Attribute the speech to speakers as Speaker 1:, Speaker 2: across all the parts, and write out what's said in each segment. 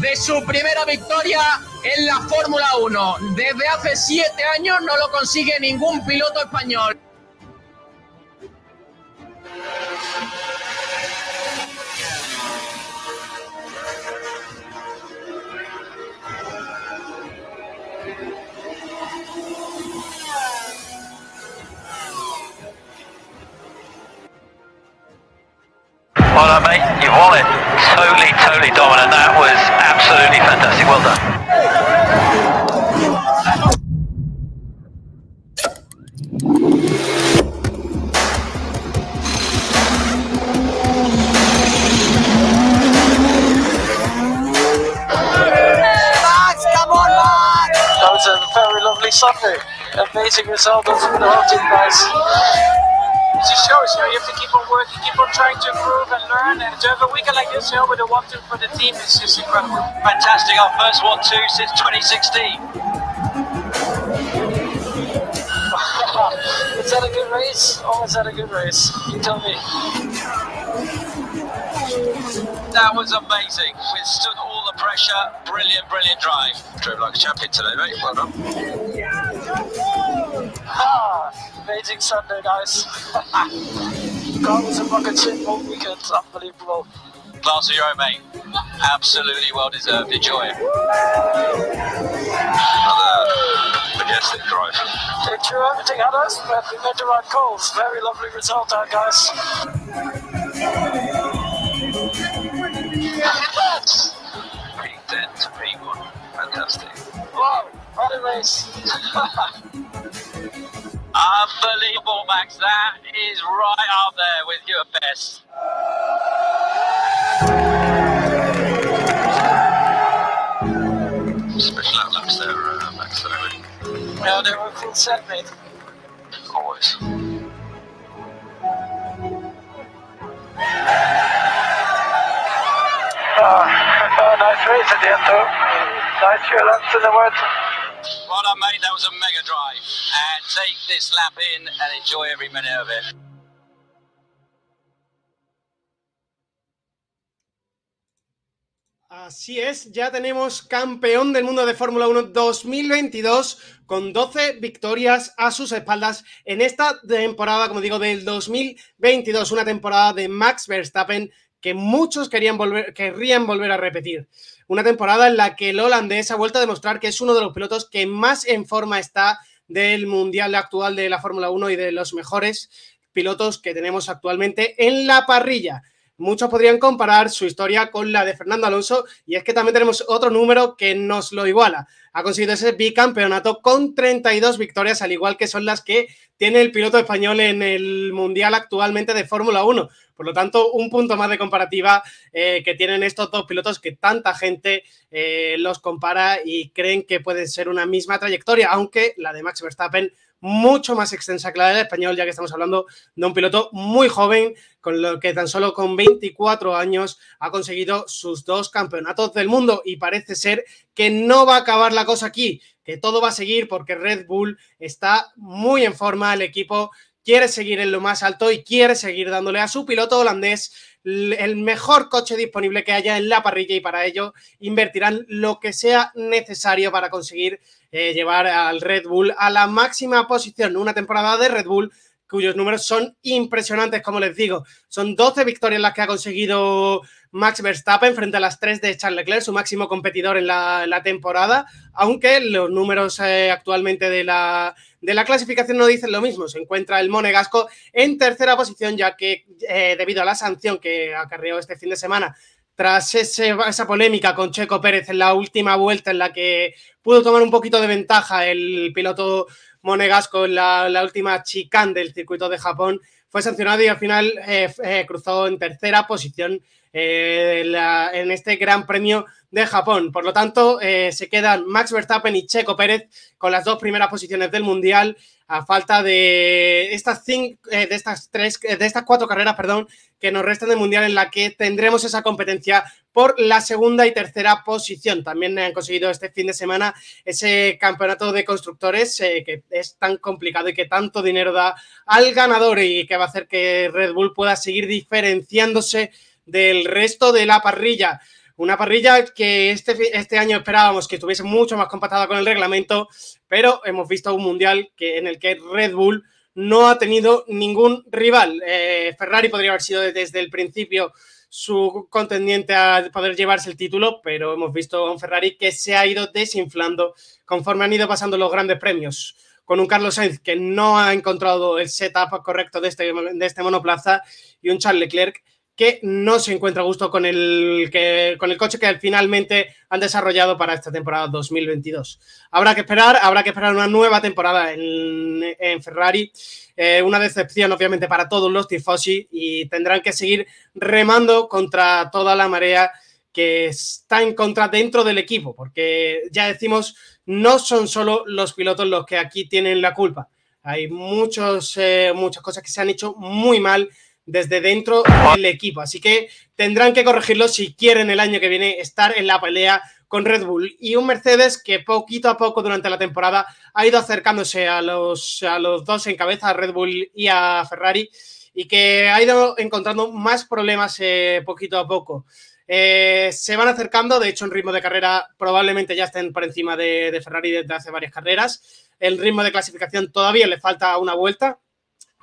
Speaker 1: De su primera victoria en la Fórmula 1. Desde hace siete años no lo consigue ningún piloto español.
Speaker 2: Sunday. Amazing result of the whole team, guys. It just shows, you know, you have to keep on working, keep on trying to improve and learn. And to have a weekend like this, you know, with a one two for the team is just incredible.
Speaker 3: Fantastic. Our first one two since 2016.
Speaker 2: Is that a good race? Oh, is that a good race? You tell me.
Speaker 3: That was amazing. Withstood all the pressure. Brilliant, brilliant drive. Drove like a champion today, mate. Well done.
Speaker 2: Ah, amazing Sunday, guys. God was a bucket shit all weekend. Unbelievable.
Speaker 3: Class of your own, mate. Absolutely well deserved. Enjoy it. Another majestic drive.
Speaker 2: They threw everything at us, but we made the right calls. Very lovely result, uh, guys.
Speaker 3: P10 to P1. Fantastic.
Speaker 2: Wow, what a race.
Speaker 3: Unbelievable, Max. That is right up there with your best. Special outlaps there, uh, Max.
Speaker 2: Yeah, they were full set, mate.
Speaker 3: Always.
Speaker 4: Oh, nice race at the end, though. Nice in the word.
Speaker 3: Well done, mate. That was a mega drive. And take this lap in and enjoy every minute of it.
Speaker 5: Así es, ya tenemos campeón del mundo de Fórmula 1 2022 con 12 victorias a sus espaldas en esta temporada, como digo, del 2022, una temporada de Max Verstappen que muchos querían volver, querrían volver a repetir. Una temporada en la que el holandés ha vuelto a demostrar que es uno de los pilotos que más en forma está del mundial actual de la Fórmula 1 y de los mejores pilotos que tenemos actualmente en la parrilla muchos podrían comparar su historia con la de Fernando Alonso y es que también tenemos otro número que nos lo iguala. Ha conseguido ese bicampeonato con 32 victorias, al igual que son las que tiene el piloto español en el Mundial actualmente de Fórmula 1. Por lo tanto, un punto más de comparativa eh, que tienen estos dos pilotos que tanta gente eh, los compara y creen que puede ser una misma trayectoria, aunque la de Max Verstappen mucho más extensa que la del español, ya que estamos hablando de un piloto muy joven, con lo que tan solo con 24 años ha conseguido sus dos campeonatos del mundo. Y parece ser que no va a acabar la cosa aquí, que todo va a seguir porque Red Bull está muy en forma, el equipo quiere seguir en lo más alto y quiere seguir dándole a su piloto holandés el mejor coche disponible que haya en la parrilla y para ello invertirán lo que sea necesario para conseguir eh, llevar al Red Bull a la máxima posición. Una temporada de Red Bull cuyos números son impresionantes, como les digo. Son 12 victorias las que ha conseguido Max Verstappen frente a las 3 de Charles Leclerc, su máximo competidor en la, temporada, aunque los números eh, actualmente de la, de la clasificación no dicen lo mismo. Se encuentra el Monegasco en tercera posición, ya que eh, debido a la sanción que acarreó este fin de semana tras esa polémica con Checo Pérez en la última vuelta en la que pudo tomar un poquito de ventaja el piloto monegasco en la, última chicane del circuito de Japón, fue sancionado y al final eh, eh, cruzó en tercera posición eh, en este Gran Premio de Japón. Por lo tanto, se quedan Max Verstappen y Checo Pérez con las dos primeras posiciones del Mundial a falta de estas, cinco, de estas tres, de estas cuatro carreras, perdón, que nos restan del Mundial en la que tendremos esa competencia por la segunda y tercera posición. También han conseguido este fin de semana ese campeonato de constructores eh, que es tan complicado y que tanto dinero da al ganador y que va a hacer que Red Bull pueda seguir diferenciándose del resto de la parrilla. Una parrilla que este, este año esperábamos que estuviese mucho más compactada con el reglamento, pero hemos visto un mundial que, en el que Red Bull no ha tenido ningún rival. Eh, Ferrari podría haber sido desde el principio su contendiente a poder llevarse el título, pero hemos visto a un Ferrari que se ha ido desinflando conforme han ido pasando los grandes premios. Con un Carlos Sainz que no ha encontrado el setup correcto de este, de este monoplaza y un Charles Leclerc que no se encuentra a gusto con el, que, con el coche que finalmente han desarrollado para esta temporada 2022. Habrá que esperar, habrá que esperar una nueva temporada en, Ferrari. Eh, una decepción, obviamente, para todos los tifosi y tendrán que seguir remando contra toda la marea que está en contra dentro del equipo, porque ya decimos, no son solo los pilotos los que aquí tienen la culpa. Hay muchos, eh, muchas cosas que se han hecho muy mal desde dentro del equipo. Así que tendrán que corregirlo si quieren el año que viene estar en la pelea con Red Bull. Y un Mercedes que poquito a poco durante la temporada ha ido acercándose a los, a los dos en cabeza, a Red Bull y a Ferrari, y que ha ido encontrando más problemas eh, poquito a poco. Eh, se van acercando, de hecho, en ritmo de carrera probablemente ya estén por encima de, de Ferrari desde hace varias carreras. El ritmo de clasificación todavía le falta una vuelta,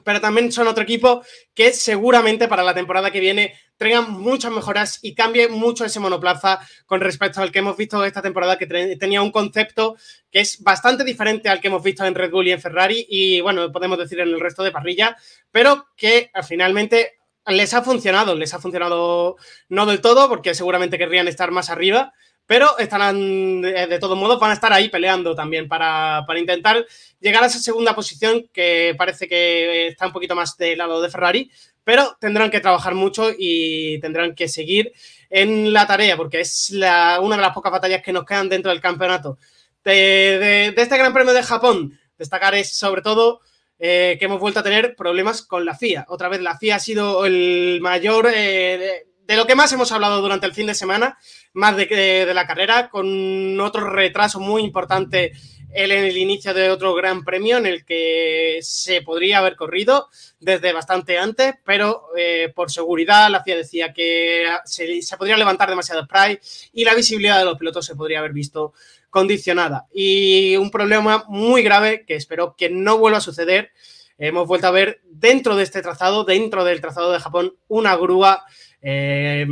Speaker 5: pero también son otro equipo que seguramente para la temporada que viene traigan muchas mejoras y cambie mucho ese monoplaza con respecto al que hemos visto esta temporada, que tenía un concepto que es bastante diferente al que hemos visto en Red Bull y en Ferrari y, bueno, podemos decir en el resto de parrilla, pero que finalmente les ha funcionado, les ha funcionado no del todo, porque seguramente querrían estar más arriba, pero estarán, de todos modos, van a estar ahí peleando también para, intentar llegar a esa segunda posición que parece que está un poquito más del lado de Ferrari, pero tendrán que trabajar mucho y tendrán que seguir en la tarea porque es una de las pocas batallas que nos quedan dentro del campeonato. de, este Gran Premio de Japón, destacar es sobre todo eh, que hemos vuelto a tener problemas con la FIA. Otra vez la FIA ha sido el mayor, eh, de, lo que más hemos hablado durante el fin de semana, más de, de la carrera, con otro retraso muy importante en el inicio de otro gran premio en el que se podría haber corrido desde bastante antes, pero eh, por seguridad la FIA decía que se, se, podría levantar demasiado spray y la visibilidad de los pilotos se podría haber visto condicionada. Y un problema muy grave que espero que no vuelva a suceder. Hemos vuelto a ver dentro de este trazado, dentro del trazado de Japón, una grúa eh,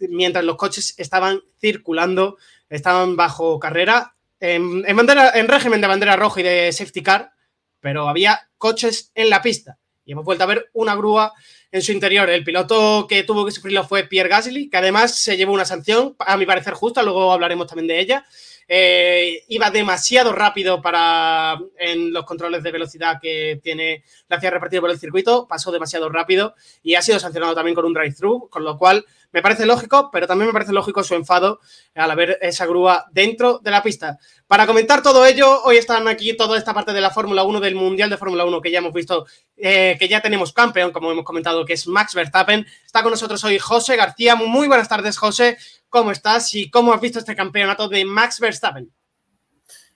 Speaker 5: mientras los coches estaban circulando, estaban bajo carrera en, en, régimen de bandera roja y de safety car, pero había coches en la pista. Y hemos vuelto a ver una grúa en su interior. El piloto que tuvo que sufrirlo fue Pierre Gasly, que además se llevó una sanción, a mi parecer justa, luego hablaremos también de ella. Eh, iba demasiado rápido para en los controles de velocidad que tiene la FIA repartido por el circuito, pasó demasiado rápido y ha sido sancionado también con un drive-thru, con lo cual me parece lógico, pero también me parece lógico su enfado al ver esa grúa dentro de la pista. Para comentar todo ello, hoy están aquí toda esta parte de la Fórmula 1, del Mundial de Fórmula 1, que ya hemos visto, eh, que ya tenemos campeón, como hemos comentado, que es Max Verstappen. Está con nosotros hoy José García. Muy buenas tardes, José. ¿Cómo estás y cómo has visto este campeonato de Max Verstappen?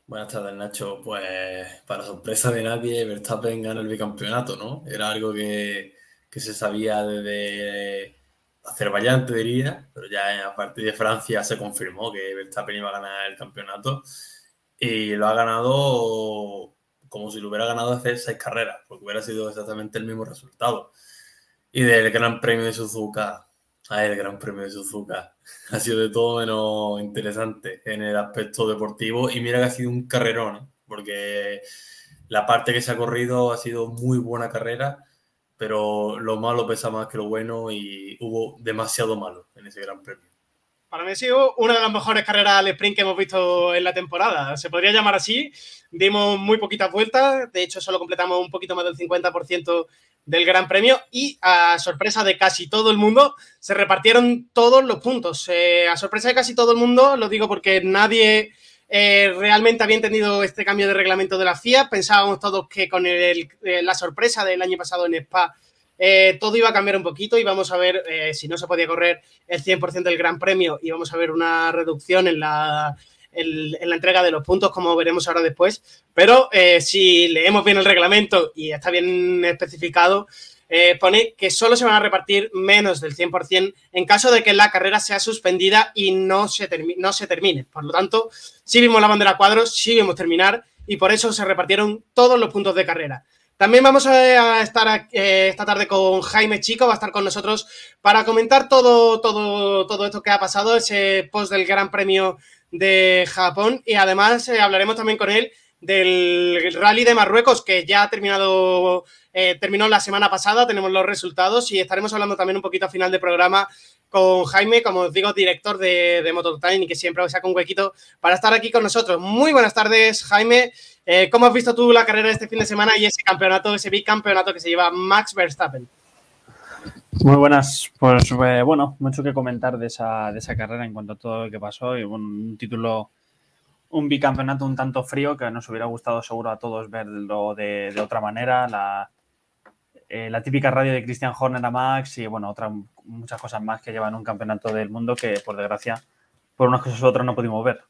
Speaker 6: Buenas tardes, Nacho. Pues para sorpresa de nadie, Verstappen gana el bicampeonato, ¿no? Era algo que, se sabía desde Azerbaiyán, te diría, pero ya a partir de Francia se confirmó que Verstappen iba a ganar el campeonato y lo ha ganado como si lo hubiera ganado hace seis carreras, porque hubiera sido exactamente el mismo resultado. Y del Gran Premio de Suzuka, Ah, el Gran Premio de Suzuka. Ha sido de todo menos interesante en el aspecto deportivo. Y mira que ha sido un carrerón, ¿eh? porque la parte que se ha corrido ha sido muy buena carrera, pero lo malo pesa más que lo bueno y hubo demasiado malo en ese Gran Premio.
Speaker 5: Para mí ha sido una de las mejores carreras al sprint que hemos visto en la temporada. Se podría llamar así. Dimos muy poquitas vueltas. De hecho, solo completamos un poquito más del 50% del Gran Premio y a sorpresa de casi todo el mundo se repartieron todos los puntos. Eh, a sorpresa de casi todo el mundo, lo digo porque nadie eh, realmente había entendido este cambio de reglamento de la FIA. Pensábamos todos que con el, eh, la sorpresa del año pasado en Spa todo iba a cambiar un poquito y vamos a ver si no se podía correr el 100% del Gran Premio y vamos a ver una reducción en la en la entrega de los puntos, como veremos ahora después. Pero eh, si leemos bien el reglamento y está bien especificado, eh, pone que solo se van a repartir menos del 100% en caso de que la carrera sea suspendida y no se, no se termine. Por lo tanto, si vimos la bandera cuadros, sí vimos terminar y por eso se repartieron todos los puntos de carrera. También vamos a estar eh, esta tarde con Jaime Chico, va a estar con nosotros para comentar todo, todo, todo esto que ha pasado, ese post del Gran Premio de Japón y además eh, hablaremos también con él del rally de Marruecos que ya ha terminado, eh, terminó la semana pasada, tenemos los resultados y estaremos hablando también un poquito a final de programa con Jaime, como os digo, director de, de Mototime y que siempre os saca un huequito para estar aquí con nosotros. Muy buenas tardes, Jaime. Eh, ¿Cómo has visto tú la carrera de este fin de semana y ese campeonato, ese bicampeonato que se lleva Max Verstappen?
Speaker 7: Muy buenas, pues eh, bueno, mucho que comentar de esa, de esa carrera en cuanto a todo lo que pasó y bueno, un título, un bicampeonato un tanto frío que nos hubiera gustado seguro a todos verlo de, de otra manera, la, eh, la típica radio de Christian Horner a Max y bueno, otras muchas cosas más que llevan un campeonato del mundo que por desgracia por unas cosas u otras no pudimos ver.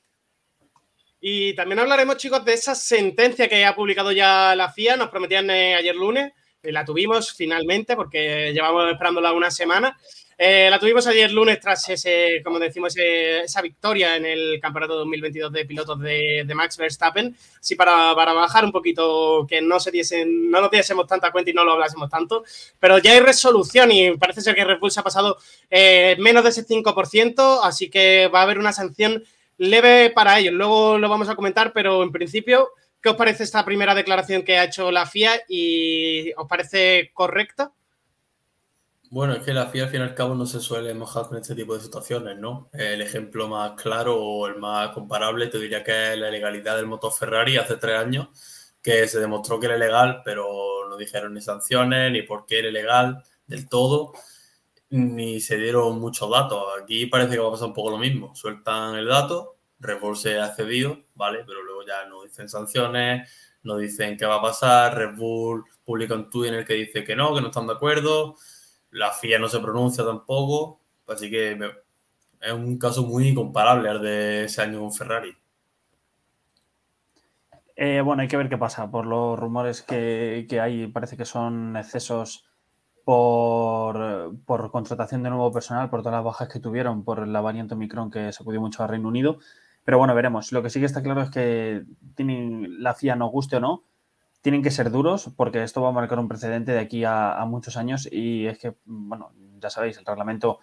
Speaker 5: Y también hablaremos, chicos, de esa sentencia que ha publicado ya la FIA, nos prometían eh, ayer lunes, la tuvimos finalmente porque llevamos esperándola una semana. Eh, la tuvimos ayer lunes tras ese, como decimos, esa victoria en el campeonato 2022 de pilotos de, Max Verstappen. Sí, para, bajar un poquito, que no se diesen, no nos diésemos tanta cuenta y no lo hablásemos tanto. Pero ya hay resolución y parece ser que Red Bull se ha pasado eh, menos de ese 5%, así que va a haber una sanción leve para ellos. Luego lo vamos a comentar, pero en principio ¿Qué os parece esta primera declaración que ha hecho la FIA y os parece correcta?
Speaker 6: Bueno, es que la FIA al fin y al cabo no se suele mojar con este tipo de situaciones, ¿no? El ejemplo más claro o el más comparable te diría que es la ilegalidad del motor Ferrari hace tres años, que se demostró que era legal, pero no dijeron ni sanciones, ni por qué era ilegal del todo, ni se dieron muchos datos. Aquí parece que va a pasar un poco lo mismo. Sueltan el dato, Red Bull se ha cedido, ¿vale? Pero luego ya no dicen sanciones, no dicen qué va a pasar, Red Bull publica un tuit en el que dice que no, que no están de acuerdo, la FIA no se pronuncia tampoco, así que es un caso muy comparable al de ese año con Ferrari.
Speaker 7: Eh, bueno, hay que ver qué pasa. Por los rumores que, hay, parece que son excesos por, por, contratación de nuevo personal, por todas las bajas que tuvieron, por la variante Omicron que sacudió mucho a Reino Unido. Pero bueno, veremos. Lo que sí que está claro es que la FIA no guste o no, tienen que ser duros porque esto va a marcar un precedente de aquí a, muchos años y es que, bueno, ya sabéis, el reglamento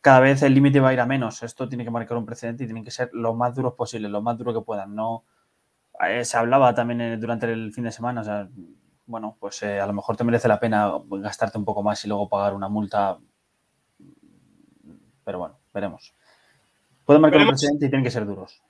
Speaker 7: cada vez el límite va a ir a menos. Esto tiene que marcar un precedente y tienen que ser lo más duros posible, lo más duro que puedan. No eh, se hablaba también durante el fin de semana, o sea, bueno, pues eh, a lo mejor te merece la pena gastarte un poco más y luego pagar una multa. Pero bueno, veremos. Pueden marcar un precedente y tienen que ser duros.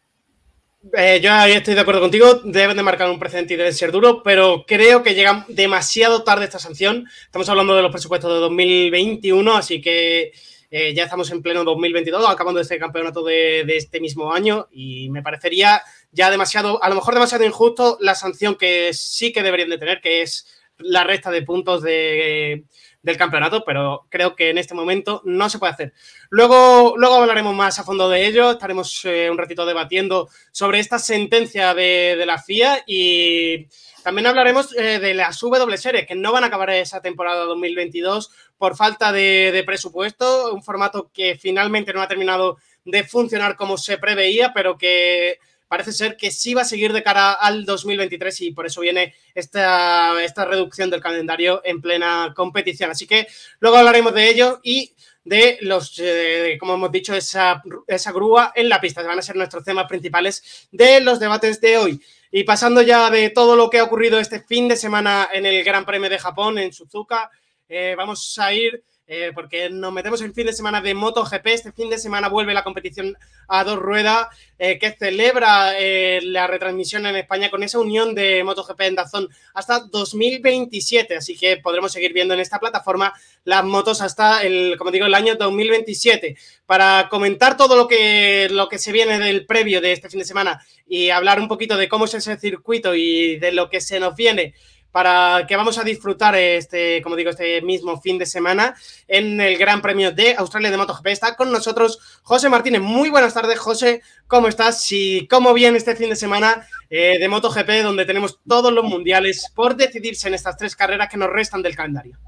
Speaker 5: Eh, yo estoy de acuerdo contigo, deben de marcar un precedente y deben ser duros, pero creo que llega demasiado tarde esta sanción. Estamos hablando de los presupuestos de 2021, así que eh, ya estamos en pleno 2022, acabando este campeonato de, este mismo año y me parecería ya demasiado, a lo mejor demasiado injusto la sanción que sí que deberían de tener, que es la resta de puntos de del campeonato, pero creo que en este momento no se puede hacer. Luego, luego hablaremos más a fondo de ello, estaremos eh, un ratito debatiendo sobre esta sentencia de, la FIA y también hablaremos eh, de las W Series, que no van a acabar esa temporada 2022 por falta de, de presupuesto, un formato que finalmente no ha terminado de funcionar como se preveía, pero que parece ser que sí va a seguir de cara al 2023 y por eso viene esta, esta reducción del calendario en plena competición. Así que luego hablaremos de ello y de los, eh, como hemos dicho, esa, esa grúa en la pista, van a ser nuestros temas principales de los debates de hoy. Y pasando ya de todo lo que ha ocurrido este fin de semana en el Gran Premio de Japón, en Suzuka, eh, vamos a ir eh, porque nos metemos en fin de semana de MotoGP. Este fin de semana vuelve la competición a dos ruedas eh, que celebra eh, la retransmisión en España con esa unión de MotoGP en Dazón hasta 2027. Así que podremos seguir viendo en esta plataforma las motos hasta el, como digo, el año 2027. Para comentar todo lo que, lo que se viene del previo de este fin de semana y hablar un poquito de cómo es ese circuito y de lo que se nos viene para que vamos a disfrutar este, como digo, este mismo fin de semana en el Gran Premio de Australia de MotoGP. Está con nosotros José Martínez. Muy buenas tardes, José. ¿Cómo estás? ¿Y cómo viene este fin de semana eh, de MotoGP, donde tenemos todos los mundiales por decidirse en estas tres carreras que nos restan del calendario?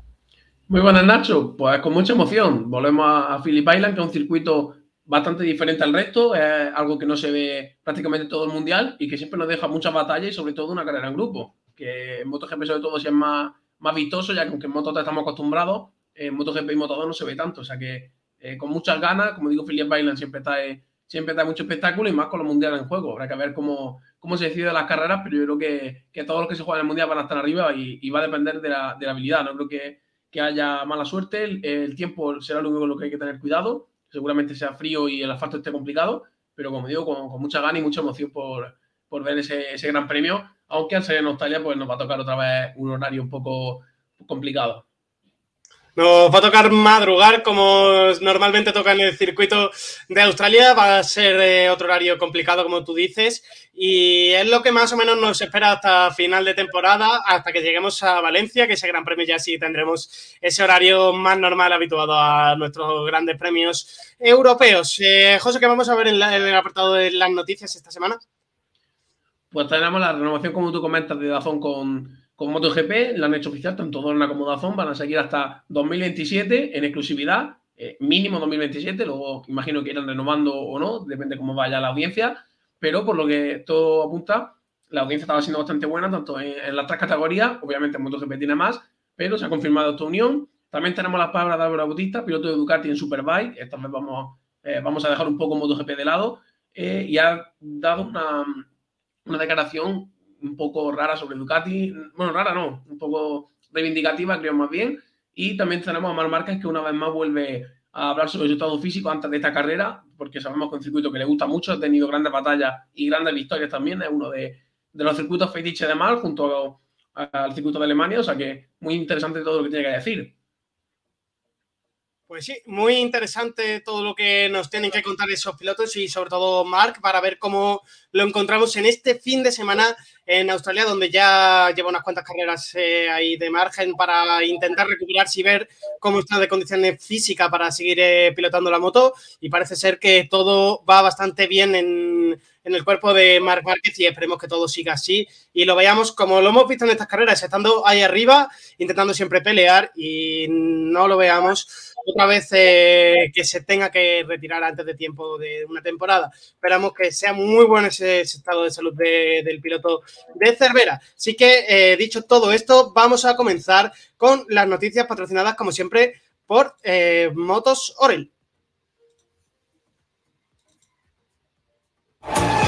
Speaker 8: Muy buenas, Nacho. Pues con mucha emoción. Volvemos a, Phillip Island, que es un circuito bastante diferente al resto, es algo que no se ve prácticamente todo el mundial y que siempre nos deja muchas batallas y sobre todo una carrera en grupo que en MotoGP sobre todo si es más, más vistoso, ya que aunque en Moto estamos acostumbrados, en MotoGP y Moto2 no se ve tanto, o sea que eh, con muchas ganas, como digo, Philip Bailan siempre está, siempre está mucho espectáculo y más con los mundiales en juego, habrá que ver cómo, cómo se deciden las carreras, pero yo creo que, que todos los que se juegan en el mundial van a estar arriba y, va a depender de la, de la, habilidad, no creo que, que haya mala suerte, el, tiempo será lo único con lo que hay que tener cuidado, seguramente sea frío y el asfalto esté complicado, pero como digo, con, con mucha gana y mucha emoción por, por ver ese, ese gran premio aunque al ser en Australia, pues nos va a tocar otra vez un horario un poco complicado.
Speaker 5: Nos va a tocar madrugar como normalmente toca en el circuito de Australia. Va a ser eh, otro horario complicado, como tú dices. Y es lo que más o menos nos espera hasta final de temporada, hasta que lleguemos a Valencia, que ese gran premio ya sí tendremos ese horario más normal habituado a nuestros grandes premios europeos. Eh, José, ¿qué vamos a ver en, en el apartado de las noticias esta semana?
Speaker 8: Pues tenemos la renovación, como tú comentas, de Dazón con, con MotoGP, la han hecho oficial, tanto Dorna como Dazón, van a seguir hasta 2027 en exclusividad, eh, mínimo 2027, luego imagino que irán renovando o no, depende cómo vaya la audiencia, pero por lo que todo apunta, la audiencia estaba siendo bastante buena, tanto en, las tres categorías, obviamente MotoGP tiene más, pero se ha confirmado esta unión. También tenemos las palabras de Álvaro Bautista, piloto de Ducati en Superbike, esta vez vamos, eh, vamos a dejar un poco MotoGP de lado, eh, y ha dado una una declaración un poco rara sobre Ducati. Bueno, rara no, un poco reivindicativa, creo más bien. Y también tenemos a Mar Márquez que una vez más vuelve a hablar sobre su estado físico antes de esta carrera, porque sabemos que es un circuito que le gusta mucho, ha tenido grandes batallas y grandes victorias también, es uno de, los circuitos fetiche de Mar junto al circuito de Alemania, o sea que muy interesante todo lo que tiene que decir.
Speaker 5: Pues sí, muy interesante todo lo que nos tienen que contar esos pilotos y sobre todo Mark para ver cómo lo encontramos en este fin de semana en Australia, donde ya lleva unas cuantas carreras eh, ahí de margen para intentar recuperarse y ver cómo está de condiciones físicas para seguir eh, pilotando la moto. Y parece ser que todo va bastante bien en, en el cuerpo de Marc Márquez y esperemos que todo siga así y lo veamos como lo hemos visto en estas carreras, estando ahí arriba, intentando siempre pelear y no lo veamos otra vez eh, que se tenga que retirar antes de tiempo de una temporada. Esperamos que sea muy bueno ese, estado de salud del piloto de Cervera. Así que, eh, dicho todo esto, vamos a comenzar con las noticias patrocinadas, como siempre, por eh, Motos Orel.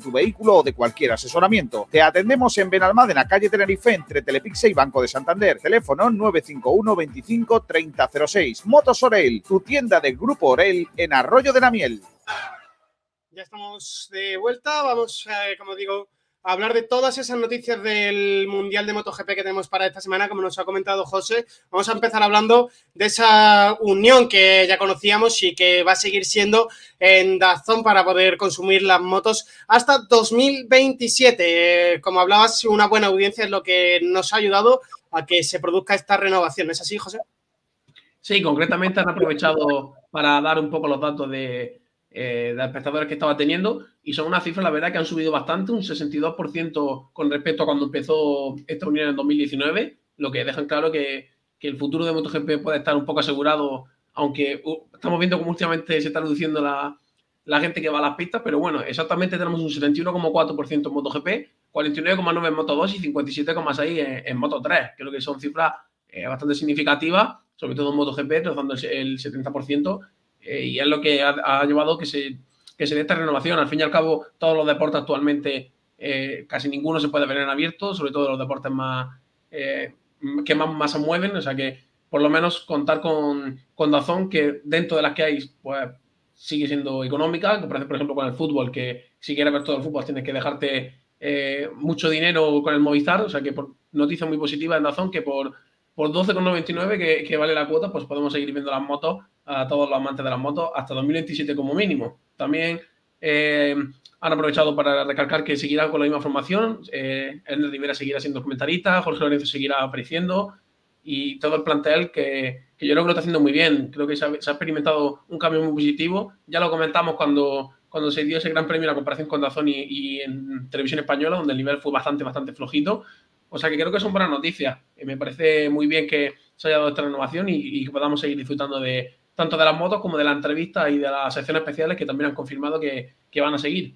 Speaker 9: tu vehículo o de cualquier asesoramiento. Te atendemos en Benalmádena, calle Tenerife, entre Telepixe y Banco de Santander. Teléfono 951 25 3006. Motos Orel, tu tienda del Grupo Orel en Arroyo de la Miel.
Speaker 5: Ya estamos de vuelta. Vamos, eh, como digo, hablar de todas esas noticias del Mundial de MotoGP que tenemos para esta semana, como nos ha comentado José. Vamos a empezar hablando de esa unión que ya conocíamos y que va a seguir siendo en Dazón para poder consumir las motos hasta 2027. Eh, como hablabas, una buena audiencia es lo que nos ha ayudado a que se produzca esta renovación. ¿Es así, José?
Speaker 8: Sí, concretamente han aprovechado para dar un poco los datos de, eh, de espectadores que estaba teniendo y son unas cifras, la verdad, que han subido bastante, un 62% con respecto a cuando empezó esta unión en 2019, lo que dejan claro que, que el futuro de MotoGP puede estar un poco asegurado, aunque uh, estamos viendo cómo últimamente se está reduciendo la, la gente que va a las pistas, pero bueno, exactamente tenemos un 71,4% en MotoGP, 49,9% en Moto2 y 57,6% en, en Moto3. Creo que son cifras eh, bastante significativas, sobre todo en MotoGP, rozando el, el 70%, eh, y es lo que ha, llevado que se, que se dé esta renovación. Al fin y al cabo, todos los deportes actualmente, eh, casi ninguno se puede ver en abierto, sobre todo los deportes más eh, que más masa mueven, o sea que por lo menos contar con, con Dazón, que dentro de las que hay, pues sigue siendo económica, por ejemplo con el fútbol, que si quieres ver todo el fútbol tienes que dejarte mucho dinero con el Movistar, o sea que por noticia muy positiva en Dazón, que por, por 12,99 que, que vale la cuota, pues podemos seguir viendo las motos a todos los amantes de las motos hasta 2027 como mínimo. También eh, han aprovechado para recalcar que seguirá con la misma formación. Eh, Rivera seguirá siendo comentarista, Jorge Lorenzo seguirá apareciendo y todo el plantel que, que yo creo que lo está haciendo muy bien. Creo que se ha, experimentado un cambio muy positivo. Ya lo comentamos cuando, cuando se dio ese gran premio la comparación con Dazón y, y, en televisión española, donde el nivel fue bastante, bastante flojito. O sea que creo que son buenas noticias. me parece muy bien que se haya dado esta renovación y, que podamos seguir disfrutando de, tanto de las motos como de la entrevista y de las secciones especiales que también han confirmado que van a seguir.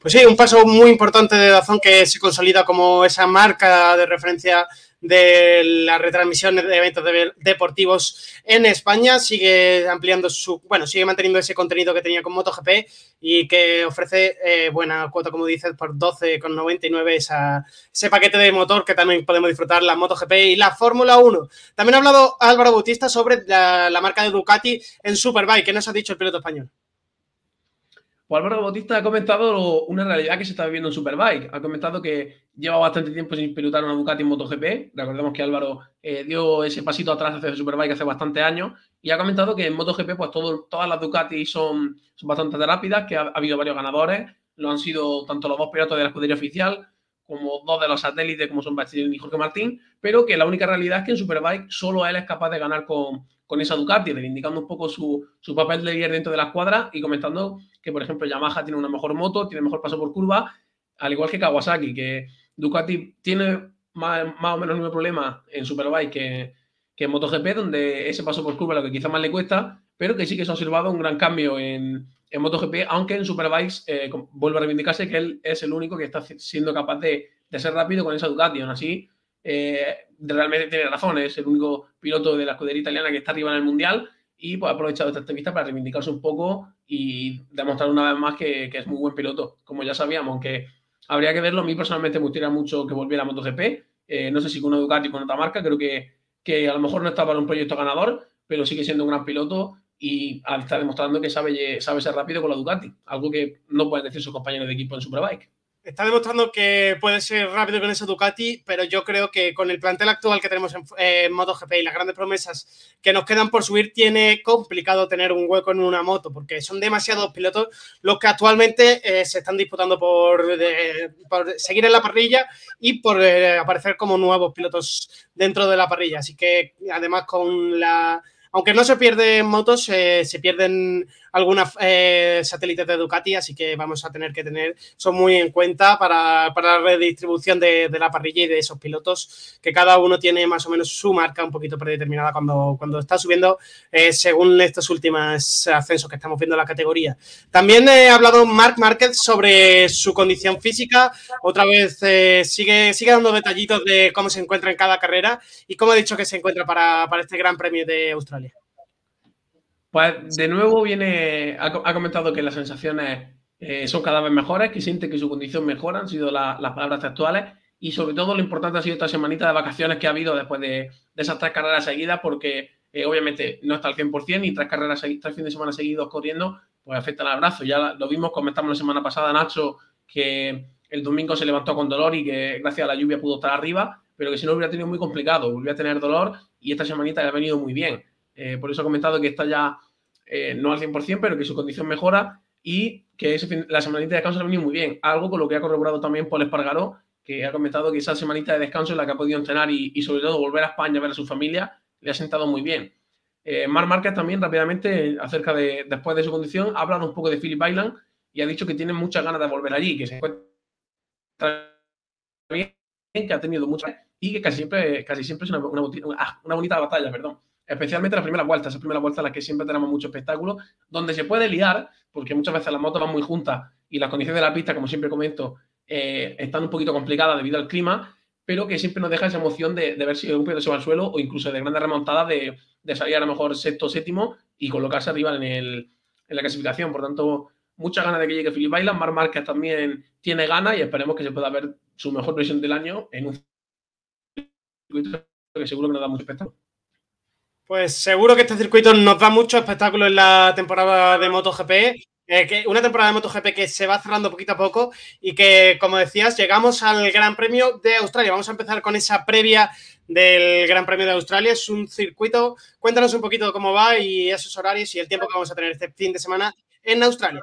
Speaker 5: Pues sí, un paso muy importante de Dazón que se consolida como esa marca de referencia de la retransmisión de eventos deportivos en España. Sigue ampliando su, bueno, sigue manteniendo ese contenido que tenía con MotoGP y que ofrece eh, buena cuota, como dices, por 12,99 esa, ese paquete de motor que también podemos disfrutar la MotoGP y la Fórmula 1. También ha hablado Álvaro Bautista sobre la, la marca de Ducati en Superbike. ¿Qué nos ha dicho el piloto español?
Speaker 8: Pues Álvaro Bautista ha comentado una realidad que se está viviendo en Superbike. Ha comentado que lleva bastante tiempo sin pilotar una Ducati en MotoGP. Recordemos que Álvaro eh, dio ese pasito atrás hacia Superbike hace bastante años. Y ha comentado que en MotoGP pues todo, todas las Ducati son, bastante rápidas, que ha, ha, habido varios ganadores. Lo han sido tanto los dos pilotos de la escudería oficial como dos de los satélites como son Bastianini y Jorge Martín. Pero que la única realidad es que en Superbike solo él es capaz de ganar con, con esa Ducati, reivindicando un poco su, su papel de líder dentro de la escuadra y comentando que, por ejemplo, Yamaha tiene una mejor moto, tiene mejor paso por curva, al igual que Kawasaki, que Ducati tiene más, más o menos el mismo problema en Superbike que, que en MotoGP, donde ese paso por curva es lo que quizá más le cuesta, pero que sí que se ha observado un gran cambio en, en MotoGP, aunque en Superbikes eh, vuelve a reivindicarse que él es el único que está siendo capaz de, de ser rápido con esa Ducati. Aún así, eh, realmente tiene razón, es el único piloto de la escudería italiana que está arriba en el Mundial y pues ha aprovechado esta entrevista para reivindicarse un poco y demostrar una vez más que, que es muy buen piloto, como ya sabíamos, aunque habría que verlo. A mí personalmente me gustaría mucho que volviera a MotoGP. Eh, no sé si con una Ducati o con otra marca, creo que, que a lo mejor no está para un proyecto ganador, pero sigue siendo un gran piloto y está demostrando que sabe, sabe ser rápido con la Ducati, algo que no pueden decir sus compañeros de equipo en Superbike
Speaker 5: está demostrando que puede ser rápido con esa Ducati, pero yo creo que con el plantel actual que tenemos en, MotoGP y las grandes promesas que nos quedan por subir, tiene complicado tener un hueco en una moto, porque son demasiados pilotos los que actualmente eh, se están disputando por, seguir en la parrilla y por eh, aparecer como nuevos pilotos dentro de la parrilla. Así que además con la aunque no se pierden motos, eh, se pierden algunas eh, satélites de Ducati, así que vamos a tener que tener eso muy en cuenta para, la redistribución de, la parrilla y de esos pilotos, que cada uno tiene más o menos su marca un poquito predeterminada cuando, cuando está subiendo, eh, según estos últimos ascensos que estamos viendo en la categoría. También ha hablado Marc Márquez sobre su condición física, otra vez sigue, sigue dando detallitos de cómo se encuentra en cada carrera y cómo ha dicho que se encuentra para, para este Gran Premio de Australia.
Speaker 8: Pues de nuevo viene, ha, comentado que las sensaciones eh, son cada vez mejores, que siente que su condición mejora, han sido las palabras actuales y sobre todo lo importante ha sido esta semanita de vacaciones que ha habido después de, esas tres carreras seguidas, porque eh, obviamente no está al 100% y tres carreras, tres fines de semana seguidos corriendo, pues afecta al abrazo. Ya lo vimos, comentamos la semana pasada, Nacho, que el domingo se levantó con dolor y que gracias a la lluvia pudo estar arriba, pero que si no hubiera tenido muy complicado, volvió a tener dolor y esta semanita le ha venido muy bien. Eh, por eso ha comentado que está ya eh, no al 100%, pero que su condición mejora y que la semanita de descanso le ha venido muy bien. Algo con lo que ha corroborado también Paul Espargaró, que ha comentado que esa semanita de descanso en la que ha podido entrenar y, sobre todo volver a España a ver a su familia le ha sentado muy bien. Eh, Marc Márquez también rápidamente, acerca de después de su condición, ha hablado un poco de Philip Bailan y ha dicho que tiene muchas ganas de volver allí, que se encuentra bien, que ha tenido muchas y que casi siempre, casi siempre es una bonita batalla, perdón especialmente las primeras vueltas, esas primeras vueltas en las que siempre tenemos mucho espectáculo, donde se puede liar, porque muchas veces las motos van muy juntas y las condiciones de la pista, como siempre comento, eh, están un poquito complicadas debido al clima, pero que siempre nos deja esa emoción de, ver si un piloto se va al suelo o incluso de grandes remontadas de, salir a lo mejor sexto o séptimo y colocarse arriba en, la clasificación. Por tanto, muchas ganas de que llegue Philip Bailan. Mar Márquez también tiene ganas y esperemos que se pueda ver su mejor versión del año en un circuito que seguro que nos da mucho espectáculo.
Speaker 5: Pues seguro que este circuito nos da mucho espectáculo en la temporada de MotoGP. Eh, que una temporada de MotoGP que se va cerrando poquito a poco y que, como decías, llegamos al Gran Premio de Australia. Vamos a empezar con esa previa del Gran Premio de Australia. Es un circuito. Cuéntanos un poquito cómo va y esos horarios y el tiempo que vamos a tener este fin de semana en Australia.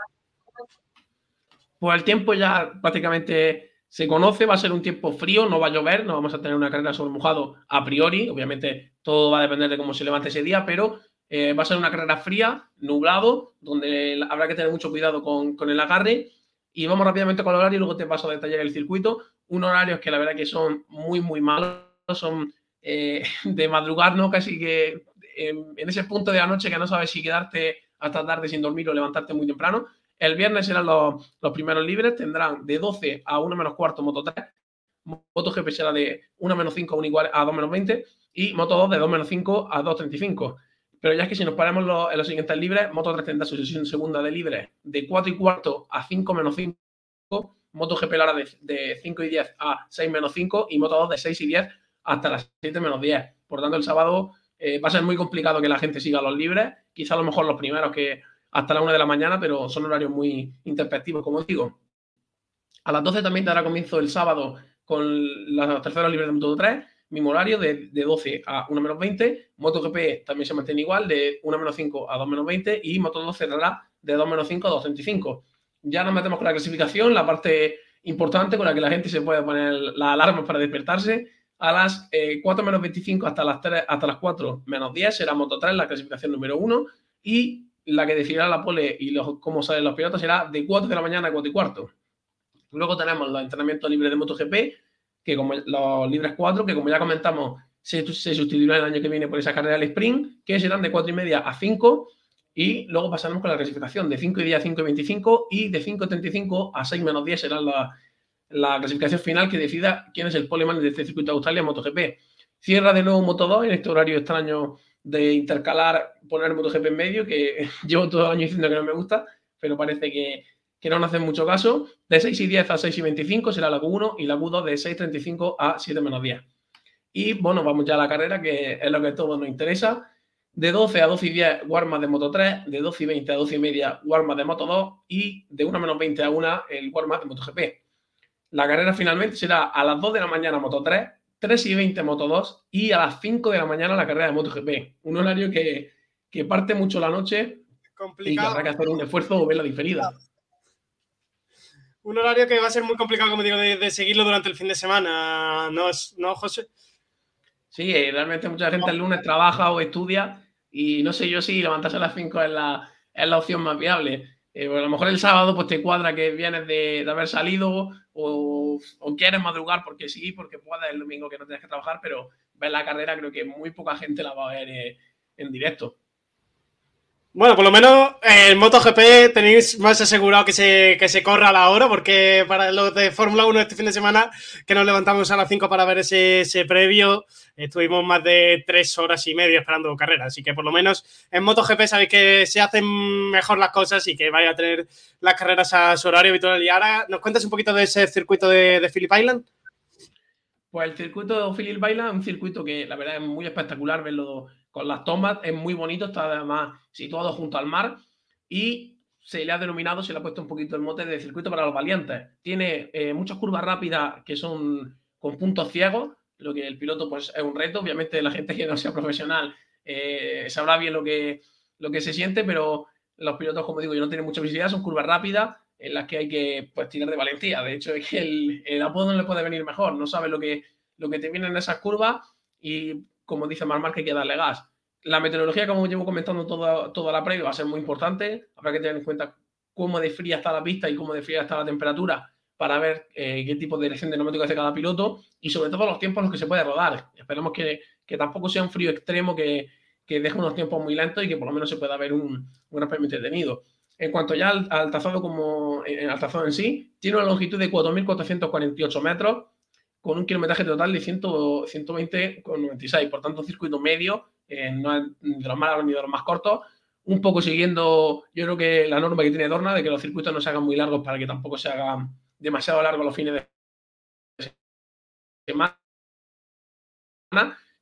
Speaker 8: Pues el tiempo ya prácticamente se conoce, va a ser un tiempo frío, no va a llover, no vamos a tener una carrera sobre mojado a priori, obviamente todo va a depender de cómo se levante ese día, pero eh, va a ser una carrera fría, nublado, donde habrá que tener mucho cuidado con, el agarre. Y vamos rápidamente con el horario y luego te paso a detallar el circuito. Un horario que la verdad que son muy, muy malos, son eh, de madrugar, ¿no? Casi que en, ese punto de la noche que no sabes si quedarte hasta tarde sin dormir o levantarte muy temprano. El viernes serán los, primeros libres, tendrán de 12 a 1 menos cuarto Moto 3, Moto GP será de 1 menos 5 a 1 igual a 2 menos 20 y Moto 2 de 2 menos 5 a 2.35. Pero ya es que si nos paramos en los siguientes libres, Moto 3 tendrá su sesión segunda de libres de 4 y cuarto a 5 menos 5, Moto GP la de, de 5 y 10 a 6 menos 5 y Moto 2 de 6 y 10 hasta las 7 menos 10. Por tanto, el sábado eh, va a ser muy complicado que la gente siga los libres. Quizá a lo mejor los primeros que hasta la una de la mañana, pero son horarios muy interpretativos, como digo. A las 12 también dará comienzo el sábado con la tercera libre de Moto 3, mismo horario de, 12 a 1 menos 20. MotoGP también se mantiene igual, de 1 menos 5 a 2 menos 20. Y Moto 2 cerrará de 2 menos 5 a 2.35. Ya nos metemos con la clasificación, la parte importante con la que la gente se puede poner las alarmas para despertarse. A las 4 eh, menos 25 hasta las, 3, hasta las 4 menos 10 será Moto 3, la clasificación número 1. Y la que decidirá la pole y los, cómo salen los pilotos será de 4 de la mañana a 4 y cuarto. Luego tenemos los entrenamientos libres de MotoGP, que como los libres 4, que como ya comentamos, se, se sustituirá el año que viene por esa carrera del sprint, que serán de 4 y media a 5. Y luego pasaremos con la clasificación de 5 y 10 a 5 y 25 y de 5 y 35 a 6 menos 10 será la, la clasificación final que decida quién es el poleman de este circuito de Australia MotoGP. Cierra de nuevo Moto 2 en este horario extraño de intercalar, poner MotoGP en medio, que llevo todo el año diciendo que no me gusta, pero parece que, que no nos hacen mucho caso. De 6 y 10 a 6 y 25 será la Q1 y la Q2 de 6.35 a 7 menos 10. Y bueno, vamos ya a la carrera, que es lo que a todos nos interesa. De 12 a 12 y 10, Warma de Moto 3. De 12 y 20 a 12 y media, Warma de Moto 2. Y de 1 menos 20 a 1, el Warma de MotoGP. La carrera finalmente será a las 2 de la mañana Moto 3, 3 y 20 Moto 2 y a las 5 de la mañana la carrera de MotoGP. Un horario que, que parte mucho la noche
Speaker 5: Complicado.
Speaker 8: y que habrá que hacer un esfuerzo o verla diferida.
Speaker 5: Un horario que va a ser muy complicado, como digo, de, de seguirlo durante el fin de semana. ¿No, es- no José?
Speaker 8: Sí, eh, realmente mucha gente el lunes trabaja o estudia y no sé yo si levantarse a las 5 es la, es la opción más viable. Eh, pues a lo mejor el sábado pues te cuadra que vienes de, de haber salido o, o quieres madrugar porque sí, porque puedes el domingo que no tienes que trabajar, pero ver la carrera creo que muy poca gente la va a ver eh, en directo.
Speaker 5: Bueno, por lo menos en MotoGP tenéis más asegurado que se, que se corra a la hora, porque para los de Fórmula 1 este fin de semana, que nos levantamos a las 5 para ver ese, ese previo, estuvimos más de 3 horas y media esperando carrera. Así que por lo menos en MotoGP sabéis que se hacen mejor las cosas y que vaya a tener las carreras a su horario habitual. Y ahora, ¿nos cuentas un poquito de ese circuito de, de Phillip Island?
Speaker 8: Pues el circuito de Philip Baila es un circuito que la verdad es muy espectacular verlo con las tomas, es muy bonito, está además situado junto al mar y se le ha denominado, se le ha puesto un poquito el mote de circuito para los valientes. Tiene eh, muchas curvas rápidas que son con puntos ciegos, lo que el piloto pues es un reto, obviamente la gente que no sea profesional eh, sabrá bien lo que, lo que se siente, pero los pilotos, como digo, yo no tienen mucha visibilidad, son curvas rápidas en las que hay que pues, tirar de valentía. De hecho, es que el, el apodo no le puede venir mejor. No sabe lo que, lo que te viene en esas curvas y, como dice Marmar, que hay que darle gas. La meteorología, como llevo comentando toda, toda la previa, va a ser muy importante. Habrá que tener en cuenta cómo de fría está la pista y cómo de fría está la temperatura para ver eh, qué tipo de dirección de neumático hace cada piloto y sobre todo los tiempos en los que se puede rodar. Esperemos que, que tampoco sea un frío extremo que, que deje unos tiempos muy lentos y que por lo menos se pueda ver un, un gran premio entretenido. En cuanto ya al, al trazado como al trazado en sí, tiene una longitud de 4.448 metros con un kilometraje total de 100 120,96. Por tanto, un circuito medio, eh, no de los más largos ni de los más cortos. Un poco siguiendo, yo creo que la norma que tiene Dorna de que los circuitos no se hagan muy largos para que tampoco se hagan demasiado largos los fines de semana.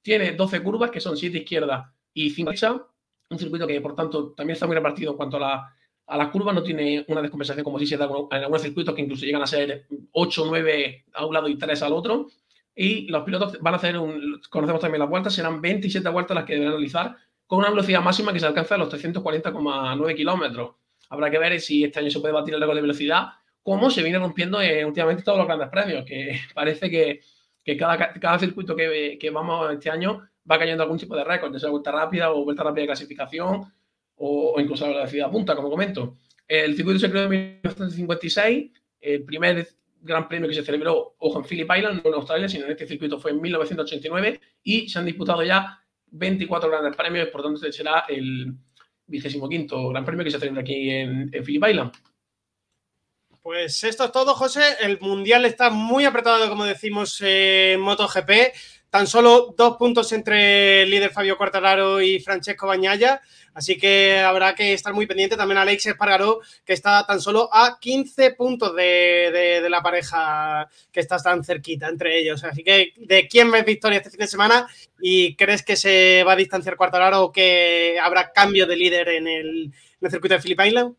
Speaker 8: Tiene 12 curvas, que son 7 izquierdas y 5 derechas. Un circuito que, por tanto, también está muy repartido en cuanto a la, a las curvas. No tiene una descompensación como si se da en algunos circuitos que incluso llegan a ser 8 o 9 a un lado y 3 al otro. Y los pilotos van a hacer, un, conocemos también las vueltas, serán 27 vueltas las que deberán realizar con una velocidad máxima que se alcanza a los 340,9 kilómetros. Habrá que ver si este año se puede batir el récord de velocidad, como se viene rompiendo eh, últimamente todos los grandes premios, que parece que, que cada, cada, circuito que, que, vamos este año va cayendo algún tipo de récord, ya vuelta rápida o vuelta rápida de clasificación o, incluso la velocidad punta, como comento. El circuito se creó en 1956, el primer gran premio que se celebró, ojo, en Phillip Island, no en Australia, sino en este circuito fue en 1989 y se han disputado ya 24 grandes premios, por tanto será el vigésimo quinto gran premio que se celebra aquí en, en Island.
Speaker 5: Pues esto es todo, José. El mundial está muy apretado, como decimos, en MotoGP. Tan solo dos puntos entre el líder Fabio Quartararo y Francesco Bañaya. Así que habrá que estar muy pendiente. También Alex Espargaró, que está tan solo a 15 puntos de, de, la pareja que está tan cerquita entre ellos. Así que, ¿de quién ves victoria este fin de semana? ¿Y crees que se va a distanciar Quartararo o que habrá cambio de líder en el, en el circuito de Phillip Island?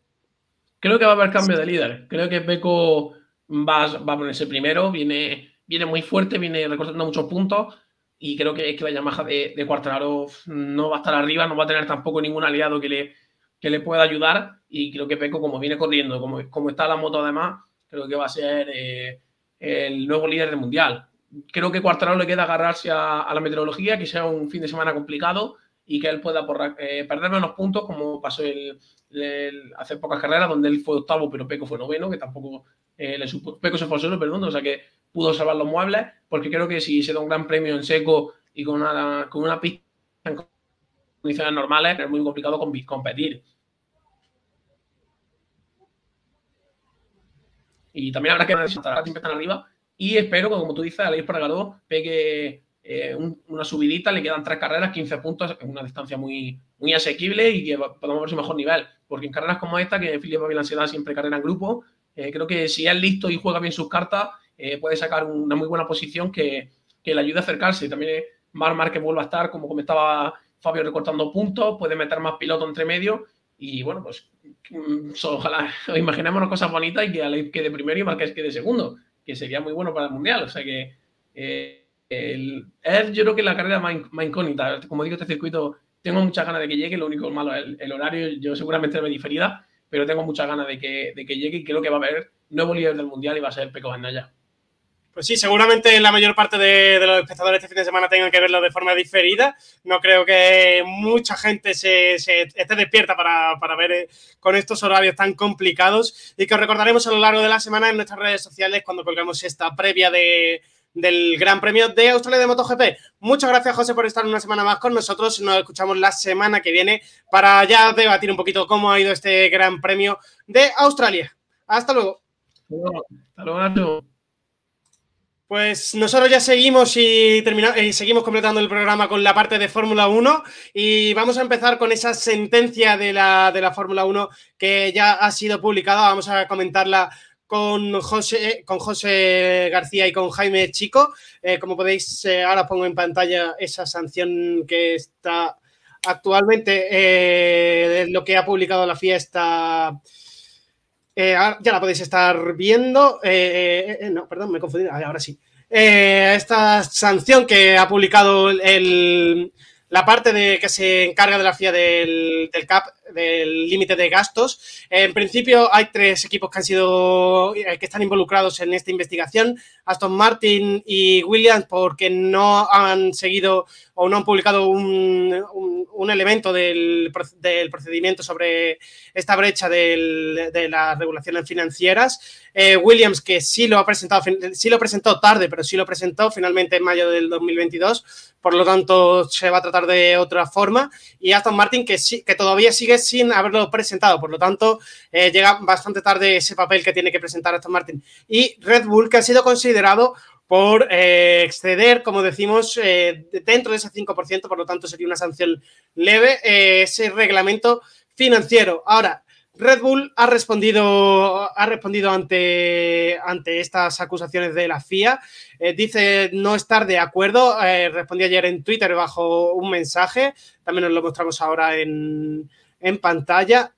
Speaker 8: Creo que va a haber cambio de líder. Creo que Beco va, va a ponerse primero. Viene, viene muy fuerte, viene recortando muchos puntos y creo que es que la Yamaha de, de Quartararo no va a estar arriba, no va a tener tampoco ningún aliado que le, que le pueda ayudar y creo que Peco, como viene corriendo, como, como está la moto además, creo que va a ser eh, el nuevo líder del Mundial. Creo que Quartararo le queda agarrarse a, a, la meteorología, que sea un fin de semana complicado y que él pueda porra, eh, perder menos puntos, como pasó el, el, hace pocas carreras, donde él fue octavo, pero Peco fue noveno, que tampoco eh, le supo, Peco se fue solo, perdón, o sea que pudo salvar los muebles, porque creo que si se da un gran premio en seco y con una, con una pista en condiciones normales, es muy complicado competir. Y también habrá que necesitar siempre están arriba. Y espero que, como tú dices, Alex Pargaró pegue eh, una subidita, le quedan tres carreras, 15 puntos, una distancia muy, muy asequible y que podemos ver su mejor nivel. Porque en carreras como esta, que Filipe la ansiedad siempre carrera en grupo, eh, creo que si es listo y juega bien sus cartas, eh, puede sacar una muy buena posición que, que le ayude a acercarse. También Mar que vuelva a estar, como comentaba Fabio, recortando puntos, puede meter más piloto entre medio. Y bueno, pues mm, ojalá imaginémonos cosas bonitas y que Ale quede primero y Marqués quede segundo, que sería muy bueno para el Mundial. O sea que el, es yo creo que la carrera más, más, incógnita. Como digo, este circuito tengo muchas ganas de que llegue. Lo único malo es el, horario. Yo seguramente me diferida, pero tengo muchas ganas de que, de que llegue y creo que va a haber nuevo líder del mundial y va a ser Peco Bandaya.
Speaker 5: Pues sí, seguramente la mayor parte de, los espectadores este fin de semana tengan que verlo de forma diferida. No creo que mucha gente se, esté despierta para, ver eh, con estos horarios tan complicados y que os recordaremos a lo largo de la semana en nuestras redes sociales cuando colgamos esta previa de, del Gran Premio de Australia de MotoGP. Muchas gracias, José, por estar una semana más con nosotros. Nos escuchamos la semana que viene para ya debatir un poquito cómo ha ido este Gran Premio de Australia. Hasta luego.
Speaker 8: Hasta luego.
Speaker 5: Pues nosotros ya seguimos y, terminamos, y seguimos completando el programa con la parte de Fórmula 1 y vamos a empezar con esa sentencia de la, de la Fórmula 1 que ya ha sido publicada. Vamos a comentarla con José, con José García y con Jaime Chico. Eh, como podéis, eh, ahora pongo en pantalla esa sanción que está actualmente, eh, lo que ha publicado la FIA está... ya la podéis estar viendo. no, perdón, me he confundido. Ahora sí. esta sanción que ha publicado el, la parte de que se encarga de la FIA del, del CAP del límite de gastos. En principio hay tres equipos que han sido eh, que están involucrados en esta investigación, Aston Martin y Williams, porque no han seguido o no han publicado un, un, elemento del, del, procedimiento sobre esta brecha del, de las regulaciones financieras. Eh, Williams, que sí lo ha presentado, sí lo presentó tarde, pero sí lo presentó finalmente en mayo del 2022, por lo tanto se va a tratar de otra forma. Y Aston Martin, que sí, que todavía sigue sin haberlo presentado. Por lo tanto, eh, llega bastante tarde ese papel que tiene que presentar Aston Martin. Y Red Bull, que ha sido considerado por eh, exceder, como decimos, eh, dentro de ese 5%, por lo tanto sería una sanción leve, ese reglamento financiero. Ahora, Red Bull ha respondido, ha respondido ante, ante estas acusaciones de la FIA. dice no estar de acuerdo. respondió ayer en Twitter bajo un mensaje. También nos lo mostramos ahora en, en pantalla.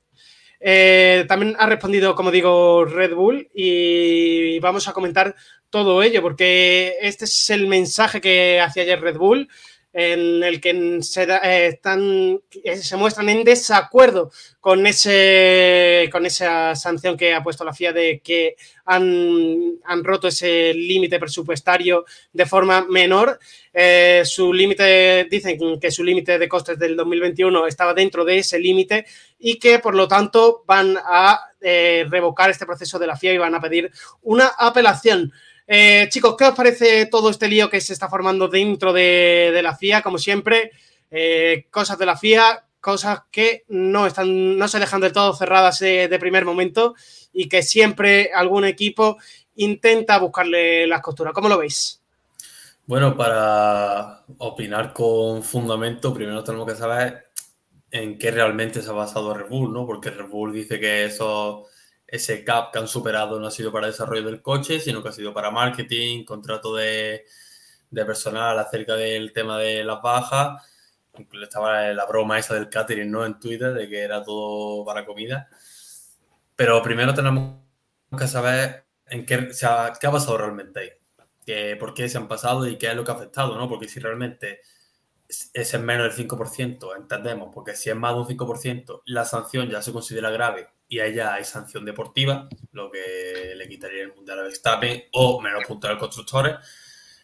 Speaker 5: Eh, también ha respondido, como digo, Red Bull y vamos a comentar todo ello porque este es el mensaje que hacía ayer Red Bull en el que se, eh, están, eh, se muestran en desacuerdo con, ese, con esa sanción que ha puesto la FIA de que han, han roto ese límite presupuestario de forma menor. Eh, su límite, dicen que su límite de costes del 2021 estaba dentro de ese límite y que por lo tanto van a revocar este proceso de la FIA y van a pedir una apelación. Eh, chicos, ¿qué os parece todo este lío que se está formando dentro de, la FIA? Como siempre, eh, cosas de la FIA, cosas que no, están, no se dejan del todo cerradas de, primer momento y que siempre algún equipo intenta buscarle las costuras. ¿Cómo lo veis?
Speaker 6: Bueno, para opinar con fundamento, primero tenemos que saber en qué realmente se ha basado Red Bull, ¿no? Porque Red Bull dice que eso ese cap que han superado no ha sido para desarrollo del coche, sino que ha sido para marketing, contrato de, personal acerca del tema de las bajas. Incluso estaba la broma esa del catering, ¿no? En Twitter, de que era todo para comida. Pero primero tenemos que saber en qué, qué ha pasado realmente ahí. Que, por qué se han pasado y qué es lo que ha afectado, ¿no? Porque si realmente es en menos del 5%, entendemos, porque si es más de un 5%, la sanción ya se considera grave y allá hay sanción deportiva, lo que le quitaría el mundial a Verstappen o menos puntos a los constructores.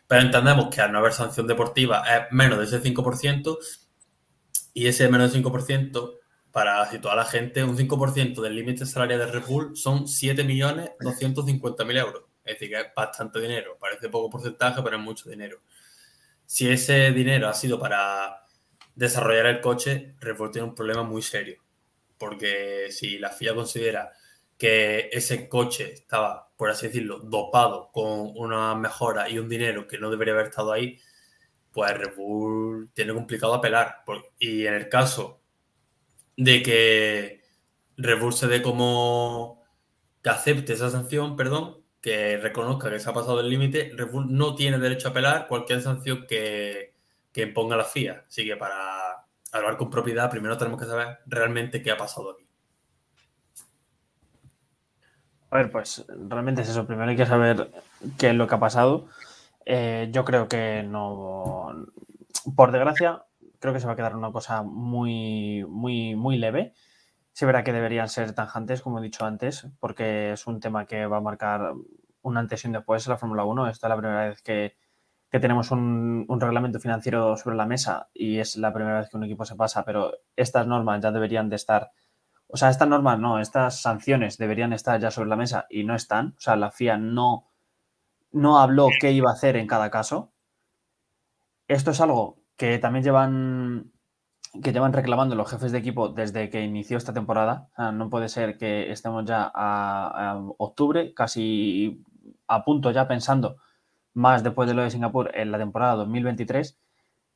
Speaker 6: Pero entendemos que al no haber sanción deportiva es menos de ese 5% y ese menos del 5%, para situar a la gente, un 5% del límite salarial de Red Bull son 7.250.000 euros. Es decir, que es bastante dinero. Parece poco porcentaje, pero es mucho dinero. Si ese dinero ha sido para desarrollar el coche, Red Bull tiene un problema muy serio porque si la FIA considera que ese coche estaba, por así decirlo, dopado con una mejora y un dinero que no debería haber estado ahí, pues Red Bull tiene complicado apelar. Y en el caso de que Red Bull se dé como que acepte esa sanción, perdón, que reconozca que se ha pasado el límite, Red Bull no tiene derecho a apelar cualquier sanción que, que imponga la FIA. Así que para hablar con propiedad, primero tenemos que saber realmente qué ha pasado aquí.
Speaker 7: A ver, pues realmente es eso. Primero hay que saber qué es lo que ha pasado. Eh, yo creo que no. Por desgracia, creo que se va a quedar una cosa muy, muy, muy leve. Sí, verá que deberían ser tanjantes, como he dicho antes, porque es un tema que va a marcar un antes y un después en la Fórmula 1. Esta es la primera vez que, tenemos un, reglamento financiero sobre la mesa y es la primera vez que un equipo se pasa, pero estas normas ya deberían de estar o sea, estas normas no, estas sanciones deberían estar ya sobre la mesa y no están. O sea, la FIA no, no habló qué iba a hacer en cada caso. Esto es algo que también llevan que llevan reclamando los jefes de equipo desde que inició esta temporada. No puede ser que estemos ya a, octubre, casi a punto ya pensando más después de lo de Singapur en la temporada 2023,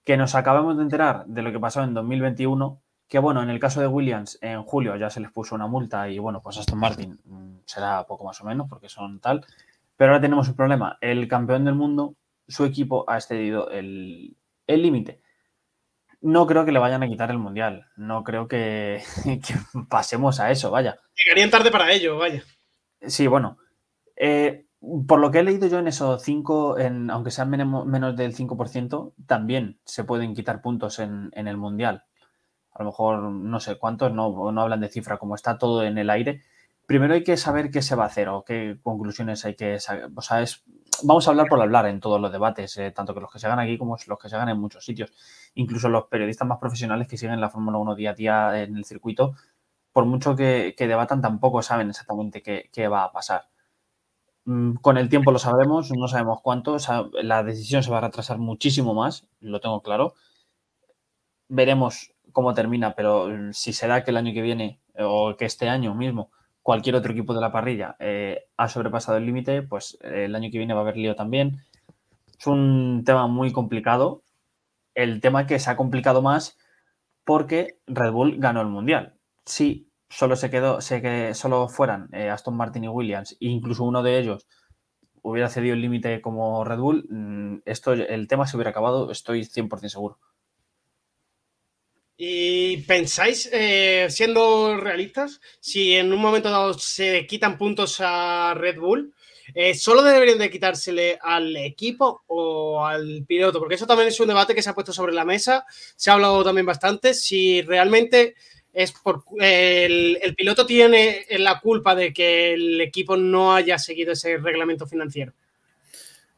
Speaker 7: que nos acabamos de enterar de lo que pasó en 2021 que bueno, en el caso de Williams, en julio ya se les puso una multa y bueno, pues Aston Martin mm, será poco más o menos porque son tal. Pero ahora tenemos un problema. El campeón del mundo, su equipo ha excedido el límite. no creo que le vayan a quitar el mundial. No creo que, pasemos a eso, vaya.
Speaker 5: Llegarían tarde para ello, vaya.
Speaker 7: Sí, bueno. Eh, por lo que he leído yo en esos 5, aunque sean menos, del 5%, también se pueden quitar puntos en el mundial a lo mejor no sé cuántos, no, no hablan de cifra, como está todo en el aire. Primero hay que saber qué se va a hacer o qué conclusiones hay que sacar. O sea, es, vamos a hablar por hablar en todos los debates, eh, tanto que los que se hagan aquí como los que se hagan en muchos sitios. Incluso los periodistas más profesionales que siguen la Fórmula 1 día a día en el circuito, por mucho que, debatan, tampoco saben exactamente qué, va a pasar. Mm, con el tiempo lo sabremos, no sabemos cuánto. la decisión se va a retrasar muchísimo más, lo tengo claro. Veremos cómo termina, pero mm, si se da que el año que viene o que este año mismo cualquier otro equipo de la parrilla eh, ha sobrepasado el límite, pues eh, el año que viene va a haber lío también. Es un tema muy complicado. El tema que se ha complicado más porque Red Bull ganó el mundial. Si solo se quedó, sé que solo fueran eh, Aston Martin y Williams, e incluso uno de ellos hubiera cedido el límite como Red Bull, mm, esto, el tema se hubiera acabado, estoy 100% seguro.
Speaker 5: ¿Y pensáis, eh, siendo realistas, si en un momento dado se quitan puntos a Red Bull, eh, ¿solo deberían de quitársele al equipo o al piloto? Porque eso también es un debate que se ha puesto sobre la mesa, se ha hablado también bastante, si realmente es por el, piloto tiene la culpa de que el equipo no haya seguido ese reglamento financiero.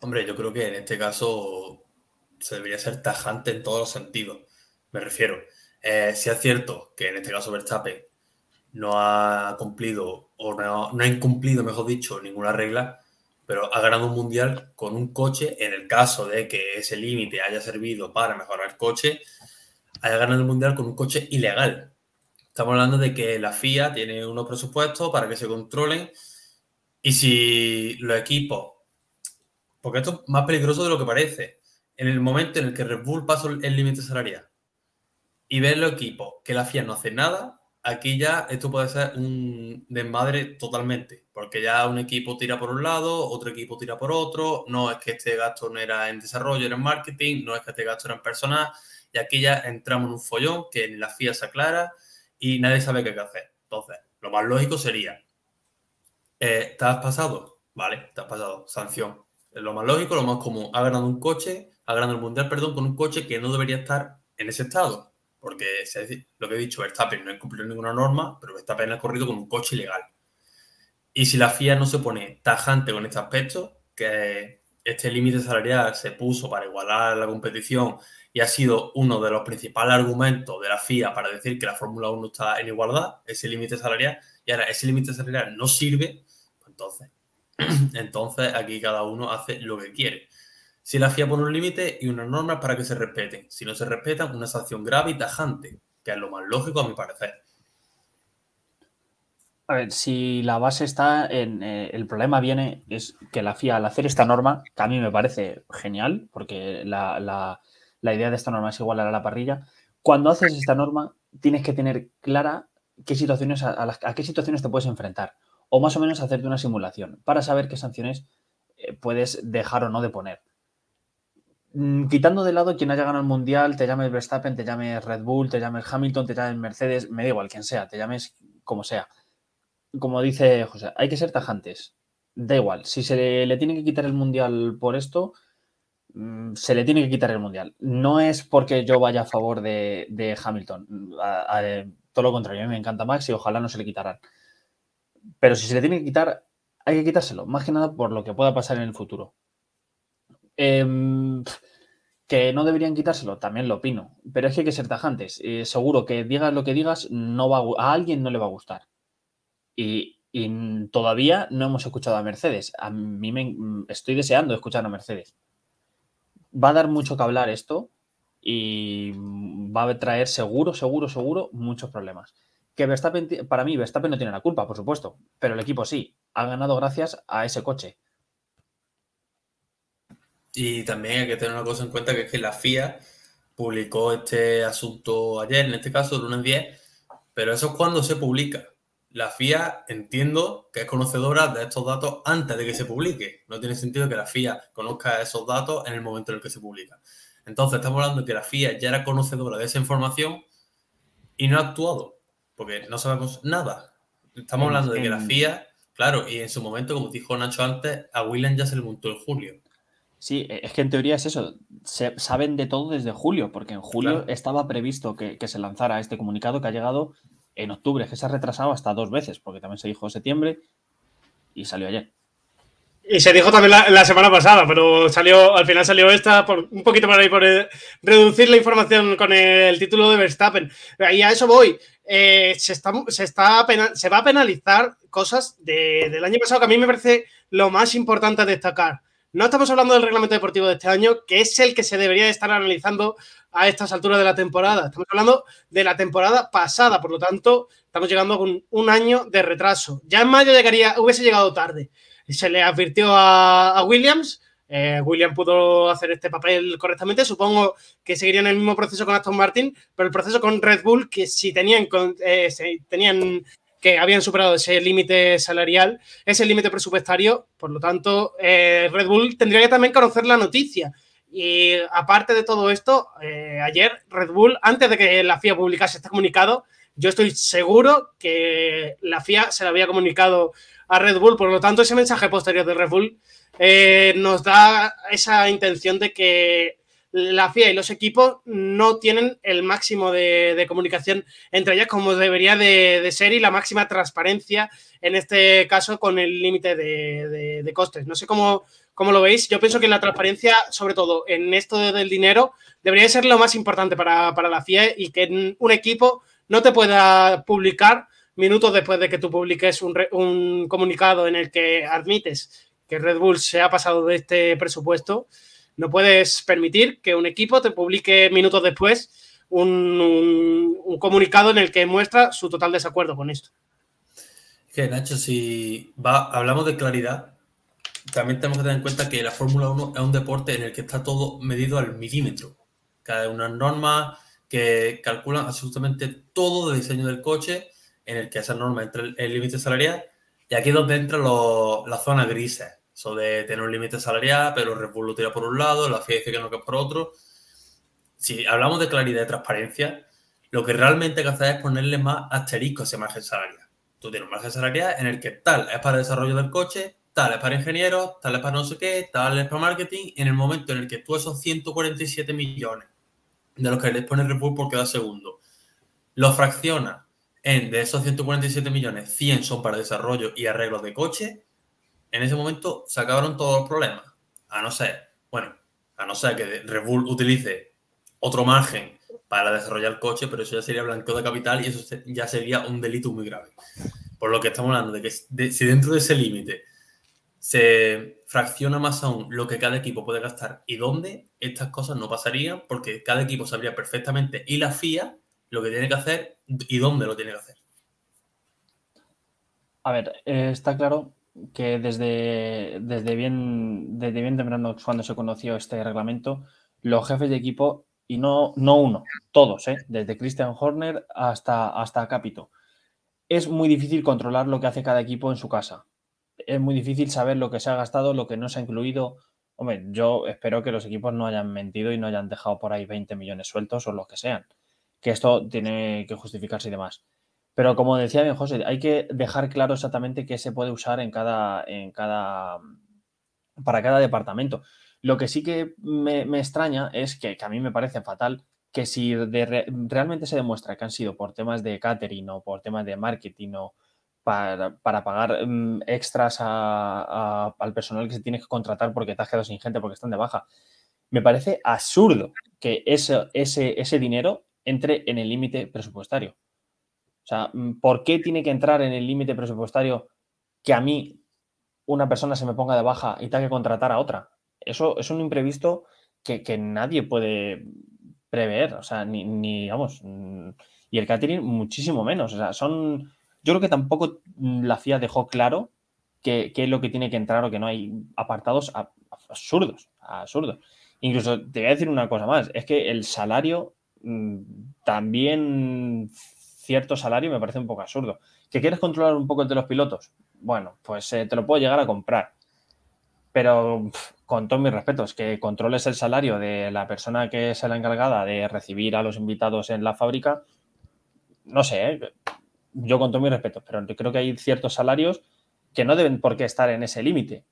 Speaker 6: Hombre, yo creo que en este caso se debería ser tajante en todos los sentidos. Me refiero, eh, si es cierto que en este caso Verstappen no ha cumplido o no, ha incumplido, mejor dicho, ninguna regla, pero ha ganado un mundial con un coche, en el caso de que ese límite haya servido para mejorar el coche, haya ganado el mundial con un coche ilegal. Estamos hablando de que la FIA tiene unos presupuestos para que se controlen y si los equipos, porque esto es más peligroso de lo que parece, en el momento en el que Red Bull pasó el límite salarial y ver los equipos que la FIA no hace nada, aquí ya esto puede ser un desmadre totalmente, porque ya un equipo tira por un lado, otro equipo tira por otro, no es que este gasto no era en desarrollo, era en marketing, no es que este gasto era en personal, y aquí ya entramos en un follón que en la FIA se aclara y nadie sabe qué hacer. Entonces, lo más lógico sería, eh, ¿te has pasado? Vale, te has pasado, sanción. Lo más lógico, lo más común. Ha ganado un coche, ha ganado el mundial, perdón, con un coche que no debería estar en ese estado porque lo que he dicho, Verstappen no incumplió ninguna norma, pero Verstappen ha corrido con un coche ilegal. Y si la FIA no se pone tajante con este aspecto, que este límite salarial se puso para igualar la competición y ha sido uno de los principales argumentos de la FIA para decir que la Fórmula 1 está en igualdad, ese límite salarial, y ahora ese límite salarial no sirve, pues entonces, entonces aquí cada uno hace lo que quiere. Si la FIA pone un límite y unas normas para que se respeten. Si no se respetan, una sanción grave y tajante, que es lo más lógico a mi parecer.
Speaker 7: A ver, si la base está en. Eh, el problema viene es que la FIA, al hacer esta norma, que a mí me parece genial, porque la, la idea de esta norma es igualar a la parrilla. Cuando haces esta norma, tienes que tener clara qué situaciones, a, las- a qué situaciones te puedes enfrentar. O más o menos hacerte una simulación para saber qué sanciones eh, puedes dejar o no de poner. Mm, Quitando de lado quien haya ganado el mundial, te llames Verstappen, te llames Red Bull, te llames Hamilton, te llames Mercedes, me da igual quien sea, te llames como sea. Como dice José, hay que ser tajantes. Da igual, si se le, tiene que quitar el mundial por esto, mm, se le tiene que quitar el mundial. No es porque yo vaya a favor de, de Hamilton, a- a- todo lo contrario, a mí me encanta Max y ojalá no se le quitaran. Pero si se le tiene que quitar, hay que quitárselo, más que nada por lo que pueda pasar en el futuro. Em, que no deberían quitárselo, también lo opino, pero es que hay que ser tajantes. Eh, seguro que digas lo que digas, no va a alguien no le va a gustar. Y, todavía no hemos escuchado a Mercedes. A mí me mm, estoy deseando escuchar a Mercedes. Va a dar mucho que hablar esto y mm, va a traer seguro, seguro, seguro muchos problemas. Que Verstappen, para mí, Verstappen no tiene la culpa, por supuesto, pero el equipo sí. Ha ganado gracias a ese coche.
Speaker 6: Y también hay que tener una cosa en cuenta que es que la FIA publicó este asunto ayer, en este caso, el lunes 10, pero eso es cuando se publica. La FIA entiendo que es conocedora de estos datos antes de que se publique. No tiene sentido que la FIA conozca esos datos en el momento en el que se publica. Entonces estamos hablando de que la FIA ya era conocedora de esa información y no ha actuado, porque no sabemos nada. Estamos hablando de que la FIA, claro, y en su momento, como dijo Nacho antes, a Williams ya se le montó en julio.
Speaker 7: Sí, es que en teoría es eso. Se, saben de todo desde julio, porque en julio
Speaker 6: Claro.
Speaker 7: estaba previsto que, que se lanzara este comunicado que ha llegado en octubre, que se ha retrasado hasta dos veces, porque también se dijo septiembre y salió ayer.
Speaker 5: Y se dijo también la, semana pasada, pero salió, al final salió esta por un poquito por ahí por eh, reducir la información con el título de Verstappen. Y a eso voy. Eh, se, está, se, va a penalizar cosas de- del año pasado que a mí me parece lo más importante a destacar. No estamos hablando del reglamento deportivo de este año, que es el que se debería de estar analizando a estas alturas de la temporada. Estamos hablando de la temporada pasada, por lo tanto, estamos llegando con un año de retraso. Ya en mayo llegaría, hubiese llegado tarde se le advirtió a, a Williams. eh, Williams pudo hacer este papel correctamente. Supongo que seguirían el mismo proceso con Aston Martin, pero el proceso con Red Bull, que si tenían, con- eh, se- tenían que habían superado ese límite salarial, ese límite presupuestario, por lo tanto, eh, Red Bull tendría que también conocer la noticia. Y aparte de todo esto, eh, ayer Red Bull, antes de que la FIA publicase este comunicado, yo estoy seguro que la FIA se lo había comunicado a Red Bull, por lo tanto ese mensaje posterior de Red Bull eh, nos da esa intención de que la FIA y los equipos no tienen el máximo de, comunicación entre ellas como debería de, ser y la máxima transparencia en este caso con el límite de, costes. No sé cómo, cómo lo veis. Yo pienso que la transparencia, sobre todo en esto del dinero, debería ser lo más importante para, para la FIA y que un equipo no te pueda publicar minutos después de que tú publiques un, un comunicado en el que admites que Red Bull se ha pasado de este presupuesto, no puedes permitir que un equipo te publique minutos después un, un- un comunicado en el que muestra su total desacuerdo con esto.
Speaker 6: Nacho, si hablamos de claridad, también tenemos que tener en cuenta que la Fórmula 1 es un deporte en el que está todo medido al milímetro. Cada unas normas que calculan absolutamente todo de diseño del coche, en el que esa norma entra el el límite salarial, y aquí es donde entran las zonas grises. De tener un límite salarial, pero Red Bull lo tira por un lado, la FIA dice que no, que por otro. Si hablamos de claridad y transparencia, lo que realmente hay que hacer es ponerle más asterisco a ese margen salarial. Tú tienes un margen salarial en el que tal es para desarrollo del coche, tal es para ingenieros, tal es para no sé qué, tal es para marketing. En el momento en el que tú esos 147 millones de los que les pone Red Bull por cada segundo, los fracciona en de esos 147 millones, 100 son para desarrollo y arreglos de coche, en ese momento se acabaron todos los problemas. A no ser, bueno, a no ser que Red Bull utilice otro margen para desarrollar el coche, pero eso ya sería blanqueo de capital y eso ya sería un delito muy grave. Por lo que estamos hablando de que si dentro de ese límite se fracciona más aún lo que cada equipo puede gastar y dónde, estas cosas no pasarían porque cada equipo sabría perfectamente y la FIA lo que tiene que hacer y dónde lo tiene que hacer.
Speaker 7: A ver, eh, está claro que desde, desde, bien, desde bien temprano, cuando se conoció este reglamento, los jefes de equipo y no, no uno, todos, ¿eh? desde Christian Horner hasta, hasta Capito. Es muy difícil controlar lo que hace cada equipo en su casa. Es muy difícil saber lo que se ha gastado, lo que no se ha incluido. Hombre, yo espero que los equipos no hayan mentido y no hayan dejado por ahí 20 millones sueltos o lo que sean. Que esto tiene que justificarse y demás. Pero como decía bien José, hay que dejar claro exactamente qué se puede usar en cada, en cada, para cada departamento. Lo que sí que me, extraña es que, a mí me parece fatal que si realmente se demuestra que han sido por temas de catering o por temas de marketing o para, pagar mm, extras al personal que se tiene que contratar porque te has quedado sin gente porque están de baja, me parece absurdo que ese dinero entre en el límite presupuestario. O sea, mm, ¿por qué tiene que entrar en el límite presupuestario que a mí una persona se me ponga de baja y tenga que contratar a otra? Eso es un imprevisto que, nadie puede prever, o sea, ni, ni, vamos, mm, y el catering muchísimo menos, o sea, son, yo creo que tampoco la FIA dejó claro qué es lo que tiene que entrar o que no hay apartados absurdos, absurdos. Incluso te voy a decir una cosa más, es que el salario mm, también cierto salario me parece un poco absurdo. ¿Que quieres controlar un poco el de los pilotos? Bueno, pues eh, te lo puedo llegar a comprar. Pero con todos mis respetos, que controles el salario de la persona que es la encargada de recibir a los invitados en la fábrica, no sé, ¿eh? yo con todos mis respetos, pero creo que hay ciertos salarios que no deben por qué estar en ese límite.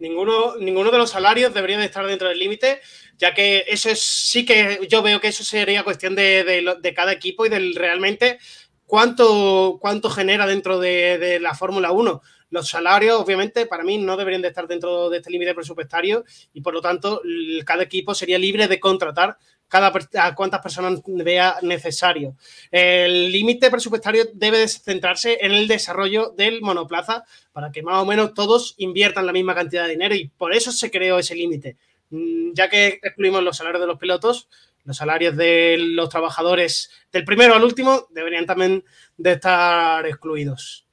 Speaker 5: Ninguno, ninguno de los salarios debería de estar dentro del límite, ya que eso es, sí que yo veo que eso sería cuestión de, de, cada equipo y del realmente cuánto, cuánto genera dentro de, de la Fórmula 1 los salarios, obviamente, para mí no deberían de estar dentro de este límite presupuestario y por lo tanto cada equipo sería libre de contratar cada a cuántas personas vea necesario. El límite presupuestario debe centrarse en el desarrollo del monoplaza para que más o menos todos inviertan la misma cantidad de dinero y por eso se creó ese límite. Mm, ya que excluimos los salarios de los pilotos, los salarios de los trabajadores del primero al último deberían también de estar excluidos.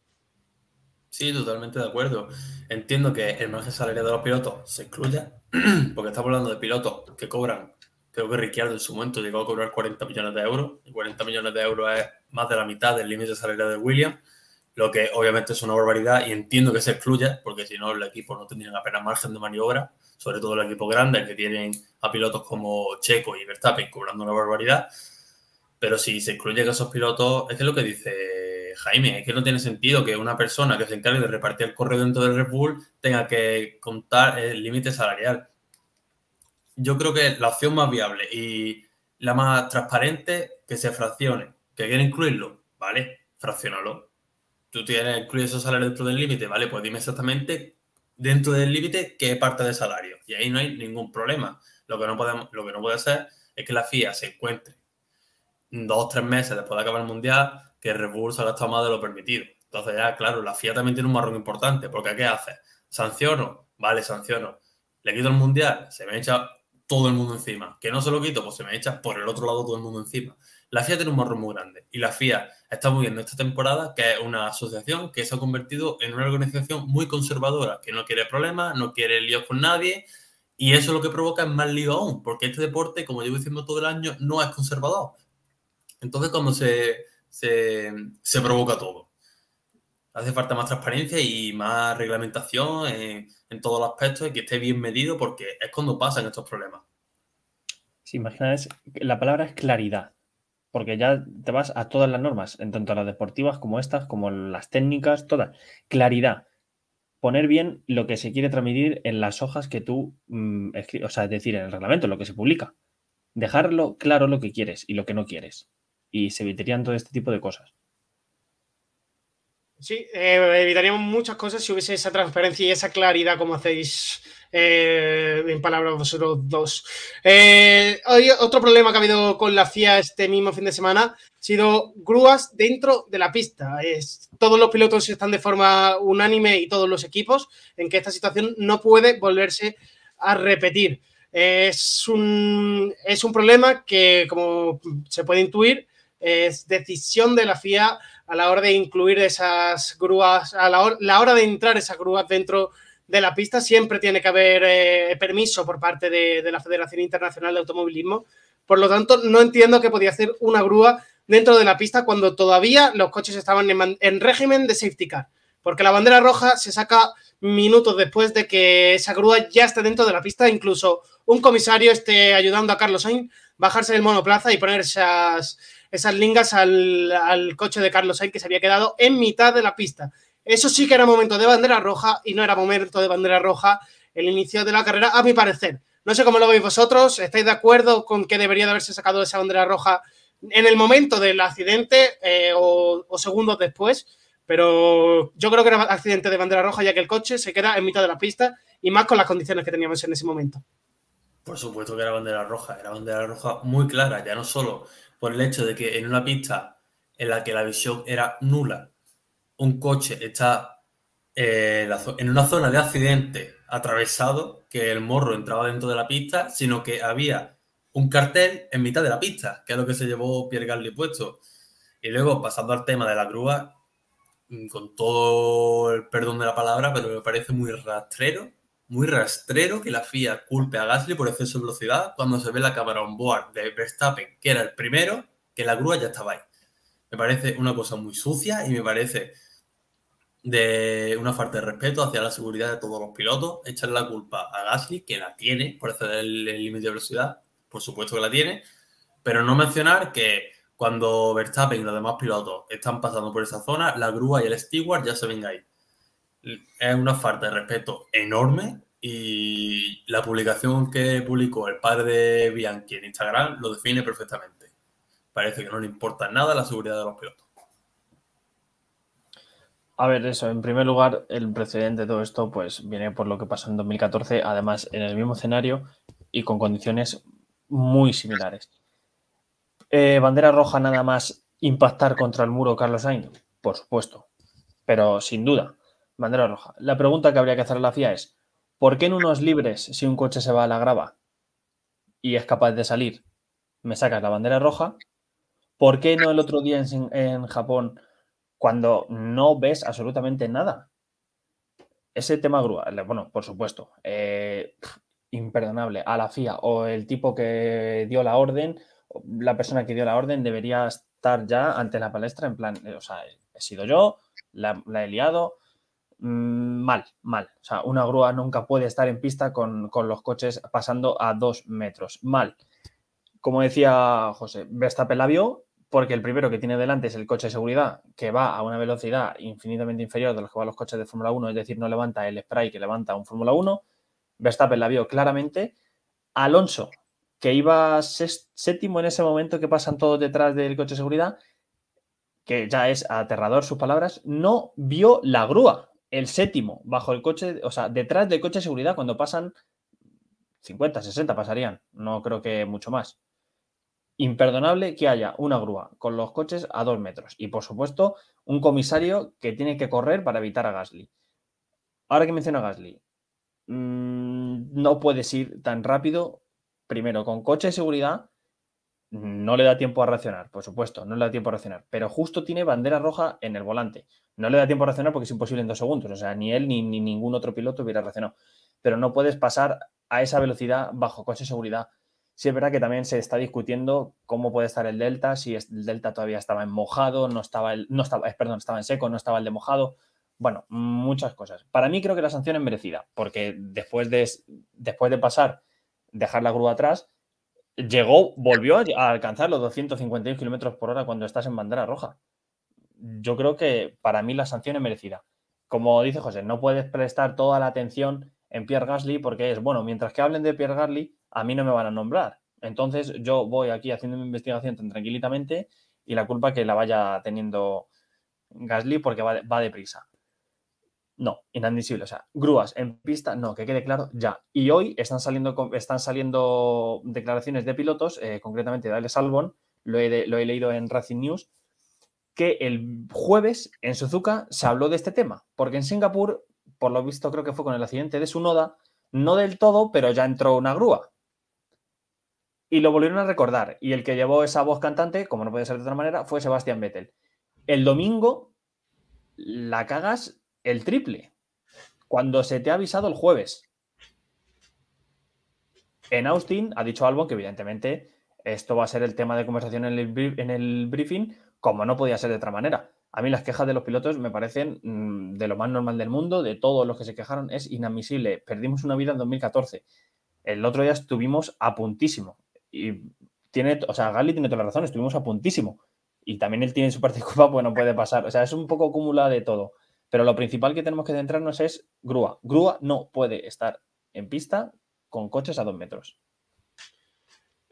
Speaker 6: Sí, totalmente de acuerdo. Entiendo que el margen salarial de los pilotos se excluya, porque estamos hablando de pilotos que cobran, creo que Ricciardo en su momento llegó a cobrar 40 millones de euros, y 40 millones de euros es más de la mitad del límite salarial de Williams, lo que obviamente es una barbaridad y entiendo que se excluya, porque si no el equipo no tendría apenas margen de maniobra, sobre todo el equipo grande, que tienen a pilotos como Checo y Verstappen cobrando una barbaridad, pero si se excluye que esos pilotos, es lo que dice Jaime, es que no tiene sentido que una persona que se encargue de repartir el correo dentro del Red Bull tenga que contar el límite salarial. Yo creo que la opción más viable y la más transparente que se fraccione. ¿Que quiere incluirlo? Vale, fraccionalo. Tú tienes incluir esos salarios dentro del límite, ¿vale? Pues dime exactamente dentro del límite qué parte de salario. Y ahí no hay ningún problema. Lo que no, podemos, lo que no puede ser es que la FIA se encuentre dos o tres meses después de acabar el Mundial que Red Bull más de lo permitido. Entonces ya, claro, la FIA también tiene un marrón importante, porque ¿qué hace? ¿Sanciono? Vale, sanciono. ¿Le quito el Mundial? Se me echa todo el mundo encima. ¿Que no se lo quito? Pues se me echa por el otro lado todo el mundo encima. La FIA tiene un marrón muy grande y la FIA está viendo esta temporada que es una asociación que se ha convertido en una organización muy conservadora, que no quiere problemas, no quiere líos con nadie y eso lo que provoca es más lío aún, porque este deporte, como llevo diciendo todo el año, no es conservador. Entonces, cuando se, se, provoca todo. Hace falta más transparencia y más reglamentación en, todos los aspectos y que esté bien medido porque es cuando pasan estos problemas.
Speaker 7: Si imaginas, la palabra es claridad, porque ya te vas a todas las normas, en tanto las deportivas como estas, como las técnicas, todas. Claridad. Poner bien lo que se quiere transmitir en las hojas que tú, mm, o sea, es decir, en el reglamento, lo que se publica. Dejarlo claro lo que quieres y lo que no quieres y se evitarían todo este tipo de cosas.
Speaker 5: Sí, eh, evitaríamos muchas cosas si hubiese esa transparencia y esa claridad como hacéis eh, en palabras vosotros dos. Eh, otro problema que ha habido con la FIA este mismo fin de semana ha sido grúas dentro de la pista. Todos los pilotos están de forma unánime y todos los equipos en que esta situación no puede volverse a repetir. Es un, es un problema que, como se puede intuir, es decisión de la FIA a la hora de incluir esas grúas, a la hora, de entrar esas grúas dentro de la pista siempre tiene que haber eh, permiso por parte de, la Federación Internacional de Automovilismo. Por lo tanto, no entiendo que podía hacer una grúa dentro de la pista cuando todavía los coches estaban en régimen de safety car. Porque la bandera roja se saca minutos después de que esa grúa ya esté dentro de la pista. Incluso un comisario esté ayudando a Carlos Sainz bajarse del monoplaza y poner esas, esas lingas al, coche de Carlos Sainz que se había quedado en mitad de la pista. Eso sí que era momento de bandera roja y no era momento de bandera roja el inicio de la carrera, a mi parecer. No sé cómo lo veis vosotros. ¿Estáis de acuerdo con que debería de haberse sacado esa bandera roja en el momento del accidente eh, o, o segundos después? Pero yo creo que era accidente de bandera roja ya que el coche se queda en mitad de la pista y más con las condiciones que teníamos en ese momento.
Speaker 6: Por supuesto que era bandera roja, era bandera roja muy clara, ya no solo por el hecho de que en una pista en la que la visión era nula, un coche está eh, en una zona de accidente atravesado, que el morro entraba dentro de la pista, sino que había un cartel en mitad de la pista, que es lo que se llevó Pierre Gasly puesto. Y luego, pasando al tema de la grúa, mm, con todo el perdón de la palabra, pero me parece muy rastrero, muy rastrero que la FIA culpe a Gasly por exceso de velocidad cuando se ve la cámara on board de Verstappen, que era el primero, que la grúa ya estaba ahí. Me parece una cosa muy sucia y me parece de una falta de respeto hacia la seguridad de todos los pilotos, echarle la culpa a Gasly, que la tiene por exceder el límite de velocidad, por supuesto que la tiene, pero no mencionar que cuando Verstappen y los demás pilotos están pasando por esa zona, la grúa y el steward ya se ven ahí. Es una falta de respeto enorme y la publicación que publicó el padre de Bianchi en Instagram lo define perfectamente. Parece que no le importa nada la seguridad de los pilotos.
Speaker 7: A ver, eso, en primer lugar, el precedente de todo esto, pues viene por lo que pasó en 2014, además en el mismo escenario y con condiciones muy similares. Eh, bandera roja nada más impactar contra el muro Carlos Sainz, por supuesto, pero sin duda, bandera roja. La pregunta que habría que hacer a la FIA es, ¿por qué en unos libres, si un coche se va a la grava y es capaz de salir, me sacas la bandera roja? ¿Por qué no el otro día en, Japón cuando no ves absolutamente nada. Ese tema grúa, bueno, por supuesto, eh, imperdonable a la FIA o el tipo que dio la orden, la persona que dio la orden debería estar ya ante la palestra en plan, eh, o sea, he sido yo, la, la he liado, mal, mal. O sea, una grúa nunca puede estar en pista con, con los coches pasando a dos metros, mal. Como decía José, Verstappen la vio porque el primero que tiene delante es el coche de seguridad, que va a una velocidad infinitamente inferior de los que van los coches de Fórmula 1, es decir, no levanta el spray que levanta un Fórmula 1. Verstappen la vio claramente. Alonso, que iba séptimo en ese momento, que pasan todos detrás del coche de seguridad, que ya es aterrador sus palabras, no vio la grúa, el séptimo, bajo el coche, o sea, detrás del coche de seguridad, cuando pasan 50, 60 pasarían, no creo que mucho más imperdonable que haya una grúa con los coches a dos metros y, por supuesto, un comisario que tiene que correr para evitar a Gasly. Ahora que menciona a Gasly, mm, no puedes ir tan rápido, primero con coche de seguridad, no le da tiempo a reaccionar, por supuesto, no le da tiempo a reaccionar, pero justo tiene bandera roja en el volante. No le da tiempo a reaccionar porque es imposible en dos segundos, o sea, ni él ni, ni ningún otro piloto hubiera reaccionado. Pero no puedes pasar a esa velocidad bajo coche de seguridad. Sí es verdad que también se está discutiendo cómo puede estar el Delta, si el Delta todavía estaba en mojado, no estaba el, no estaba, eh, perdón, estaba en seco, no estaba el de mojado. Bueno, muchas cosas. Para mí creo que la sanción es merecida, porque después de, después de pasar, dejar la grúa atrás, llegó, volvió a alcanzar los 251 kilómetros por hora cuando estás en bandera roja. Yo creo que para mí la sanción es merecida. Como dice José, no puedes prestar toda la atención en Pierre Gasly porque es, bueno, mientras que hablen de Pierre Gasly, a mí no me van a nombrar. Entonces yo voy aquí haciendo mi investigación tan tranquilitamente y la culpa que la vaya teniendo Gasly porque va, va deprisa. No, inadmisible. O sea, grúas en pista, no, que quede claro ya. Y hoy están saliendo, están saliendo declaraciones de pilotos, eh, concretamente de Alex Albon, lo he, leído en Racing News, que el jueves en Suzuka se habló de este tema, porque en Singapur, por lo visto creo que fue con el accidente de Sunoda, no del todo, pero ya entró una grúa. Y lo volvieron a recordar. Y el que llevó esa voz cantante, como no puede ser de otra manera, fue Sebastián Vettel. El domingo la cagas el triple. cuando se te ha avisado el jueves. En Austin ha dicho algo que evidentemente esto va a ser el tema de conversación en el, briefing, como no podía ser de otra manera. A mí las quejas de los pilotos me parecen mm, de lo más normal del mundo, de todos los que se quejaron, es inadmisible. Perdimos una vida en 2014. El otro día estuvimos a puntísimo. Y tiene, o sea, Gali tiene toda la razón, estuvimos a puntísimo. Y también él tiene su parte de culpa, pues no puede pasar. O sea, es un poco acumulado de todo. Pero lo principal que tenemos que centrarnos es grúa. Grúa no puede estar en pista con coches a dos metros.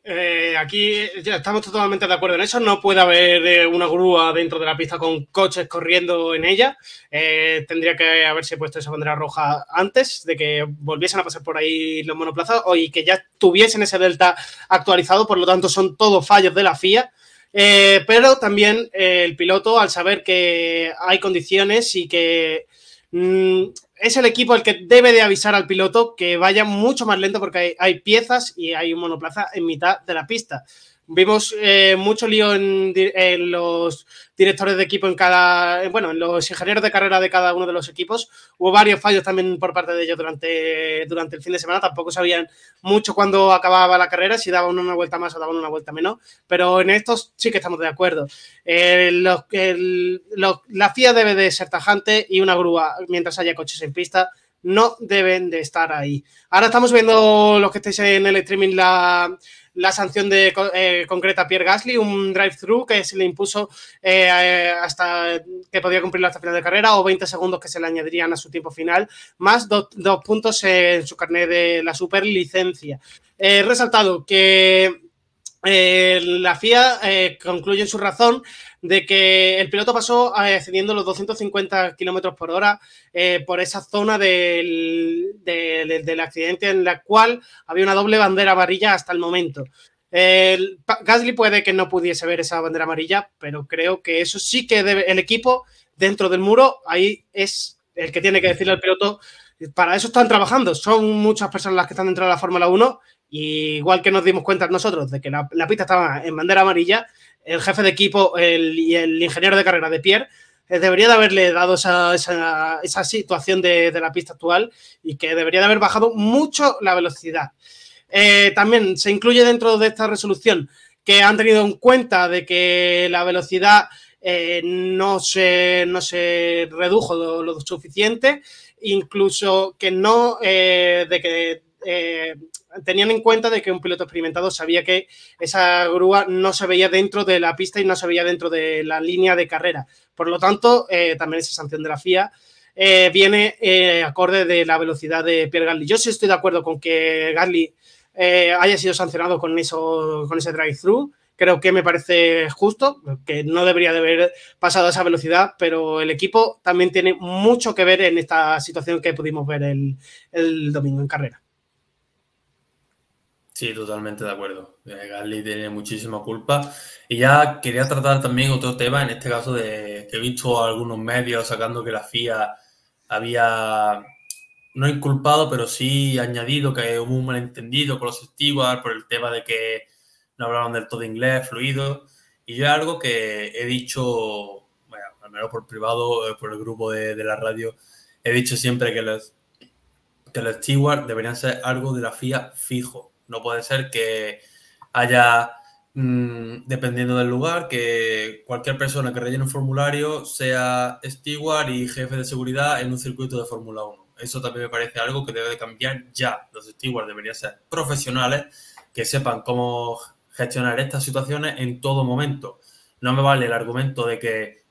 Speaker 5: Eh, aquí ya estamos totalmente de acuerdo en eso. No puede haber eh, una grúa dentro de la pista con coches corriendo en ella. Eh, tendría que haberse puesto esa bandera roja antes de que volviesen a pasar por ahí los monoplazas y que ya tuviesen ese delta actualizado. Por lo tanto, son todos fallos de la FIA. Pero también el piloto, al saber que hay condiciones y que mm, es el equipo el que debe de avisar al piloto que vaya mucho más lento porque hay, piezas y hay un monoplaza en mitad de la pista. Vimos eh, mucho lío en, los directores de equipo en cada, bueno, en los ingenieros de carrera de cada uno de los equipos. Hubo varios fallos también por parte de ellos durante, durante el fin de semana. Tampoco sabían mucho cuándo acababa la carrera, si daban una vuelta más o daban una vuelta menos. Pero en estos sí que estamos de acuerdo. Eh, la FIA debe de ser tajante y una grúa, mientras haya coches en pista, no deben de estar ahí. Ahora estamos viendo los que estéis en el streaming la la sanción de eh, concreta a Pierre Gasly, un drive-thru que se le impuso eh, hasta que podía cumplir hasta final de carrera o 20 segundos que se le añadirían a su tiempo final, más dos puntos en su carnet de la superlicencia. He resaltado que eh, la FIA concluye en su razón de que el piloto pasó cediendo los 250 kilómetros por hora eh, por esa zona del, del, accidente en la cual había una doble bandera amarilla hasta el momento. Gasly puede que no pudiese ver esa bandera amarilla, pero creo que eso sí que debe, el equipo dentro del muro, ahí es el que tiene que decirle al piloto, para eso están trabajando, son muchas personas las que están dentro de la Fórmula 1 y igual que nos dimos cuenta nosotros de que la, pista estaba en bandera amarilla, el jefe de equipo y el ingeniero de carrera de Pierre, eh, debería de haberle dado esa, situación de, la pista actual y que debería de haber bajado mucho la velocidad. Eh, también se incluye dentro de esta resolución que han tenido en cuenta de que la velocidad eh, no, se, no se redujo lo, suficiente, incluso que no, de que tenían en cuenta de que un piloto experimentado sabía que esa grúa no se veía dentro de la pista y no se veía dentro de la línea de carrera. Por lo tanto, eh, también esa sanción de la FIA eh, viene eh, acorde de la velocidad de Pierre Gasly. Yo sí estoy de acuerdo con que Gasly haya sido sancionado con, eso, con ese drive-thru. Creo que me parece justo, que no debería de haber pasado esa velocidad, pero el equipo también tiene mucho que ver en esta situación que pudimos ver el domingo en carrera.
Speaker 6: Sí, totalmente de acuerdo. Eh, Gasly tiene muchísima culpa. Y ya quería tratar también otro tema, en este caso de que he visto algunos medios sacando que la FIA había no inculpado, pero sí añadido que hubo un malentendido con los stewards por el tema de que no hablaban del todo inglés, fluido. Y yo algo que he dicho, bueno, al menos por privado, eh, por el grupo de, la radio, he dicho siempre que los stewards deberían ser algo de la FIA fijo no puede ser que haya, mm, dependiendo del lugar, que cualquier persona que rellene un formulario sea steward y jefe de seguridad en un circuito de Fórmula 1. Eso también me parece algo que debe de cambiar ya. Los stewards deberían ser profesionales que sepan cómo gestionar estas situaciones en todo momento. No me vale el argumento de que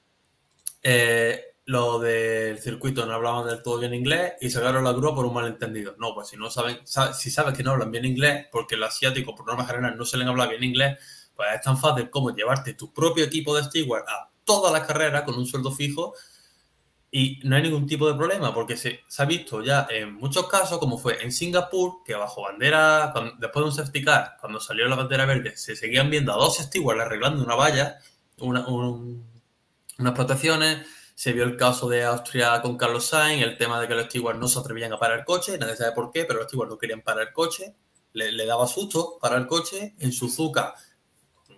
Speaker 6: eh, lo del circuito no hablaban del todo bien inglés y sacaron la grúa por un malentendido. No, pues si no saben, si sabes que no hablan bien inglés, porque el asiático por norma general no se les habla bien inglés, pues es tan fácil como llevarte tu propio equipo de steward a todas las carreras con un sueldo fijo y no hay ningún tipo de problema, porque se, ha visto ya en muchos casos, como fue en Singapur, que bajo bandera, después de un safety car, cuando salió la bandera verde, se seguían viendo a dos stewards arreglando una valla, una, unas protecciones se vio el caso de Austria con Carlos Sainz, el tema de que los stewards no se atrevían a parar el coche, nadie sabe por qué, pero los stewards no querían parar el coche, le, daba susto parar el coche. En Suzuka,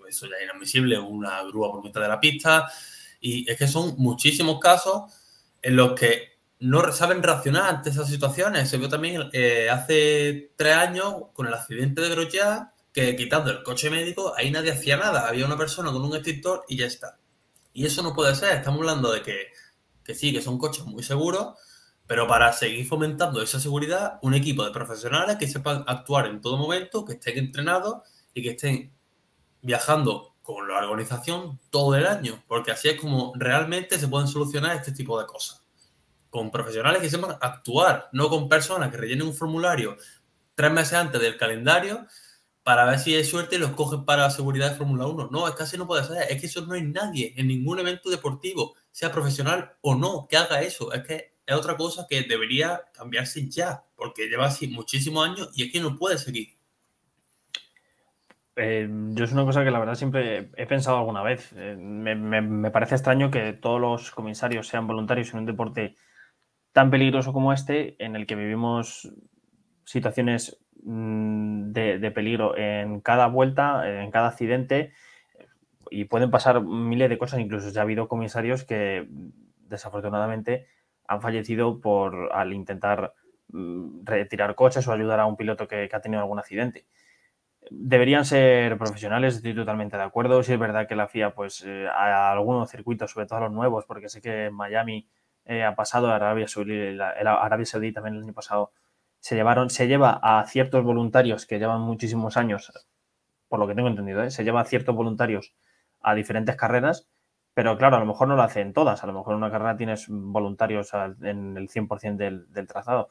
Speaker 6: eso ya es inadmisible, una grúa por mitad de la pista. Y es que son muchísimos casos en los que no saben reaccionar ante esas situaciones. Se vio también eh, hace tres años con el accidente de Grosjean que quitando el coche médico ahí nadie hacía nada. Había una persona con un extintor y ya está. Y eso no puede ser. Estamos hablando de que, que sí, que son coches muy seguros, pero para seguir fomentando esa seguridad, un equipo de profesionales que sepan actuar en todo momento, que estén entrenados y que estén viajando con la organización todo el año, porque así es como realmente se pueden solucionar este tipo de cosas. Con profesionales que sepan actuar, no con personas que rellenen un formulario tres meses antes del calendario para ver si hay suerte los cogen para seguridad de Fórmula 1. No, es así no puede ser. Es que eso no hay nadie en ningún evento deportivo, sea profesional o no, que haga eso. Es que es otra cosa que debería cambiarse ya, porque lleva así muchísimos años y es que no puede seguir.
Speaker 7: Eh, yo es una cosa que la verdad siempre he pensado alguna vez. Eh, me, parece extraño que todos los comisarios sean voluntarios en un deporte tan peligroso como este, en el que vivimos situaciones mm, de, peligro en cada vuelta, en cada accidente, y pueden pasar miles de cosas. Incluso ya ha habido comisarios que desafortunadamente han fallecido por al intentar mm, retirar coches o ayudar a un piloto que ha tenido algún accidente deberían ser profesionales, estoy totalmente de acuerdo. Si es verdad que la FIA, pues eh, a algunos circuitos, sobre todo a los nuevos, porque sé que en Miami eh, ha pasado, Arabia Saudí, Arabia Saudí también el año pasado, se llevaron, se lleva a ciertos voluntarios que llevan muchísimos años, por lo que tengo entendido, ¿eh? se lleva a ciertos voluntarios a diferentes carreras, pero claro, a lo mejor no lo hacen todas, a lo mejor en una carrera tienes voluntarios en el 100% del, del, trazado.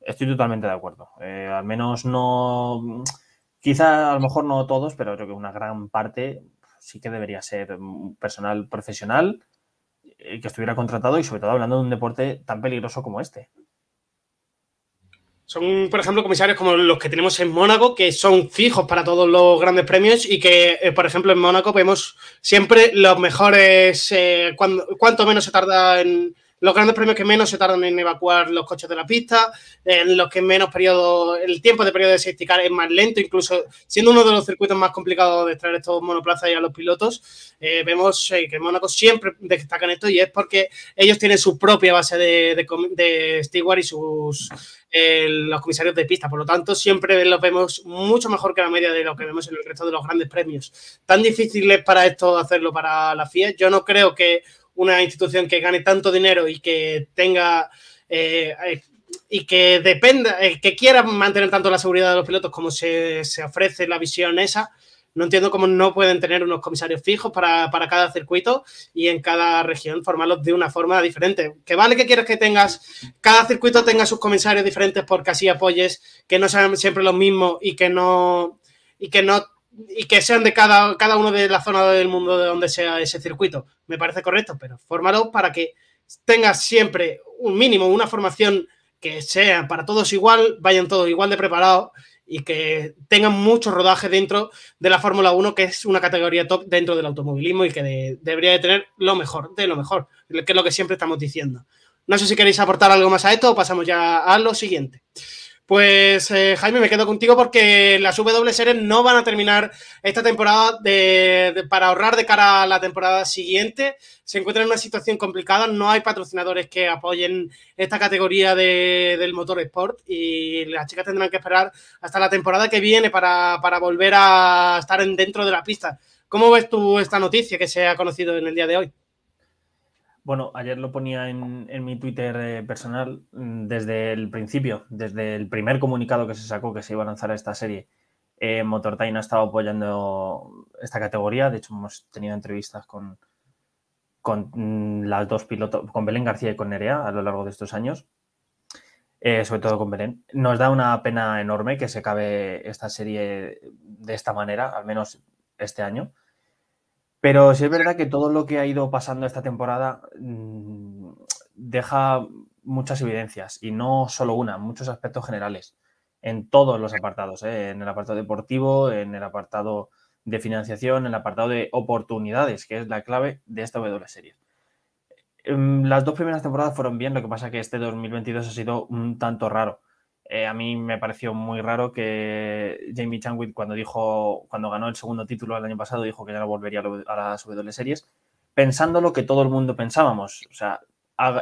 Speaker 7: Estoy totalmente de acuerdo. al menos no Quizá a lo mejor no todos, pero creo que una gran parte sí que debería ser personal profesional eh, que estuviera contratado y sobre todo hablando de un deporte tan peligroso como este.
Speaker 5: Son, por ejemplo, comisarios como los que tenemos en Mónaco, que son fijos para todos los grandes premios y que, eh, por ejemplo, en Mónaco vemos siempre los mejores, eh, cuanto menos se tarda en, los grandes premios que menos se tardan en evacuar los coches de la pista, en los que menos periodo, el tiempo de periodo de safety car es más lento, incluso siendo uno de los circuitos más complicados de extraer estos monoplazas y a los pilotos, eh, vemos que en Mónaco siempre destacan esto y es porque ellos tienen su propia base de, de, steward y sus los comisarios de pista. Por lo tanto, siempre los vemos mucho mejor que la media de lo que vemos en el resto de los grandes premios. Tan difícil es para esto hacerlo para la FIA. Yo no creo que una institución que gane tanto dinero y que tenga eh, eh, y que dependa, eh, que quiera mantener tanto la seguridad de los pilotos como se, ofrece la visión esa, no entiendo cómo no pueden tener unos comisarios fijos para, cada circuito y en cada región formarlos de una forma diferente. Que vale que quieres que tengas, cada circuito tenga sus comisarios diferentes porque así apoyes que no sean siempre los mismos y que no, y que no y que sean de cada, cada uno de la zona del mundo de donde sea ese circuito. Me parece correcto, pero fórmalo para que tengas siempre un mínimo, una formación que sea para todos igual, vayan todos igual de preparados y que tengan mucho rodaje dentro de la Fórmula 1, que es una categoría top dentro del automovilismo y que debería de tener lo mejor, de lo mejor, que es lo que siempre estamos diciendo. No sé si queréis aportar algo más a esto o pasamos ya a lo siguiente. Pues eh, Jaime, me quedo contigo porque las W Series no van a terminar esta temporada para ahorrar de cara a la temporada siguiente. Se encuentran en una situación complicada, no hay patrocinadores que apoyen esta categoría del motor sport y las chicas tendrán que esperar hasta la temporada que viene para, para volver a estar en, dentro de la pista. ¿Cómo ves tú esta noticia que se ha conocido en el día de hoy?
Speaker 7: Bueno, ayer lo ponía en, mi Twitter eh, personal mm, desde el principio, desde el primer comunicado que se sacó que se iba a lanzar esta serie. Eh, Motortime ha estado apoyando esta categoría. De hecho, hemos tenido entrevistas con, con mm, las dos pilotos, con Belén García y con Nerea a lo largo de estos años. Eh, sobre todo con Belén. Nos da una pena enorme que se acabe esta serie de esta manera, al menos este año. Pero sí es verdad que todo lo que ha ido pasando esta temporada mm, deja muchas evidencias y no solo una, muchos aspectos generales en todos los apartados, ¿eh? en el apartado deportivo, en el apartado de financiación, en el apartado de oportunidades, que es la clave de esta W Series. Em, las dos primeras temporadas fueron bien, lo que pasa que este 2022 ha sido un tanto raro. Eh, a mí me pareció muy raro que Jamie Changwit cuando dijo, cuando ganó el segundo título el año pasado, dijo que ya no volvería a las W series, pensando lo que todo el mundo pensábamos. O sea,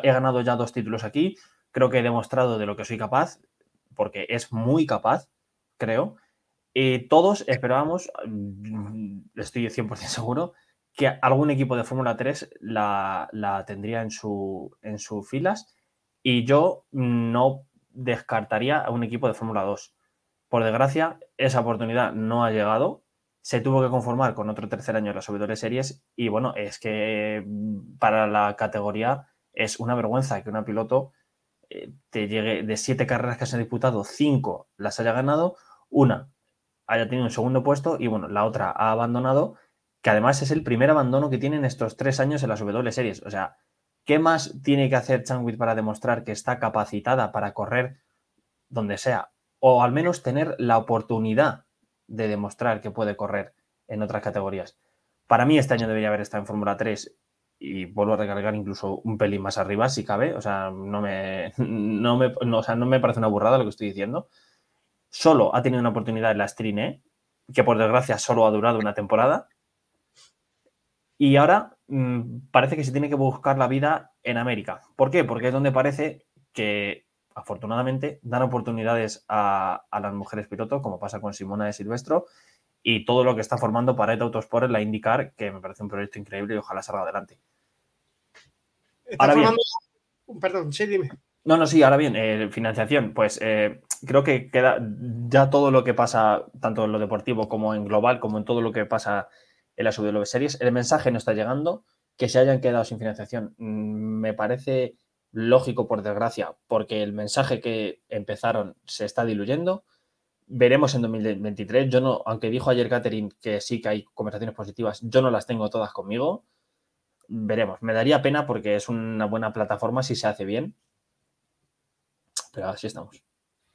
Speaker 7: he ganado ya dos títulos aquí, creo que he demostrado de lo que soy capaz, porque es muy capaz, creo. Y todos esperábamos, mm, estoy 100% seguro, que algún equipo de Fórmula 3 la, tendría en, su, en sus filas y yo no descartaría a un equipo de Fórmula 2. Por desgracia, esa oportunidad no ha llegado. Se tuvo que conformar con otro tercer año de las W Series y bueno, es que mm, para la categoría es una vergüenza que una piloto eh, te llegue de siete carreras que se han disputado, cinco las haya ganado, una haya tenido un segundo puesto y bueno, la otra ha abandonado, que además es el primer abandono que tienen estos tres años en las W Series. O sea, ¿qué más tiene que hacer Changwit para demostrar que está capacitada para correr donde sea? O al menos tener la oportunidad de demostrar que puede correr en otras categorías. Para mí este año debería haber estado en Fórmula 3 y vuelvo a recargar incluso un pelín más arriba si cabe. O sea, no me, no me, o sea, no me parece una burrada lo que estoy diciendo. Solo ha tenido una oportunidad en la Strine, que por desgracia solo ha durado una temporada. Y ahora parece que se tiene que buscar la vida en América. ¿Por qué? Porque es donde parece que afortunadamente dan oportunidades a, las mujeres pilotos, como pasa con Simona de Silvestro, y todo lo que está formando para Autosport en la IndyCar, que me parece un proyecto increíble y ojalá salga adelante.
Speaker 5: Ahora bien, Perdón, sí, dime.
Speaker 7: No, no, sí, ahora bien, eh, financiación, pues eh, creo que queda ya todo lo que pasa, tanto en lo deportivo como en global, como en todo lo que pasa en las W Series, el mensaje no está llegando, que se hayan quedado sin financiación mm, me parece lógico por desgracia, porque el mensaje que empezaron se está diluyendo. Veremos en 2023. Yo no, aunque dijo ayer Catherine que sí que hay conversaciones positivas, yo no las tengo todas conmigo. Veremos. Me daría pena porque es una buena plataforma si se hace bien. Pero así estamos.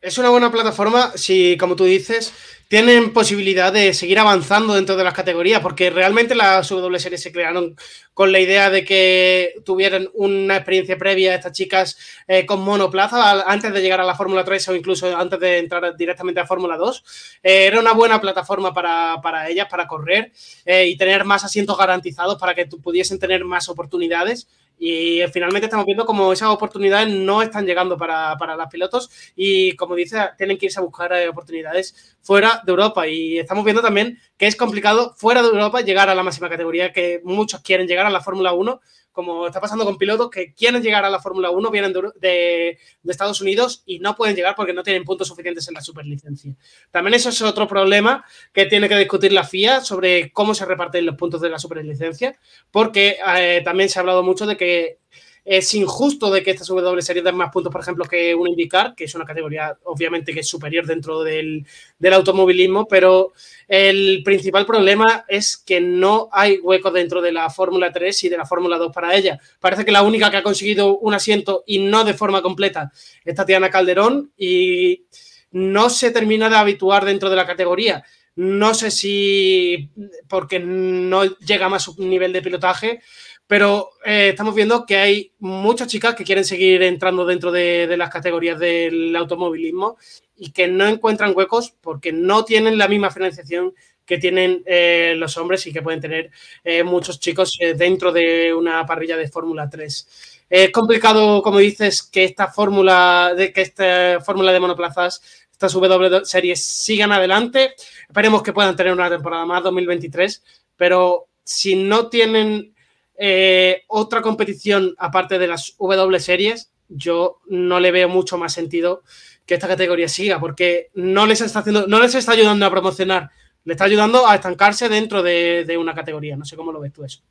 Speaker 5: Es una buena plataforma si, como tú dices, tienen posibilidad de seguir avanzando dentro de las categorías, porque realmente las W Series se crearon con la idea de que tuvieran una experiencia previa estas chicas eh, con monoplaza antes de llegar a la Fórmula 3 o incluso antes de entrar directamente a Fórmula 2. Eh, era una buena plataforma para, ellas, para correr eh, y tener más asientos garantizados para que pudiesen tener más oportunidades. Y finalmente estamos viendo como esas oportunidades no están llegando para, para los pilotos y como dice, tienen que irse a buscar eh, oportunidades fuera de Europa. Y estamos viendo también que es complicado fuera de Europa llegar a la máxima categoría, que muchos quieren llegar a la Fórmula 1 como está pasando con pilotos que quieren llegar a la Fórmula 1, vienen de, Estados Unidos y no pueden llegar porque no tienen puntos suficientes en la superlicencia. También eso es otro problema que tiene que discutir la FIA sobre cómo se reparten los puntos de la superlicencia, porque eh, también se ha hablado mucho de que es injusto de que estas W Series den más puntos, por ejemplo, que un IndyCar, que es una categoría obviamente que es superior dentro del, automovilismo, pero el principal problema es que no hay hueco dentro de la Fórmula 3 y de la Fórmula 2 para ella. Parece que la única que ha conseguido un asiento y no de forma completa es Tatiana Calderón y no se termina de habituar dentro de la categoría. No sé si porque no llega más su nivel de pilotaje pero eh, estamos viendo que hay muchas chicas que quieren seguir entrando dentro de, las categorías del automovilismo y que no encuentran huecos porque no tienen la misma financiación que tienen eh, los hombres y que pueden tener eh, muchos chicos dentro de una parrilla de Fórmula 3. Es complicado, como dices, que esta fórmula de que esta fórmula de monoplazas, estas W series sigan adelante. Esperemos que puedan tener una temporada más 2023, pero si no tienen eh, otra competición aparte de las W series, yo no le veo mucho más sentido que esta categoría siga, porque no les está haciendo, no les está ayudando a promocionar, le está ayudando a estancarse dentro de, una categoría. No sé cómo lo ves tú eso.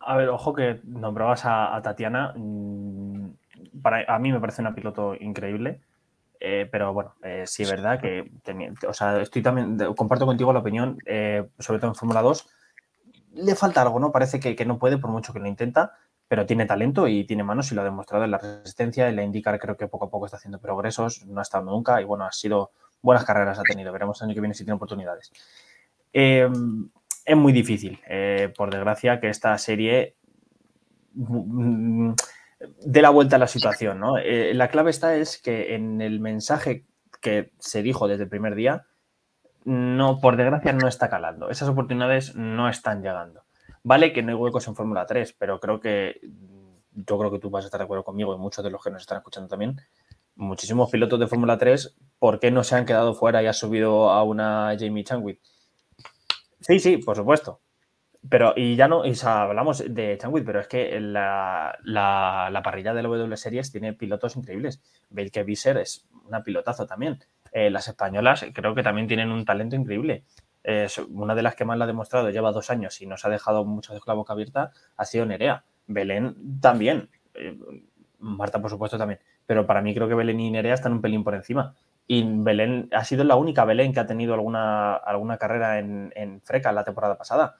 Speaker 7: A ver, ojo que nombrabas a, Tatiana. Mm, para, a mí me parece una piloto increíble. Eh, pero bueno, eh, sí es verdad que o sea, estoy también, comparto contigo la opinión, sobre todo en Fórmula 2, le falta algo, ¿no? Parece que, no puede por mucho que lo intenta, pero tiene talento y tiene manos y lo ha demostrado en la resistencia y la indicar creo que poco a poco está haciendo progresos, no ha estado nunca y bueno, ha sido buenas carreras ha tenido, veremos el año que viene si tiene oportunidades. Eh, es muy difícil, eh, por desgracia, que esta serie mm, dé la vuelta a la situación, ¿no? Eh, la clave está es que en el mensaje que se dijo desde el primer día, no, por desgracia, no está calando. Esas oportunidades no están llegando. Vale que no hay huecos en Fórmula 3, pero creo que yo creo que tú vas a estar de acuerdo conmigo y muchos de los que nos están escuchando también, muchísimos pilotos de Fórmula 3, ¿por qué no se han quedado fuera y ha subido a una Jamie Changwit? Sí, sí, por supuesto. Pero, y ya no, y hablamos de Changwit, pero es que la, la, parrilla de la W Series tiene pilotos increíbles. que Visser es una pilotazo también. Eh, las españolas creo que también tienen un talento increíble. una de las que más la ha demostrado, lleva dos años y nos ha dejado mucho de la boca abierta, ha sido Nerea. Belén también. Eh, Marta, por supuesto, también. Pero para mí creo que Belén y Nerea están un pelín por encima. Y Belén ha sido la única Belén que ha tenido alguna, alguna carrera en, en Freca la temporada pasada.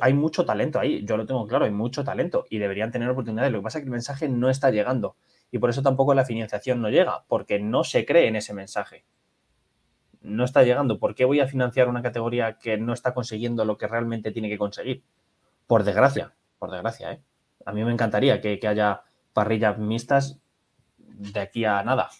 Speaker 7: Hay mucho talento ahí, yo lo tengo claro, hay mucho talento y deberían tener oportunidades. Lo que pasa es que el mensaje no está llegando y por eso tampoco la financiación no llega, porque no se cree en ese mensaje. No está llegando. ¿Por qué voy a financiar una categoría que no está consiguiendo lo que realmente tiene que conseguir? Por desgracia, por desgracia, ¿eh? A mí me encantaría que, haya parrillas mixtas de aquí a nada.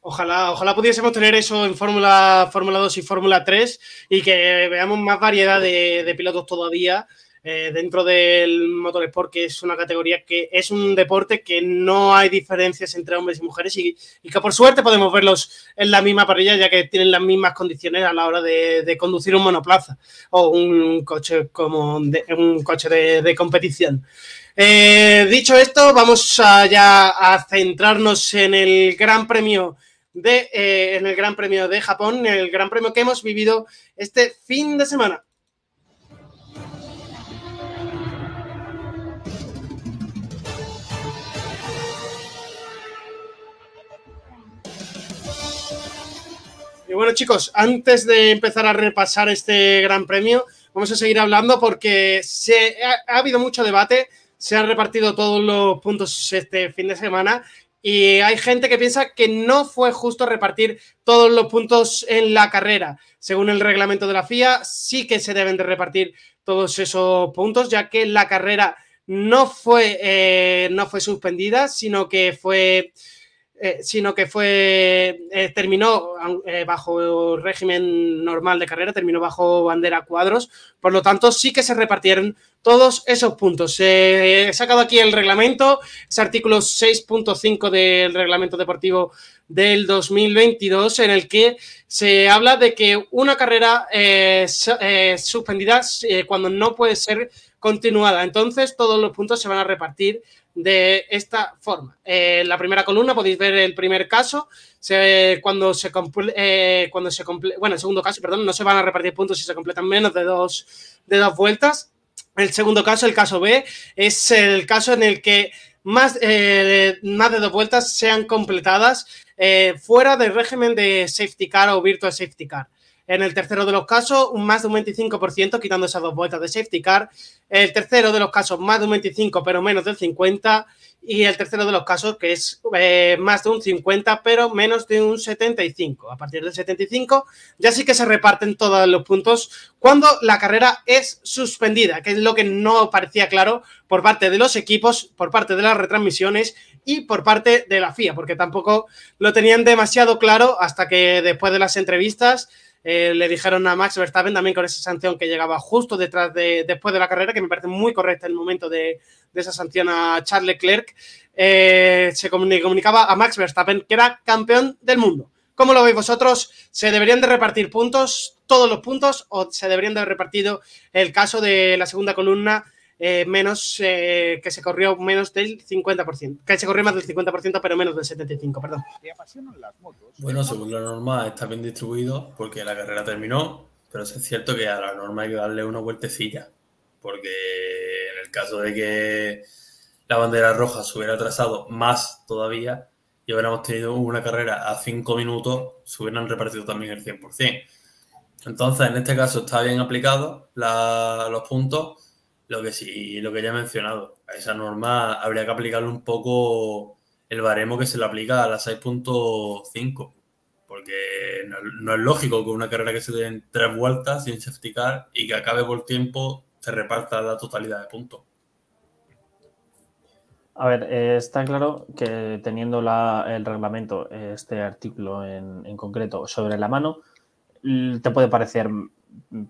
Speaker 5: Ojalá, ojalá pudiésemos tener eso en Fórmula, Fórmula 2 y Fórmula 3 y que veamos más variedad de pilotos todavía eh, dentro del motorsport, que es una categoría que es un deporte que no hay diferencias entre hombres y mujeres y, que por suerte podemos verlos en la misma parrilla, ya que tienen las mismas condiciones a la hora de, conducir un monoplaza o un coche como un coche de, competición. Eh, dicho esto, vamos a ya a centrarnos en el Gran Premio de eh, en el Gran Premio de Japón, el Gran Premio que hemos vivido este fin de semana. Y bueno, chicos, antes de empezar a repasar este gran premio, vamos a seguir hablando porque se, ha, habido mucho debate, se han repartido todos los puntos este fin de semana y hay gente que piensa que no fue justo repartir todos los puntos en la carrera. Según el reglamento de la FIA, sí que se deben de repartir todos esos puntos, ya que la carrera no fue, eh, no fue suspendida, sino que fue eh, sino que fue eh, terminó eh, bajo régimen normal de carrera, terminó bajo bandera cuadros, por lo tanto sí que se repartieron todos esos puntos. he sacado aquí el reglamento, es artículo 6.5 del reglamento deportivo del 2022, en el que se habla de que una carrera suspendida cuando no puede ser continuada. Entonces, todos los puntos se van a repartir de esta forma. En eh, la primera columna podéis ver el primer caso, cuando se eh, cuando se bueno, el segundo caso, perdón, no se van a repartir puntos si se completan menos de dos, de dos vueltas. El segundo caso, el caso B, es el caso en el que más, eh, más de dos vueltas sean completadas fuera del régimen de safety car o virtual safety car. En el tercero de los casos, más de un 25%, quitando esas dos vueltas de safety car. El tercero de los casos, más de un 25%, pero menos del 50%. Y el tercero de los casos, que es eh, más de un 50%, pero menos de un 75%. A partir del 75%, ya sí que se reparten todos los puntos cuando la carrera es suspendida, que es lo que no parecía claro por parte de los equipos, por parte de las retransmisiones y por parte de la FIA, porque tampoco lo tenían demasiado claro hasta que después de las entrevistas eh, le dijeron a Max Verstappen también con esa sanción que llegaba justo detrás de, después de la carrera, que me parece muy correcta el momento de, esa sanción a Charles Leclerc, eh, se comunicaba a Max Verstappen que era campeón del mundo. ¿Cómo lo veis vosotros? ¿Se deberían de repartir puntos, todos los puntos, o se deberían de haber repartido el caso de la segunda columna eh, menos eh, que se corrió menos del 50%, que se corrió más del 50%, pero menos del 75%, perdón.
Speaker 6: Bueno, según la norma está bien distribuido porque la carrera terminó, pero es cierto que a la norma hay que darle una vueltecilla, porque en el caso de que la bandera roja se hubiera atrasado más todavía y hubiéramos tenido una carrera a 5 minutos, se hubieran repartido también el 100%. Entonces, en este caso está bien aplicado los puntos lo que sí, lo que ya he mencionado, a esa norma habría que aplicarle un poco el baremo que se le aplica a la 6.5, porque no, es lógico que una carrera que se dé en tres vueltas sin safety car y que acabe por tiempo se reparta la totalidad de puntos.
Speaker 7: A ver, eh, está claro que teniendo el reglamento, este artículo en, en, concreto, sobre la mano, te puede parecer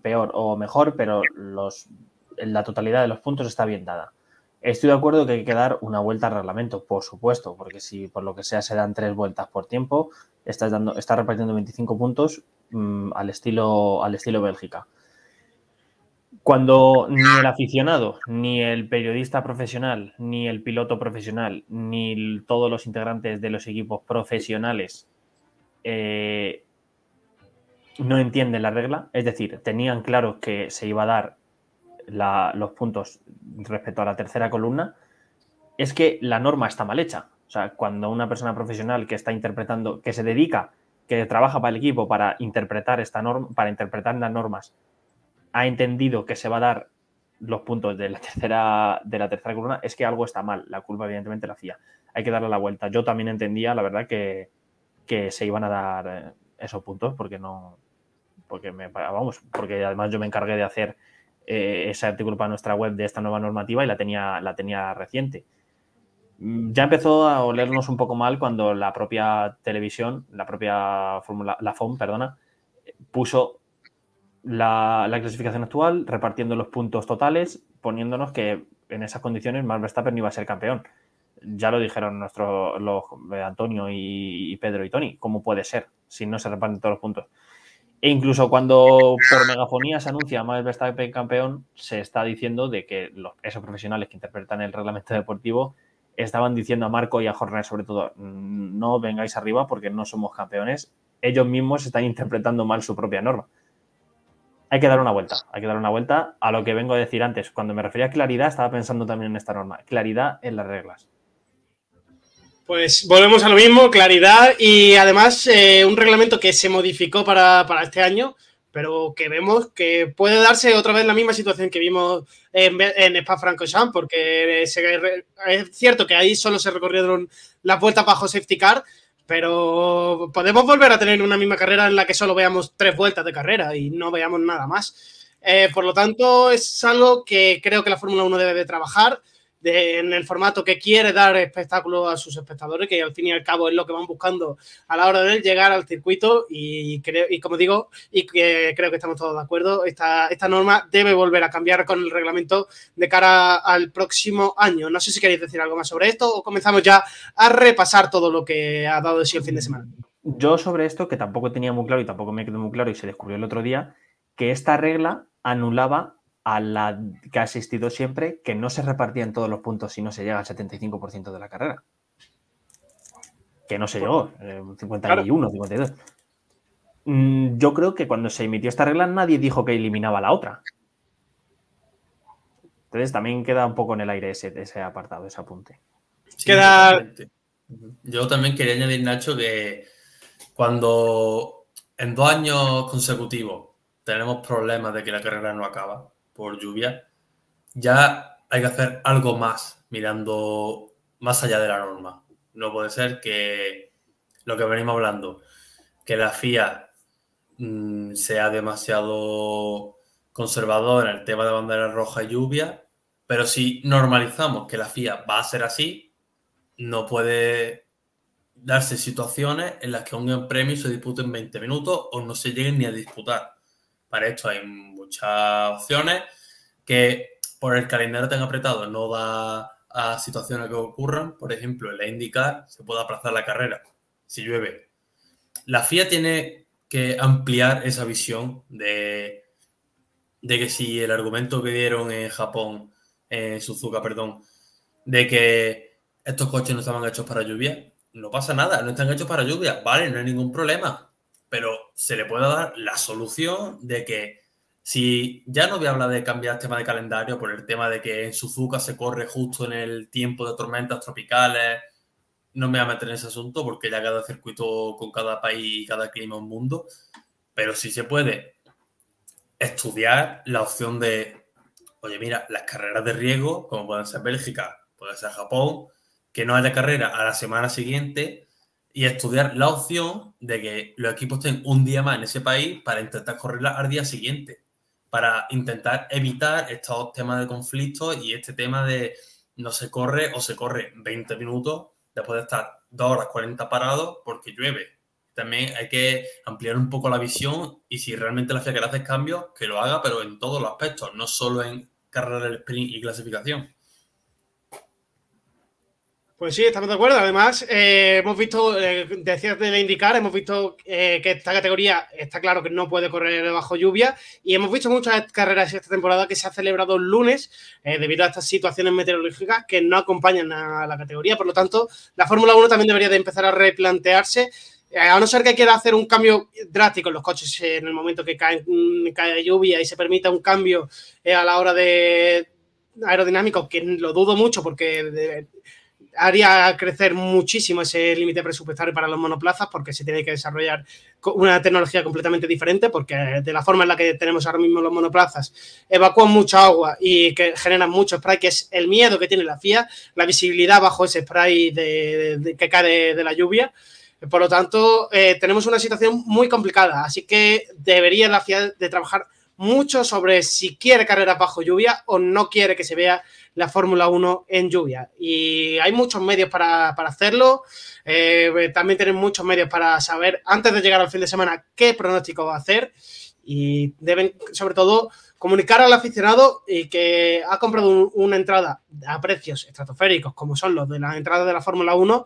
Speaker 7: peor o mejor, pero los la totalidad de los puntos está bien dada. Estoy de acuerdo que hay que dar una vuelta al reglamento, por supuesto, porque si por lo que sea se dan tres vueltas por tiempo, estás, dando, repartiendo 25 puntos mm, al, estilo, al estilo Bélgica. Cuando ni el aficionado, ni el periodista profesional, ni el piloto profesional, ni todos los integrantes de los equipos profesionales eh, no entienden la regla, es decir, tenían claro que se iba a dar los puntos respecto a la tercera columna, es que la norma está mal hecha. O sea, cuando una persona profesional que está interpretando, que se dedica, que trabaja para el equipo para interpretar esta norma, para interpretar las normas, ha entendido que se va a dar los puntos de la tercera, de la tercera columna, es que algo está mal. La culpa, evidentemente, la hacía. Hay que darle la vuelta. Yo también entendía, la verdad, que, que se iban a dar eh, esos puntos porque no. Porque me vamos, porque además yo me encargué de hacer eh, ese artículo para nuestra web de esta nueva normativa y la tenía, la tenía reciente. Mm, ya empezó a olernos un poco mal cuando la propia televisión, la propia fórmula, la FOM, perdona, puso la, clasificación actual, repartiendo los puntos totales, poniéndonos que en esas condiciones Max Verstappen iba a ser campeón. Ya lo dijeron nuestros los, eh, Antonio y, y Pedro y Tony. ¿Cómo puede ser si no se reparten todos los puntos? E incluso cuando por megafonía se anuncia Max Verstappen campeón, se está diciendo de que los, esos profesionales que interpretan el reglamento deportivo estaban diciendo a Marco y a Horner sobre todo, mm, no vengáis arriba porque no somos campeones. Ellos mismos están interpretando mal su propia norma. Hay que dar una vuelta, hay que dar una vuelta a lo que vengo a decir antes. Cuando me refería a claridad, estaba pensando también en esta norma. Claridad en las reglas.
Speaker 5: Pues volvemos a lo mismo, claridad y además eh, un reglamento que se modificó para, este año, pero que vemos que puede darse otra vez la misma situación que vimos en, en Spa-Francorchamps, porque es cierto que ahí solo se recorrieron las vueltas bajo safety car, pero podemos volver a tener una misma carrera en la que solo veamos tres vueltas de carrera y no veamos nada más. Eh, por lo tanto, es algo que creo que la Fórmula 1 debe de trabajar en el formato que quiere dar espectáculo a sus espectadores, que al fin y al cabo es lo que van buscando a la hora de llegar al circuito y, creo, y como digo, y que creo que estamos todos de acuerdo, esta, esta norma debe volver a cambiar con el reglamento de cara al próximo año. No sé si queréis decir algo más sobre esto o comenzamos ya a repasar todo lo que ha dado de sí el fin de semana.
Speaker 7: Yo sobre esto, que tampoco tenía muy claro y tampoco me quedó muy claro y se descubrió el otro día, que esta regla anulaba a la que ha existido siempre, que no se repartían todos los puntos si no se llega al 75% de la carrera. Que no se llegó, 51, eh, 52. Mm, yo creo que cuando se emitió esta regla nadie dijo que eliminaba la otra. Entonces también queda un poco en el aire ese, ese apartado, ese apunte.
Speaker 6: queda... Yo también quería añadir, Nacho, que cuando en dos años consecutivos tenemos problemas de que la carrera no acaba, por lluvia, ya hay que hacer algo más mirando más allá de la norma. No puede ser que lo que venimos hablando, que la FIA mm, sea demasiado conservadora en el tema de bandera roja y lluvia, pero si normalizamos que la FIA va a ser así, no puede darse situaciones en las que un gran premio se dispute en 20 minutos o no se lleguen ni a disputar. Para esto hay muchas opciones que por el calendario tan apretado no da a situaciones que ocurran. Por ejemplo, en la IndyCar se puede aplazar la carrera si llueve. La FIA tiene que ampliar esa visión de, de que si el argumento que dieron en Japón, en Suzuka, perdón, de que estos coches no estaban hechos para lluvia, no pasa nada, no están hechos para lluvia, vale, no hay ningún problema pero se le puede dar la solución de que si ya no voy a hablar de cambiar el tema de calendario por el tema de que en Suzuka se corre justo en el tiempo de tormentas tropicales, no me voy a meter en ese asunto porque ya cada circuito con cada país y cada clima es un mundo, pero sí se puede estudiar la opción de, oye, mira, las carreras de riesgo, como pueden ser Bélgica, puede ser Japón, que no haya carrera a la semana siguiente y estudiar la opción de que los equipos estén un día más en ese país para intentar correrla al día siguiente, para intentar evitar estos temas de conflicto y este tema de no se corre o se corre 20 minutos después de estar 2 horas 40 parados porque llueve. También hay que ampliar un poco la visión y si realmente la FIA quiere hacer cambios, que lo haga, pero en todos los aspectos, no solo en carrera del sprint y clasificación.
Speaker 5: Pues sí, estamos de acuerdo. Además, eh, hemos visto, eh, decías de indicar, hemos visto eh, que esta categoría está claro que no puede correr bajo lluvia y hemos visto muchas carreras esta temporada que se ha celebrado el lunes eh, debido a estas situaciones meteorológicas que no acompañan a la categoría. Por lo tanto, la Fórmula 1 también debería de empezar a replantearse a no ser que quiera hacer un cambio drástico en los coches en el momento que cae, mm, lluvia y se permita un cambio a la hora de aerodinámico, que lo dudo mucho porque haría crecer muchísimo ese límite presupuestario para los monoplazas porque se tiene que desarrollar una tecnología completamente diferente porque de la forma en la que tenemos ahora mismo los monoplazas evacúan mucha agua y que generan mucho spray, que es el miedo que tiene la FIA, la visibilidad bajo ese spray de- que cae de, de la lluvia. Por lo tanto, eh, tenemos una situación muy complicada, así que debería la FIA de trabajar mucho sobre si quiere carreras bajo lluvia o no quiere que se vea la Fórmula 1 en lluvia. Y hay muchos medios para, para hacerlo. Eh, también tienen muchos medios para saber, antes de llegar al fin de semana, qué pronóstico va a hacer. Y deben, sobre todo, comunicar al aficionado y que ha comprado un- una entrada a precios estratosféricos, como son los de la entrada de la Fórmula 1,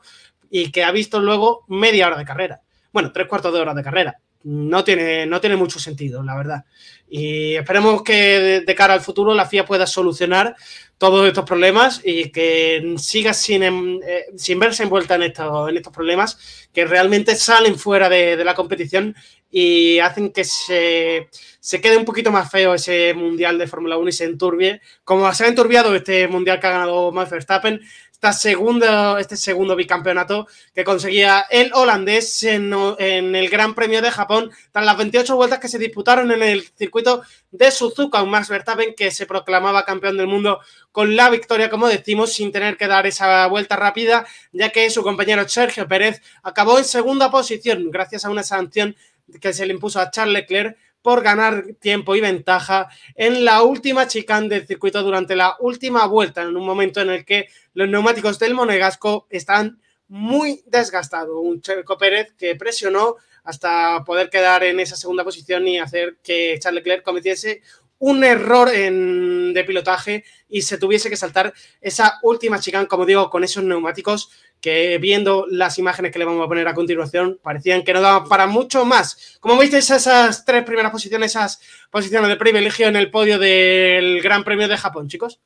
Speaker 5: y que ha visto luego media hora de carrera. Bueno, tres cuartos de hora de carrera. No tiene, no tiene mucho sentido, la verdad. Y esperemos que de, cara al futuro la FIA pueda solucionar todos estos problemas y que siga sin, em- eh, sin verse envuelta en estos, en estos problemas que realmente salen fuera de, de la competición y hacen que se, se quede un poquito más feo ese mundial de Fórmula 1 y se enturbie. Como se ha enturbiado este mundial que ha ganado Max Verstappen, este segundo bicampeonato que conseguía el holandés en, en el Gran Premio de Japón, tras las 28 vueltas que se disputaron en el circuito de Suzuka, un Max Verstappen que se proclamaba campeón del mundo con la victoria, como decimos, sin tener que dar esa vuelta rápida, ya que su compañero Sergio Pérez acabó en segunda posición gracias a una sanción que se le impuso a Charles Leclerc por ganar tiempo y ventaja en la última chicane del circuito durante la última vuelta, en un momento en el que los neumáticos del Monegasco están muy desgastados. Un Checo Pérez que presionó hasta poder quedar en esa segunda posición y hacer que Charles Leclerc cometiese un error de pilotaje y se tuviese que saltar esa última chicane, como digo, con esos neumáticos que viendo las imágenes que le vamos a poner a continuación parecían que no daban para mucho más. Como visteis esas tres primeras posiciones, esas posiciones de privilegio en el podio del Gran Premio de Japón, chicos.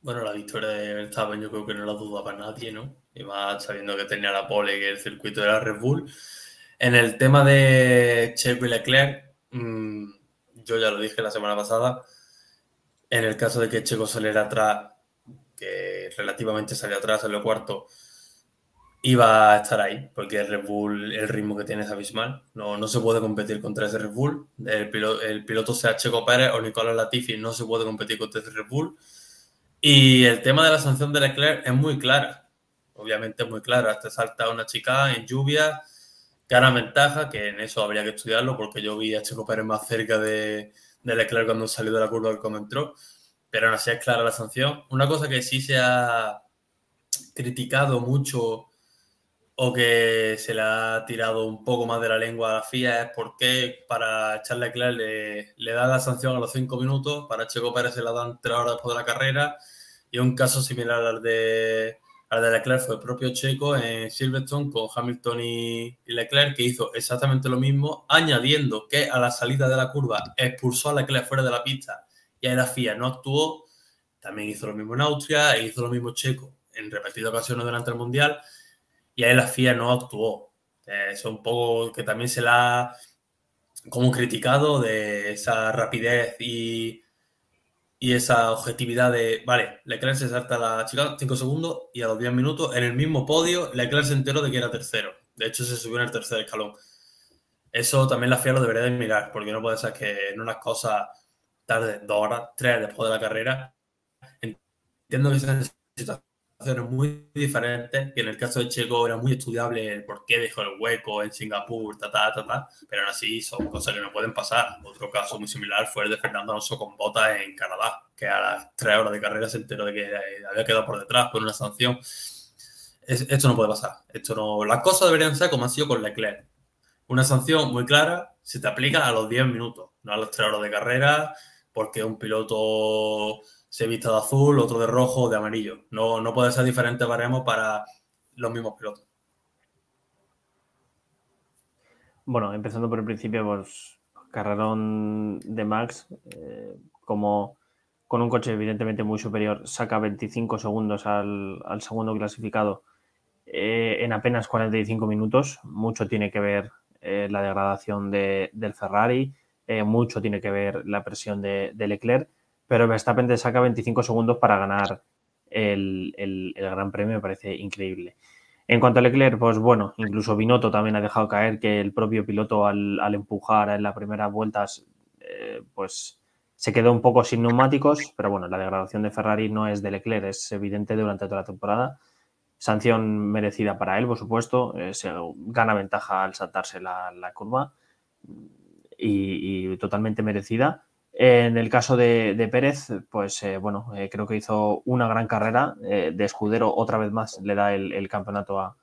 Speaker 6: Bueno, la victoria de Verstappen yo creo que no la dudaba nadie, ¿no? Y más sabiendo que tenía la pole que el circuito de la Red Bull. En el tema de Checo Leclerc, mm, yo ya lo dije la semana pasada, en el caso de que Checo saliera atrás, que relativamente salió atrás, salió cuarto, iba a estar ahí, porque el Red Bull, el ritmo que tiene es abismal. No, no se puede competir contra ese Red Bull. El piloto, el piloto sea Checo Pérez o Nicolás Latifi, no se puede competir contra ese Red Bull. Y el tema de la sanción de Leclerc es muy clara. Obviamente es muy clara. Te salta una chica en lluvia, gana ventaja, que en eso habría que estudiarlo, porque yo vi a Checo Pérez más cerca de, de Leclerc cuando salió de la curva del como entró. Pero aún así es clara la sanción. Una cosa que sí se ha criticado mucho o que se le ha tirado un poco más de la lengua a la FIA es por qué para Charles Leclerc le, le da la sanción a los cinco minutos, para Checo Pérez se la dan tres horas después de la carrera y un caso similar al de, al de Leclerc fue el propio Checo en Silverstone con Hamilton y, y Leclerc que hizo exactamente lo mismo, añadiendo que a la salida de la curva expulsó a Leclerc fuera de la pista y ahí la FIA no actuó, también hizo lo mismo en Austria e hizo lo mismo Checo en repetidas ocasiones durante el Mundial y ahí la FIA no actuó. Eh, Eso un poco que también se la ha como criticado de esa rapidez y, y esa objetividad de, vale, Leclerc se salta la chica 5 segundos y a los 10 minutos en el mismo podio Leclerc se enteró de que era tercero. De hecho, se subió en el tercer escalón. Eso también la FIA lo debería de mirar, porque no puede ser que en unas cosas tarde dos horas, tres después de la carrera. Entiendo que sean situaciones muy diferentes, que en el caso de Checo era muy estudiable el por qué dejó el hueco en Singapur, ta, ta, pero aún así son cosas que no pueden pasar. Otro caso muy similar fue el de Fernando Alonso con botas en Canadá, que a las tres horas de carrera se enteró de que había quedado por detrás por una sanción. Es- esto no puede pasar. Esto no, las cosas deberían ser como han sido con Leclerc. Una sanción muy clara se te aplica a los 10 minutos, no a las 3 horas de carrera, porque un piloto se vista de azul, otro de rojo o de amarillo. No, no puede ser diferente baremos para los mismos pilotos.
Speaker 7: Bueno, empezando por el principio, pues carrerón de Max, eh, como con un coche evidentemente muy superior, saca 25 segundos al, segundo clasificado eh, en apenas 45 minutos. Mucho tiene que ver eh, la degradación de, del Ferrari, mucho tiene que ver la presión de, de, Leclerc, pero Verstappen te saca 25 segundos para ganar el, el, Gran Premio, me parece increíble. En cuanto a Leclerc, pues bueno, incluso Binotto también ha dejado caer que el propio piloto al, al empujar en las primeras vueltas, eh, pues se quedó un poco sin neumáticos, pero bueno, la degradación de Ferrari no es de Leclerc, es evidente durante toda la temporada. Sanción merecida para él, por supuesto, eh, gana ventaja al saltarse la, la curva y, totalmente merecida. En el caso de, Pérez, pues eh, bueno, eh, creo que hizo una gran carrera eh, de escudero, otra vez más le da el, campeonato a,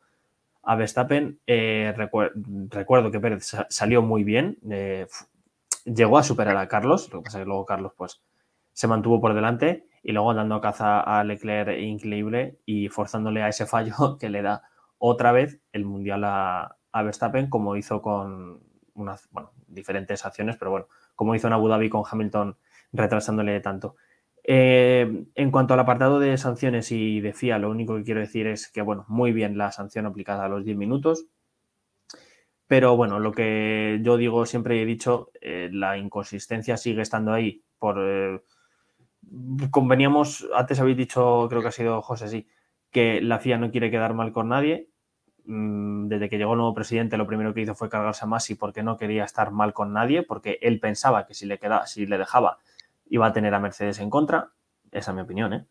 Speaker 7: Verstappen. Recuer recuerdo que Pérez salió muy bien, llegó a superar a Carlos, lo que pasa es que luego Carlos pues se mantuvo por delante y luego dando caza a Leclerc increíble y forzándole a ese fallo que le da otra vez el mundial a, a Verstappen, como hizo con unas bueno, diferentes acciones, pero bueno, como hizo en Abu Dhabi con Hamilton retrasándole tanto. Eh, en cuanto al apartado de sanciones y de FIA, lo único que quiero decir es que, bueno, muy bien la sanción aplicada a los 10 minutos, pero bueno, lo que yo digo siempre he dicho, eh, la inconsistencia sigue estando ahí. Por, eh, conveníamos, antes habéis dicho, creo que ha sido José, sí, que la FIA no quiere quedar mal con nadie. Mm, desde que llegó el nuevo presidente, lo primero que hizo fue cargarse a Masi porque no quería estar mal con nadie, porque él pensaba que si le, quedaba, si le dejaba iba a tener a Mercedes en contra. Esa es mi opinión, ¿eh?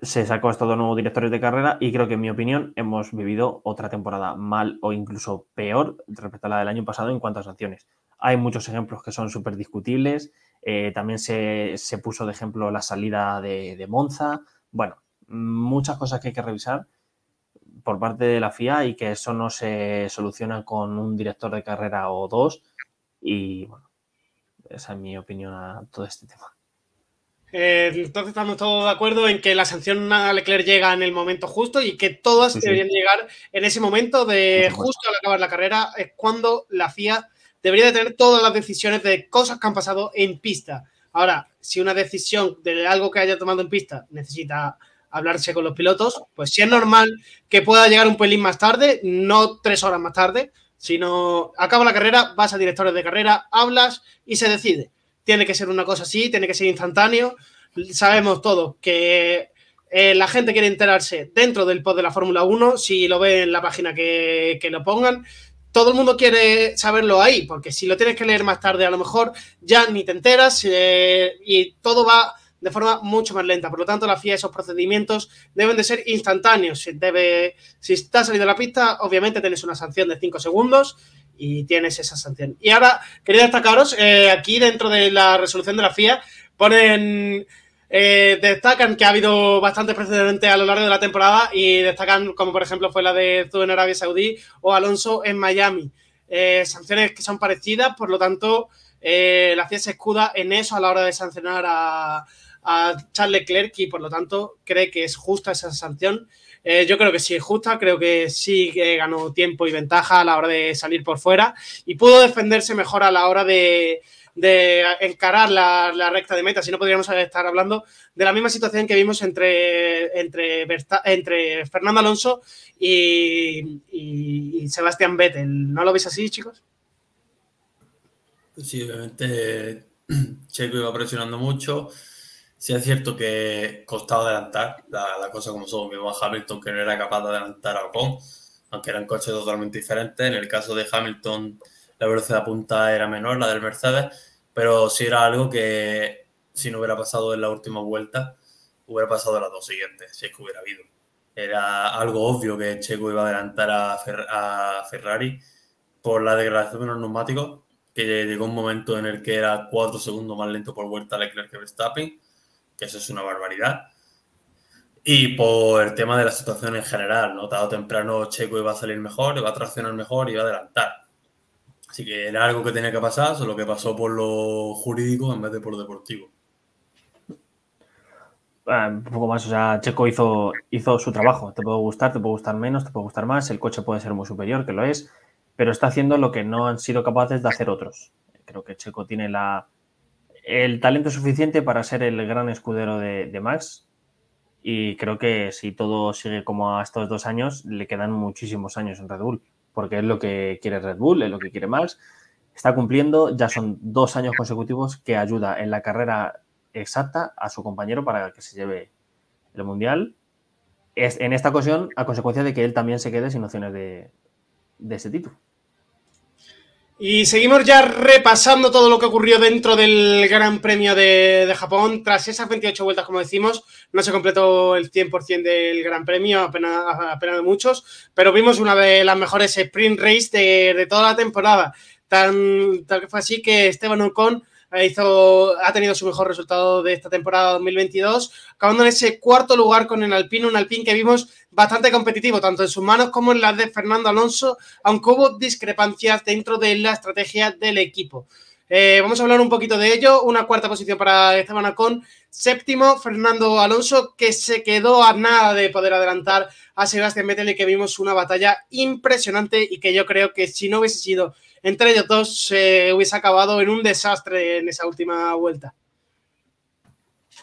Speaker 7: Se sacó estos dos nuevos directores de carrera y creo que, en mi opinión, hemos vivido otra temporada mal o incluso peor respecto a la del año pasado en cuanto a sanciones. Hay muchos ejemplos que son súper discutibles. Eh, también se, se, puso de ejemplo la salida de Monza. Bueno, muchas cosas que hay que revisar por parte de la FIA y que eso no se soluciona con un director de carrera o dos. Y bueno, esa es mi opinión a todo este tema.
Speaker 5: Eh, entonces estamos todos de acuerdo en que la sanción a Leclerc llega en el momento justo y que todas sí, deberían llegar en ese momento de justo al acabar la carrera, es cuando la FIA debería de tener todas las decisiones de cosas que han pasado en pista. Ahora, si una decisión de algo que haya tomado en pista necesita hablarse con los pilotos, pues sí es normal que pueda llegar un pelín más tarde, no tres horas más tarde, sino acaba la carrera, vas a directores de carrera, hablas y se decide. Tiene que ser una cosa así, tiene que ser instantáneo. Sabemos todos que eh, la gente quiere enterarse dentro del pod de la Fórmula 1, si lo ve en la página que, que lo pongan. Todo el mundo quiere saberlo ahí, porque si lo tienes que leer más tarde, a lo mejor ya ni te enteras eh, y todo va de forma mucho más lenta. Por lo tanto, la FIA, esos procedimientos deben de ser instantáneos. Si, está salido de la pista, obviamente tienes una sanción de 5 segundos y tienes esa sanción. Y ahora, quería destacaros, eh, aquí dentro de la resolución de la FIA, ponen... Eh, destacan que ha habido bastantes precedentes a lo largo de la temporada y destacan como por ejemplo fue la de Zú en Arabia Saudí o Alonso en Miami. Eh, sanciones que son parecidas, por lo tanto, la FIA se escuda en eso a la hora de sancionar a, a Charles Leclerc y por lo tanto cree que es justa esa sanción. Eh, yo creo que sí es justa, creo que sí que ganó tiempo y ventaja a la hora de salir por fuera y pudo defenderse mejor a la hora de, de encarar la, recta de meta, si no podríamos estar hablando de la misma situación que vimos entre, entre, Fernando Alonso y, y, y Sebastián Vettel. ¿No lo veis así, chicos?
Speaker 6: Sí, obviamente Checo iba presionando mucho. Sí es cierto que costaba adelantar, la, cosa como son, vimos a Hamilton que no era capaz de adelantar a Ocon, aunque eran coches totalmente diferentes. En el caso de Hamilton, la velocidad punta era menor, la del Mercedes, pero sí era algo que si no hubiera pasado en la última vuelta, hubiera pasado en las dos siguientes, si es que hubiera habido. Era algo obvio que Checo iba a adelantar a, Fer a Ferrari por la degradación de los neumáticos, que llegó un momento en el que era cuatro segundos más lento por vuelta Leclerc que Verstappen que eso es una barbaridad. Y por el tema de la situación en general, ¿no? Tarde temprano Checo iba a salir mejor, iba a traccionar mejor, iba a adelantar. Así que era algo que tenía que pasar, solo que pasó por lo jurídico en vez de por lo deportivo.
Speaker 7: Ah, un poco más, o sea, Checo hizo, hizo su trabajo. Te puede gustar, te puede gustar menos, te puede gustar más, el coche puede ser muy superior, que lo es, pero está haciendo lo que no han sido capaces de hacer otros. Creo que Checo tiene la, el talento suficiente para ser el gran escudero de, de Max y creo que si todo sigue como a estos dos años, le quedan muchísimos años en Red Bull, porque es lo que quiere Red Bull, es lo que quiere Max. Está cumpliendo, ya son dos años consecutivos que ayuda en la carrera exacta a su compañero para que se lleve el mundial. Es, en esta ocasión, a consecuencia de que él también se quede sin opciones de, de ese título.
Speaker 5: Y seguimos ya repasando todo lo que ocurrió dentro del Gran Premio de, de, Japón. Tras esas 28 vueltas, como decimos, no se completó el 100% del Gran Premio, apenas, apenas muchos, pero vimos una de las mejores sprint race de, de toda la temporada. Tan, tal que fue así que Esteban Ocon hizo, ha tenido su mejor resultado de esta temporada 2022, acabando en ese cuarto lugar con el Alpine, un Alpine que vimos bastante competitivo, tanto en sus manos como en las de Fernando Alonso, aunque hubo discrepancias dentro de la estrategia del equipo. Eh, vamos a hablar un poquito de ello. Una cuarta posición para Esteban Acon. Séptimo, Fernando Alonso, que se quedó a nada de poder adelantar a Sebastián Vettel y que vimos una batalla impresionante y que yo creo que si no hubiese sido entre ellos dos se hubiese acabado en un desastre en esa última vuelta.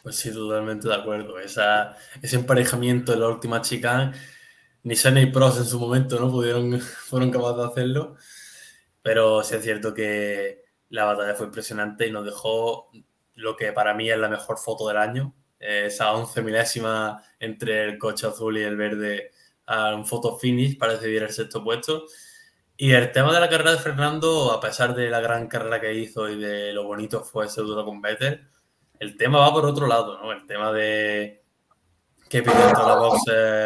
Speaker 6: Pues sí, totalmente de acuerdo. Esa, ese emparejamiento de la última chica, ni Senna y Prost en su momento no pudieron, fueron capaces de hacerlo, pero sí es cierto que la batalla fue impresionante y nos dejó lo que para mí es la mejor foto del año, esa once milésima entre el coche azul y el verde a un foto finish para decidir el sexto puesto. Y el tema de la carrera de Fernando, a pesar de la gran carrera que hizo y de lo bonito fue ese duro con Vettel, el tema va por otro lado, ¿no? El tema de que pidió entrar la box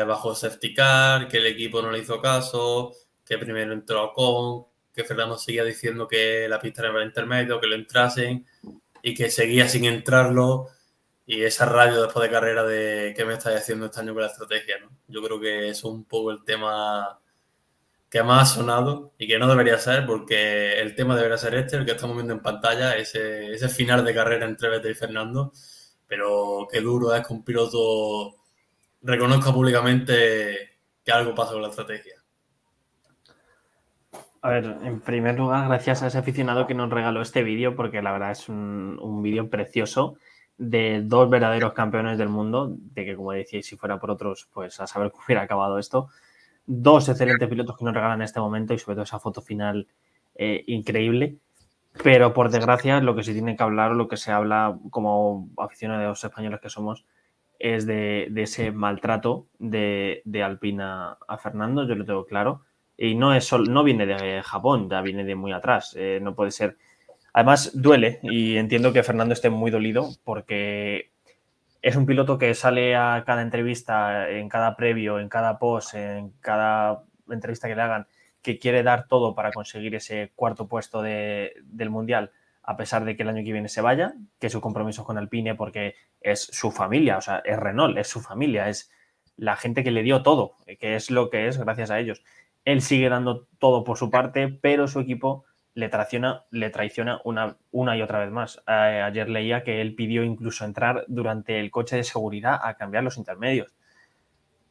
Speaker 6: bajo safety car, que el equipo no le hizo caso, que primero entró con, que Fernando seguía diciendo que la pista era para intermedio, que lo entrasen y que seguía sin entrarlo. Y esa radio después de carrera de qué me estáis haciendo este año con la estrategia, ¿no? Yo creo que es un poco el tema que más ha sonado y que no debería ser, porque el tema debería ser este, el que estamos viendo en pantalla, ese, ese final de carrera entre Vettel y Fernando. Pero qué duro es que un piloto reconozca públicamente que algo pasa con la estrategia.
Speaker 7: A ver, en primer lugar, gracias a ese aficionado que nos regaló este vídeo, porque la verdad es un, un vídeo precioso de dos verdaderos campeones del mundo, de que como decíais, si fuera por otros, pues a saber cómo hubiera acabado esto dos excelentes pilotos que nos regalan en este momento y sobre todo esa foto final eh, increíble. Pero por desgracia, lo que se tiene que hablar, lo que se habla como aficionados españoles que somos, es de, ese maltrato de, de, Alpina a Fernando, yo lo tengo claro. Y no, es solo, no viene de Japón, ya viene de muy atrás. Eh, no puede ser. Además, duele y entiendo que Fernando esté muy dolido porque es un piloto que sale a cada entrevista, en cada previo, en cada post, en cada entrevista que le hagan, que quiere dar todo para conseguir ese cuarto puesto de, del Mundial, a pesar de que el año que viene se vaya, que su compromiso con Alpine porque es su familia, o sea, es Renault, es su familia, es la gente que le dio todo, que es lo que es gracias a ellos. Él sigue dando todo por su parte, pero su equipo le traiciona, le traiciona una, una y otra vez más. Eh, ayer leía que él pidió incluso entrar durante el coche de seguridad a cambiar los intermedios.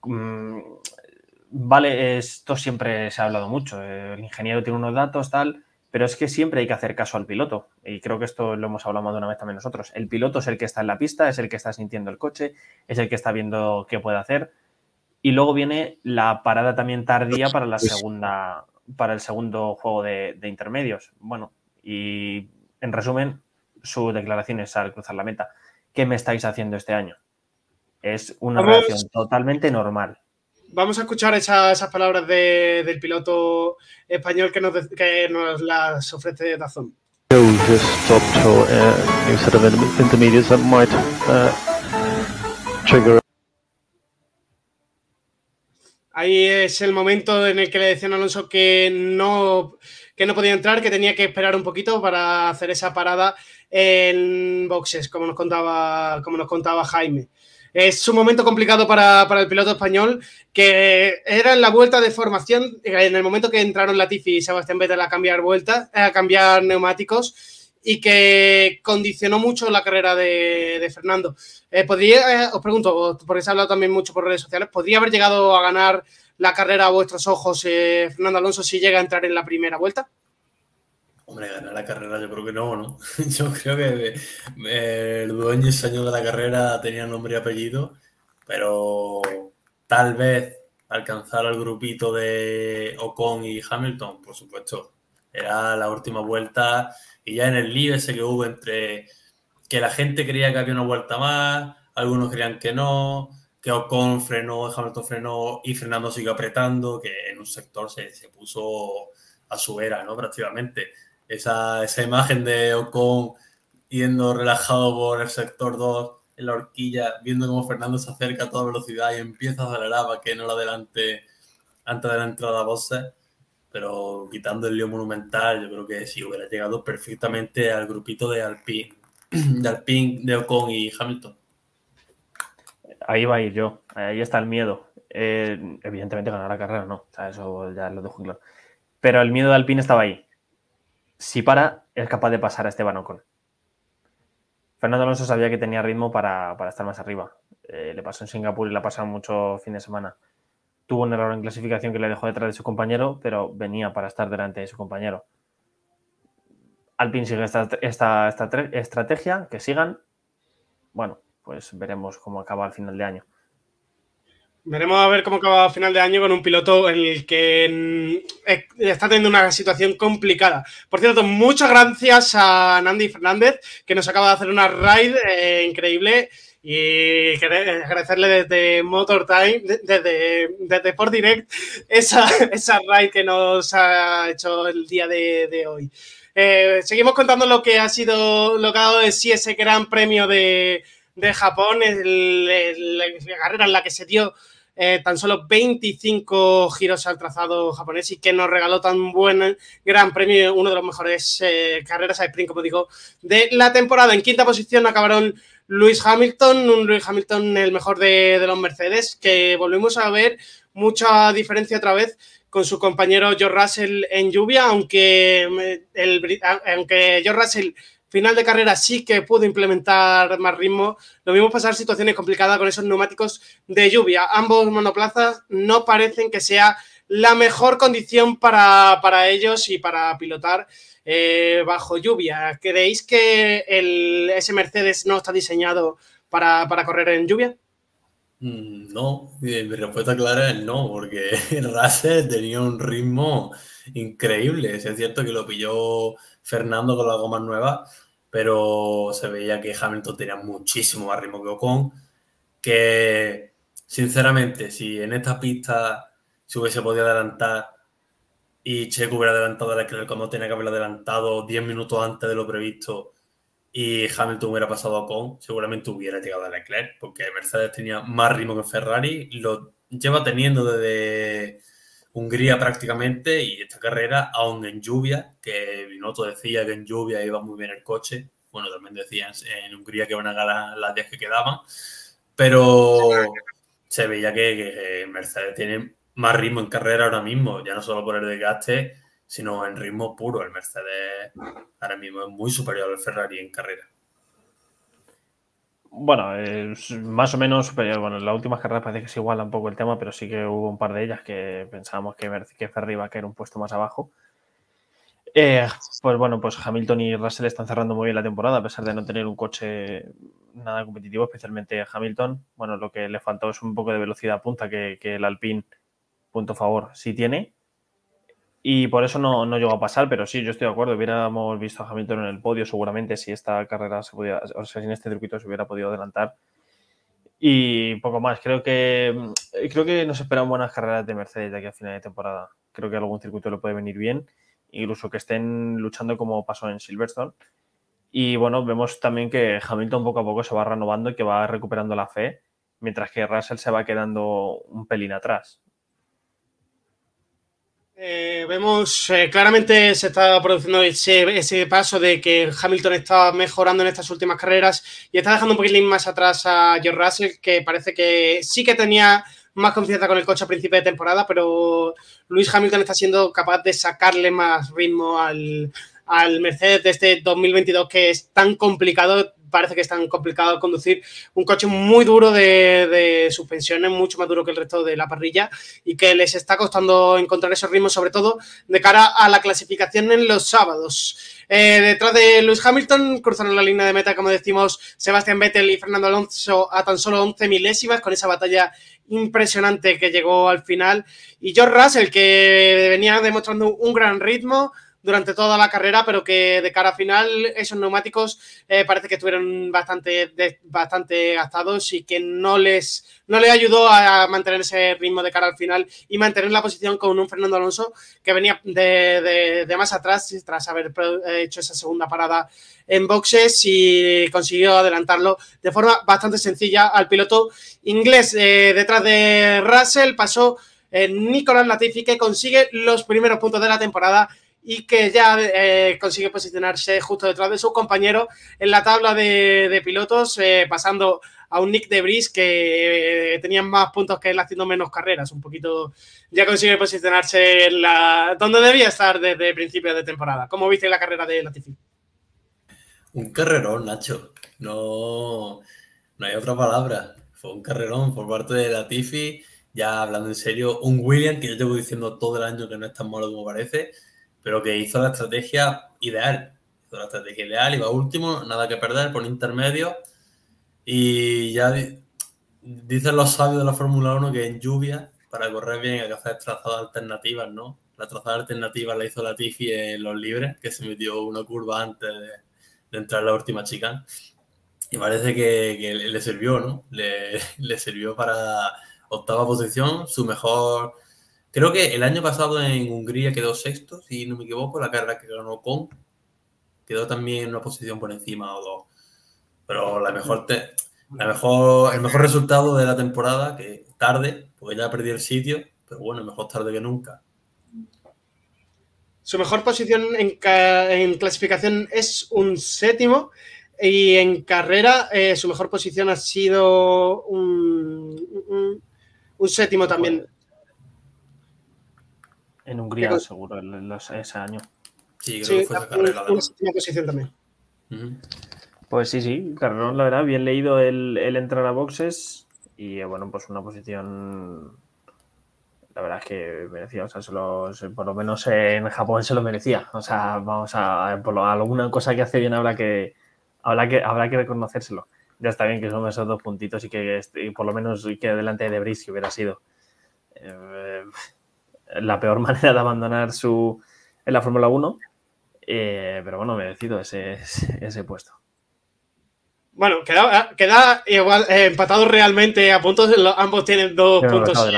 Speaker 7: Mm, vale, esto siempre se ha hablado mucho. El ingeniero tiene unos datos, tal, pero es que siempre hay que hacer caso al piloto. Y creo que esto lo hemos hablado más de una vez también nosotros. El piloto es el que está en la pista, es el que está sintiendo el coche, es el que está viendo qué puede hacer. Y luego viene la parada también tardía para la segunda, para el segundo juego de, de, intermedios. Bueno, y en resumen, su declaración es al cruzar la meta. ¿Qué me estáis haciendo este año? Es una vamos, reacción totalmente normal.
Speaker 5: Vamos a escuchar esa, esas palabras de, del piloto español que nos, que nos las ofrece Dazón.
Speaker 10: just stopped to uh, new set of intermediates that might uh, trigger
Speaker 5: Ahí es el momento en el que le decían Alonso que no, que no podía entrar, que tenía que esperar un poquito para hacer esa parada en boxes, como nos contaba, como nos contaba Jaime. Es un momento complicado para, para, el piloto español, que era en la vuelta de formación, en el momento que entraron Latifi y Sebastián Vettel a cambiar vueltas, a cambiar neumáticos, y que condicionó mucho la carrera de, Fernando. Eh, podría, eh, os pregunto, porque se ha hablado también mucho por redes sociales, ¿podría haber llegado a ganar la carrera a vuestros ojos Fernando Alonso si llega a entrar en la primera vuelta?
Speaker 6: Hombre, ganar la carrera yo creo que no, ¿no? Yo creo que el dueño y señor de la carrera tenía nombre y apellido, pero tal vez alcanzar al grupito de Ocon y Hamilton, por supuesto. Era la última vuelta y ya en el lío ese que hubo entre que la gente creía que había una vuelta más, algunos creían que no, que Ocon frenó, Hamilton frenó y Fernando siguió apretando, que en un sector se, se puso a su era, ¿no? Prácticamente. Esa, esa imagen de Ocon yendo relajado por el sector 2 en la horquilla, viendo cómo Fernando se acerca a toda velocidad y empieza a acelerar para que no lo adelante antes de la entrada a boxes. Pero quitando el lío monumental, yo creo que sí hubiera llegado perfectamente al grupito de Alpine, de Alpine, de Ocon y Hamilton.
Speaker 7: Ahí va a ir yo, ahí está el miedo. Eh, evidentemente ganar la carrera, no, o sea, eso ya lo dejo claro. Pero el miedo de Alpine estaba ahí. Si para, es capaz de pasar a Esteban Ocon. Fernando Alonso sabía que tenía ritmo para, estar más arriba. Eh, le pasó en Singapur y le ha pasado mucho fin de semana. Tuvo un error en clasificación que le dejó detrás de su compañero, pero venía para estar delante de su compañero. Alpine sigue esta, estrategia, que sigan. Bueno, pues veremos cómo acaba al final de año.
Speaker 5: Veremos a ver cómo acaba a final de año con un piloto en el que mm, eh, está teniendo una situación complicada. Por cierto, muchas gracias a Nandi Fernández, que nos acaba de hacer una raid eh, increíble. Y agradecerle desde Motor Time, desde, desde Port Direct, esa, esa raid que nos ha hecho el día de, hoy. Eh, seguimos contando lo que ha sido, lo que ha dado de sí ese gran premio de, Japón, la carrera en la que se dio eh, tan solo 25 giros al trazado japonés y que nos regaló tan buen gran premio, uno de los mejores eh, carreras a sprint, como digo, de la temporada. En quinta posición acabaron Luis Hamilton, un Luis Hamilton el mejor de, los Mercedes, que volvimos a ver mucha diferencia otra vez con su compañero George Russell en lluvia, aunque, eh, el, aunque George Russell final de carrera sí que pudo implementar más ritmo. Lo mismo pasar situaciones complicadas con esos neumáticos de lluvia. Ambos monoplazas no parecen que sea la mejor condición para, ellos y para pilotar eh, bajo lluvia. ¿Creéis que el, ese Mercedes no está diseñado para, correr en lluvia?
Speaker 6: Mm, no, mi respuesta clara es no, porque Russell tenía un ritmo increíble. Es cierto que lo pilló Fernando con las gomas nuevas, pero se veía que Hamilton tenía muchísimo más ritmo que Ocon, que sinceramente, si en esta pista se hubiese podido adelantar y Checo hubiera adelantado a Leclerc cuando tenía que haberlo adelantado 10 minutos antes de lo previsto y Hamilton hubiera pasado a Ocon, seguramente hubiera llegado a Leclerc, porque Mercedes tenía más ritmo que Ferrari, lo lleva teniendo desde Hungría prácticamente y esta carrera, aún en lluvia, que Binotto decía que en lluvia iba muy bien el coche, bueno, también decían en Hungría que van a ganar las 10 que quedaban, pero se veía que, Mercedes tiene más ritmo en carrera ahora mismo, ya no solo por el desgaste, sino en ritmo puro. El Mercedes ahora mismo es muy superior al Ferrari en carrera.
Speaker 7: Bueno, más o menos, bueno, en las últimas carreras parece que se iguala un poco el tema, pero sí que hubo un par de ellas que pensábamos que, que Ferrari iba a caer un puesto más abajo. Eh, pues bueno, pues Hamilton y Russell están cerrando muy bien la temporada, a pesar de no tener un coche nada competitivo, especialmente Hamilton. Bueno, lo que le faltó es un poco de velocidad punta que, que el Alpine, punto favor, sí tiene. Y por eso no, no llegó a pasar, pero sí, yo estoy de acuerdo. Hubiéramos visto a Hamilton en el podio seguramente si esta carrera se podía, o sea, si en este circuito se hubiera podido adelantar. Y poco más. Creo que mm, creo que nos esperan buenas carreras de Mercedes de aquí a final de temporada. Creo que algún circuito le puede venir bien, incluso que estén luchando como pasó en Silverstone. Y bueno, vemos también que Hamilton poco a poco se va renovando y que va recuperando la fe, mientras que Russell se va quedando un pelín atrás.
Speaker 5: Eh, vemos eh, claramente se está produciendo ese, paso de que Hamilton está mejorando en estas últimas carreras y está dejando un poquitín más atrás a George Russell, que parece que sí que tenía más confianza con el coche a principio de temporada, pero Luis Hamilton está siendo capaz de sacarle más ritmo al, al Mercedes de este 2022 que es tan complicado parece que es tan complicado conducir un coche muy duro de, suspensiones, mucho más duro que el resto de la parrilla y que les está costando encontrar esos ritmos, sobre todo de cara a la clasificación en los sábados. Eh, detrás de Lewis Hamilton cruzaron la línea de meta, como decimos, Sebastián Vettel y Fernando Alonso a tan solo 11 milésimas con esa batalla impresionante que llegó al final. Y George Russell, que venía demostrando un gran ritmo, durante toda la carrera, pero que de cara a final esos neumáticos eh, parece que estuvieron bastante, bastante gastados y que no les, no les ayudó a mantener ese ritmo de cara al final y mantener la posición con un Fernando Alonso que venía de, de, más atrás tras haber hecho esa segunda parada en boxes y consiguió adelantarlo de forma bastante sencilla al piloto inglés. Eh, detrás de Russell pasó eh, Nicolás Latifi que consigue los primeros puntos de la temporada y que ya eh, consigue posicionarse justo detrás de su compañero en la tabla de, pilotos, eh, pasando a un Nick de Bris que eh, tenía más puntos que él haciendo menos carreras. Un poquito ya consigue posicionarse en la donde debía estar desde principios de temporada. ¿Cómo viste la carrera de Latifi?
Speaker 6: Un carrerón, Nacho. No, no hay otra palabra. Fue un carrerón por parte de Latifi. Ya hablando en serio, un William que yo llevo diciendo todo el año que no es tan malo como parece pero que hizo la estrategia ideal. Hizo la estrategia ideal, iba último, nada que perder, por intermedio. Y ya dicen los sabios de la Fórmula 1 que en lluvia, para correr bien, hay que hacer trazadas alternativas, ¿no? La trazada alternativa la hizo Latifi en los libres, que se metió una curva antes de, entrar la última chica. Y parece que, que le sirvió, ¿no? Le, le sirvió para octava posición, su mejor Creo que el año pasado en Hungría quedó sexto, si no me equivoco, la carrera que ganó con quedó también en una posición por encima o dos. Pero la mejor, la mejor, el mejor resultado de la temporada, que tarde, porque ya perdí el sitio, pero bueno, mejor tarde que nunca.
Speaker 5: Su mejor posición en, clasificación es un séptimo y en carrera eh, su mejor posición ha sido un, un séptimo también.
Speaker 7: En Hungría, Pero, seguro, en los, ese año.
Speaker 6: Sí, creo sí, que fue esa carrera.
Speaker 5: Una, una posición también.
Speaker 7: Uh -huh. Pues sí, sí, carrerón, la verdad, bien leído el, el, entrar a boxes y bueno, pues una posición, la verdad es que merecía, o sea, se lo, se, por lo menos en Japón se lo merecía, o sea, vamos a, por lo, alguna cosa que hace bien habrá que, habrá que, habrá que reconocérselo. Ya está bien que son esos dos puntitos y que y por lo menos que delante de Brice hubiera sido. Eh, la peor manera de abandonar su en la Fórmula 1. Eh, pero bueno, merecido ese, ese, ese puesto.
Speaker 5: Bueno, queda, queda igual eh, empatado realmente a puntos. Ambos tienen dos pero puntos.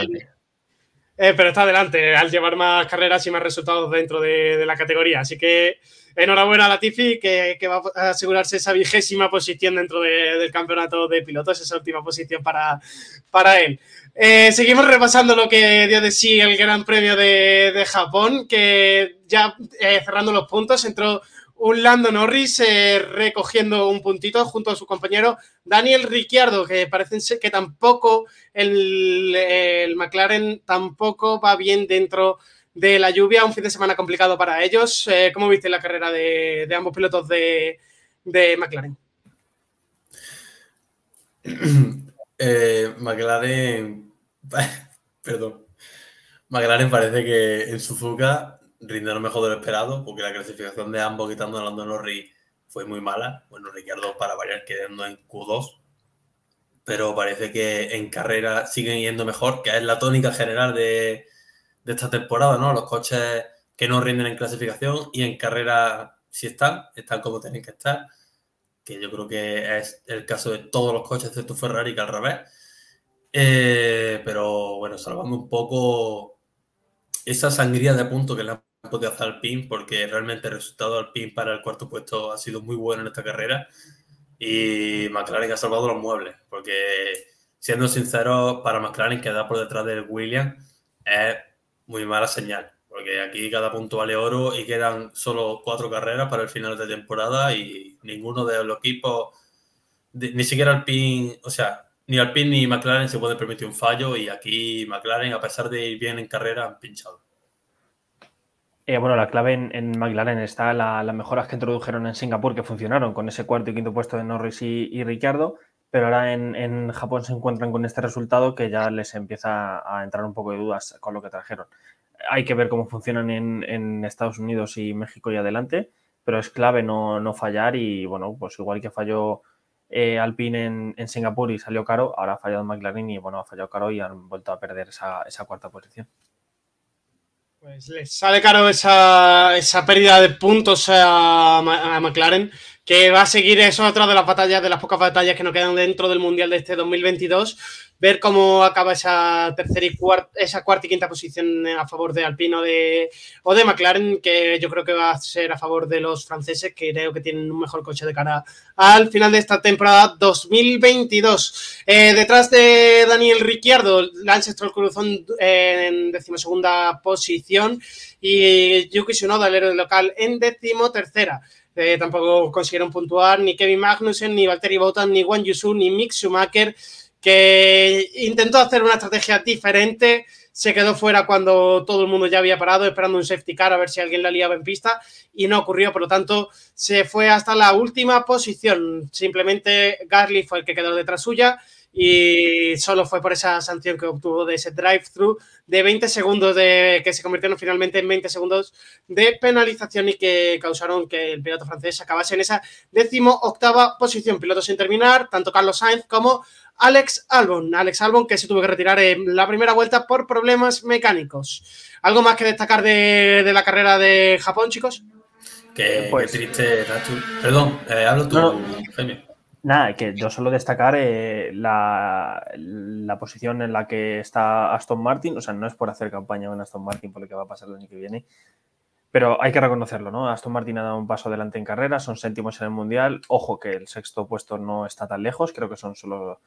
Speaker 5: Eh, pero está adelante al llevar más carreras y más resultados dentro de, la categoría. Así que enhorabuena a Latifi que, que, va a asegurarse esa vigésima posición dentro de, del campeonato de pilotos, esa última posición para, para él. Eh, seguimos repasando lo que dio de sí el Gran Premio de, de Japón, que ya eh, cerrando los puntos entró un Lando Norris eh, recogiendo un puntito junto a su compañero Daniel Ricciardo, que parece que tampoco el, McLaren tampoco va bien dentro de la lluvia, un fin de semana complicado para ellos. Eh, ¿Cómo viste la carrera de, ambos pilotos de, de McLaren?
Speaker 6: Eh, McLaren, perdón, McLaren parece que en Suzuka rinde lo mejor de lo esperado, porque la clasificación de ambos quitando a Lando Norris fue muy mala. Bueno, Ricardo para variar quedando en Q2, pero parece que en carrera siguen yendo mejor, que es la tónica general de, de esta temporada, ¿no? Los coches que no rinden en clasificación y en carrera si están, están como tienen que estar que yo creo que es el caso de todos los coches, excepto Ferrari, que al revés. Eh, pero bueno, salvando un poco esa sangría de puntos que le han podido hacer al PIN, porque realmente el resultado del PIN para el cuarto puesto ha sido muy bueno en esta carrera. Y McLaren ha salvado los muebles, porque siendo sincero, para McLaren quedar por detrás del Williams es muy mala señal porque aquí cada punto vale oro y quedan solo cuatro carreras para el final de temporada y ninguno de los equipos, ni siquiera Alpine, o sea, ni Alpine ni McLaren se puede permitir un fallo y aquí McLaren, a pesar de ir bien en carrera, han pinchado.
Speaker 7: Eh, bueno, la clave en, en McLaren está la- las mejoras que introdujeron en Singapur, que funcionaron con ese cuarto y quinto puesto de Norris y, y Ricciardo, pero ahora en, Japón se encuentran con este resultado que ya les empieza a entrar un poco de dudas con lo que trajeron. Hay que ver cómo funcionan en, Estados Unidos y México y adelante, pero es clave no, no fallar y bueno, pues igual que falló eh, Alpine en, Singapur y salió caro, ahora ha fallado McLaren y bueno, ha fallado caro y han vuelto a perder esa cuarta posición.
Speaker 5: Pues les sale caro esa, esa pérdida de puntos a, a McLaren, que va a seguir eso otra de las batallas, de las pocas batallas que nos quedan dentro del Mundial de este 2022. Ver cómo acaba esa tercera y cuarta, esa cuarta y quinta posición a favor de Alpino de, o de McLaren, que yo creo que va a ser a favor de los franceses, que creo que tienen un mejor coche de cara al final de esta temporada 2022. Eh, detrás de Daniel Ricciardo, Lance Stroll cruzó en, decimosegunda posición y Yuki Tsunoda, el héroe local, en decimotercera. Tampoco consiguieron puntuar ni Kevin Magnussen, ni Valtteri Bottas, ni Juan Yusu, ni Mick Schumacher, que intentó hacer una estrategia diferente. Se quedó fuera cuando todo el mundo ya había parado, esperando un safety car a ver si alguien la liaba en pista y no ocurrió. Por lo tanto, se fue hasta la última posición. Simplemente Gasly fue el que quedó detrás suya y solo fue por esa sanción que obtuvo de ese drive-thru de 20 segundos de que se convirtieron finalmente en 20 segundos de penalización y que causaron que el piloto francés acabase en esa décimo octava posición. Pilotos sin terminar, tanto Carlos Sainz como Alex Albon. Alex Albon que se tuvo que retirar en la primera vuelta por problemas mecánicos. ¿Algo más que destacar de, de la carrera de Japón, chicos?
Speaker 6: Qué,
Speaker 7: Pues-
Speaker 6: qué triste, Nacho. Perdón, eh, hablo tú,
Speaker 7: No,
Speaker 6: Jaime.
Speaker 7: Nada, que yo solo destacar eh, la, la posición en la que está Aston Martin, o sea, no es por hacer campaña con Aston Martin por lo que va a pasar el año que viene, pero hay que reconocerlo, ¿no? Aston Martin ha dado un paso adelante en carrera, son séptimos en el Mundial, ojo que el sexto puesto no está tan lejos, creo que son solo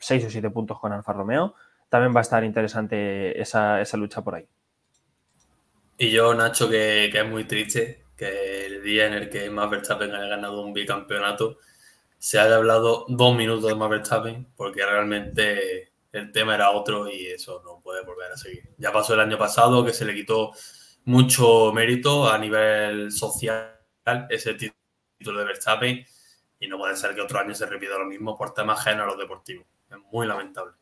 Speaker 7: seis o siete puntos con Alfa Romeo, también va a estar interesante esa, esa lucha por ahí.
Speaker 6: Y yo, Nacho, que, que es muy triste que el día en el que Max Verstappen haya ganado un bicampeonato se haya hablado dos minutos de Max Verstappen porque realmente el tema era otro y eso no puede volver a seguir. Ya pasó el año pasado que se le quitó mucho mérito a nivel social ese título de Verstappen y no puede ser que otro año se repita lo mismo por temas ajenos a los deportivos. Es muy lamentable.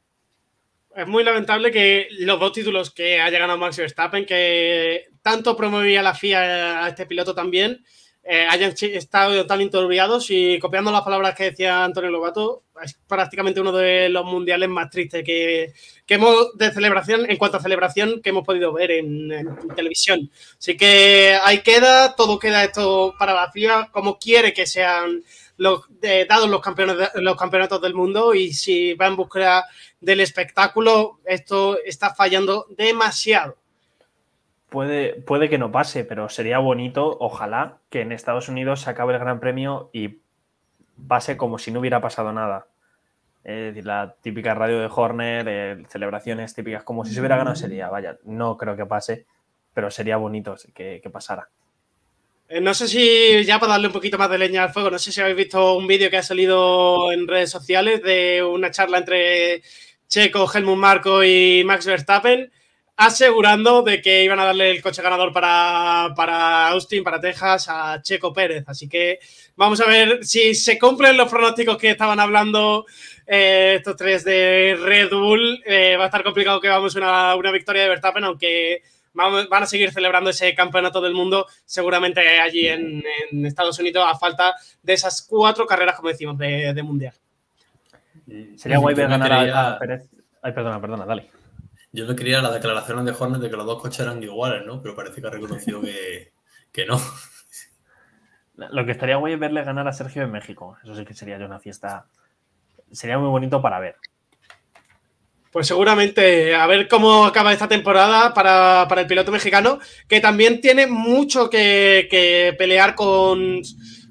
Speaker 5: Es muy lamentable que los dos títulos que haya ganado Max Verstappen, que tanto promovía la FIA a este piloto también, eh, hayan estado tan enturbiados y copiando las palabras que decía Antonio Lobato, es prácticamente uno de los mundiales más tristes que, hemos de celebración, en cuanto a celebración, que hemos podido ver en, en televisión. Así que ahí queda, todo queda esto para la FIA, como quiere que sean los, dados los, campeones los campeonatos del mundo y si va en búsqueda del espectáculo, esto está fallando demasiado.
Speaker 7: Puede, que no pase, pero sería bonito, ojalá, que en Estados Unidos se acabe el Gran Premio y pase como si no hubiera pasado nada. Es decir, la típica radio de Horner, eh, celebraciones típicas, como si se hubiera ganado sería, vaya, no creo que pase, pero sería bonito que, que pasara.
Speaker 5: Eh, No sé si, ya para darle un poquito más de leña al fuego, no sé si habéis visto un vídeo que ha salido en redes sociales de una charla entre Checo, Helmut Marco y Max Verstappen, asegurando de que iban a darle el coche ganador para, para Austin, para Texas, a Checo Pérez. Así que vamos a ver si se cumplen los pronósticos que estaban hablando eh, estos tres de Red Bull. Eh, va a estar complicado que vamos a una, una victoria de Verstappen, aunque vamos- van a seguir celebrando ese campeonato del mundo seguramente allí en, en Estados Unidos a falta de esas cuatro carreras, como decimos, de, de mundial.
Speaker 7: Sería guay ver ganar a Pérez. Ay, perdona, perdona, dale.
Speaker 6: Yo me quería las declaraciones de Horner de que los dos coches eran iguales, ¿no? Pero parece que ha reconocido que, que no.
Speaker 7: Lo que estaría guay es verle ganar a Sergio en México. Eso sí que sería ya una fiesta. Sería muy bonito para ver.
Speaker 5: Pues seguramente a ver cómo acaba esta temporada para, para el piloto mexicano, que también tiene mucho que, que pelear con,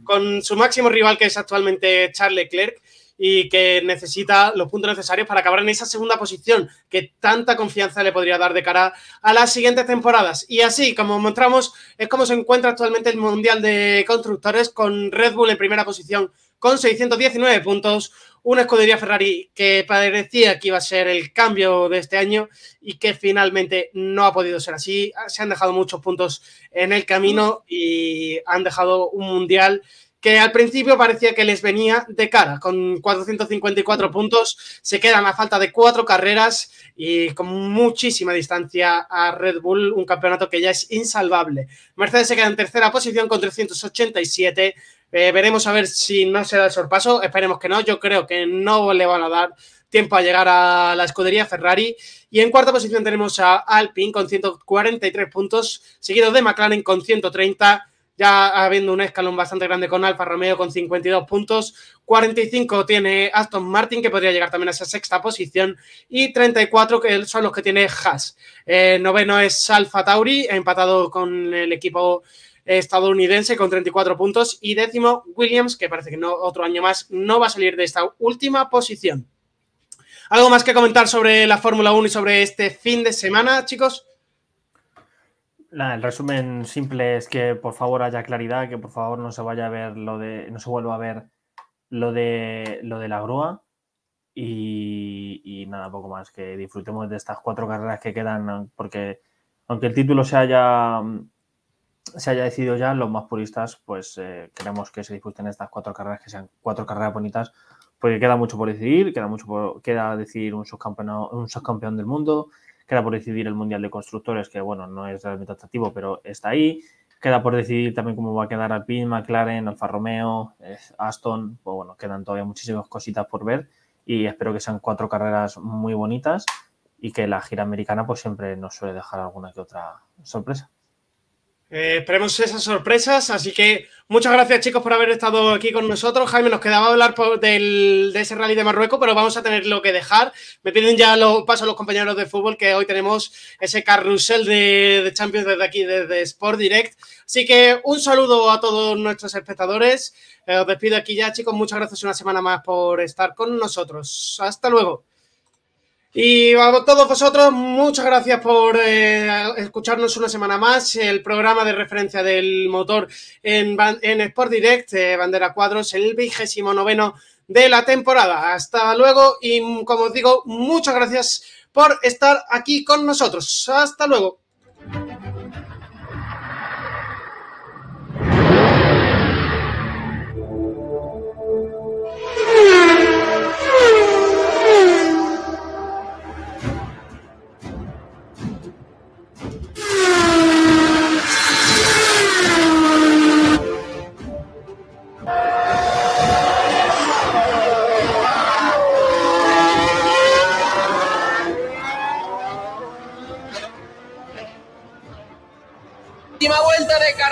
Speaker 5: con su máximo rival, que es actualmente Charles Leclerc, y que necesita los puntos necesarios para acabar en esa segunda posición, que tanta confianza le podría dar de cara a las siguientes temporadas. Y así, como mostramos, es como se encuentra actualmente el Mundial de Constructores, con Red Bull en primera posición con 619 puntos. Una escudería Ferrari que parecía que iba a ser el cambio de este año y que finalmente no ha podido ser así. Se han dejado muchos puntos en el camino y han dejado un mundial que al principio parecía que les venía de cara. Con 454 puntos se quedan a falta de cuatro carreras y con muchísima distancia a Red Bull, un campeonato que ya es insalvable. Mercedes se queda en tercera posición con 387. Eh, veremos a ver si no se da el sorpaso. Esperemos que no. Yo creo que no le van a dar tiempo a llegar a la escudería Ferrari. Y en cuarta posición tenemos a Alpine con 143 puntos, seguido de McLaren con 130 ya habiendo un escalón bastante grande con Alfa Romeo con 52 puntos, 45 tiene Aston Martin, que podría llegar también a esa sexta posición, y 34 que son los que tiene Haas. Eh, noveno es Alfa Tauri, empatado con el equipo estadounidense con 34 puntos, y décimo Williams, que parece que no, otro año más no va a salir de esta última posición. ¿Algo más que comentar sobre la Fórmula 1 y sobre este fin de semana, chicos?
Speaker 7: El resumen simple es que por favor haya claridad, que por favor no se vaya a ver lo de, no se vuelva a ver lo de lo de la grúa. Y, nada, poco más, que disfrutemos de estas cuatro carreras que quedan, porque aunque el título se haya se haya decidido ya, los más puristas, pues eh, queremos que se disfruten estas cuatro carreras, que sean cuatro carreras bonitas, porque queda mucho por decidir, queda mucho por, queda decidir un subcampeón, un subcampeón del mundo, Queda por decidir el Mundial de Constructores, que bueno, no es realmente atractivo, pero está ahí. Queda por decidir también cómo va a quedar Alpine, McLaren, Alfa Romeo, Aston. Pues bueno, quedan todavía muchísimas cositas por ver y espero que sean cuatro carreras muy bonitas y que la gira americana pues siempre nos suele dejar alguna que otra sorpresa.
Speaker 5: Eh, esperemos esas sorpresas, así que muchas gracias chicos por haber estado aquí con nosotros. Jaime, nos quedaba hablar de ese rally de Marruecos, pero vamos a tener lo que dejar. Me piden ya los pasos los compañeros de fútbol que hoy tenemos ese carrusel de, Champions desde aquí, desde Sport Direct. Así que un saludo a todos nuestros espectadores. Eh, os despido aquí ya chicos, muchas gracias una semana más por estar con nosotros. Hasta luego. Y a todos vosotros, muchas gracias por eh, escucharnos una semana más. El programa de referencia del motor en, en Sport Direct, eh, Bandera Cuadros, el vigésimo noveno de la temporada. Hasta luego y como os digo, muchas gracias por estar aquí con nosotros. Hasta luego.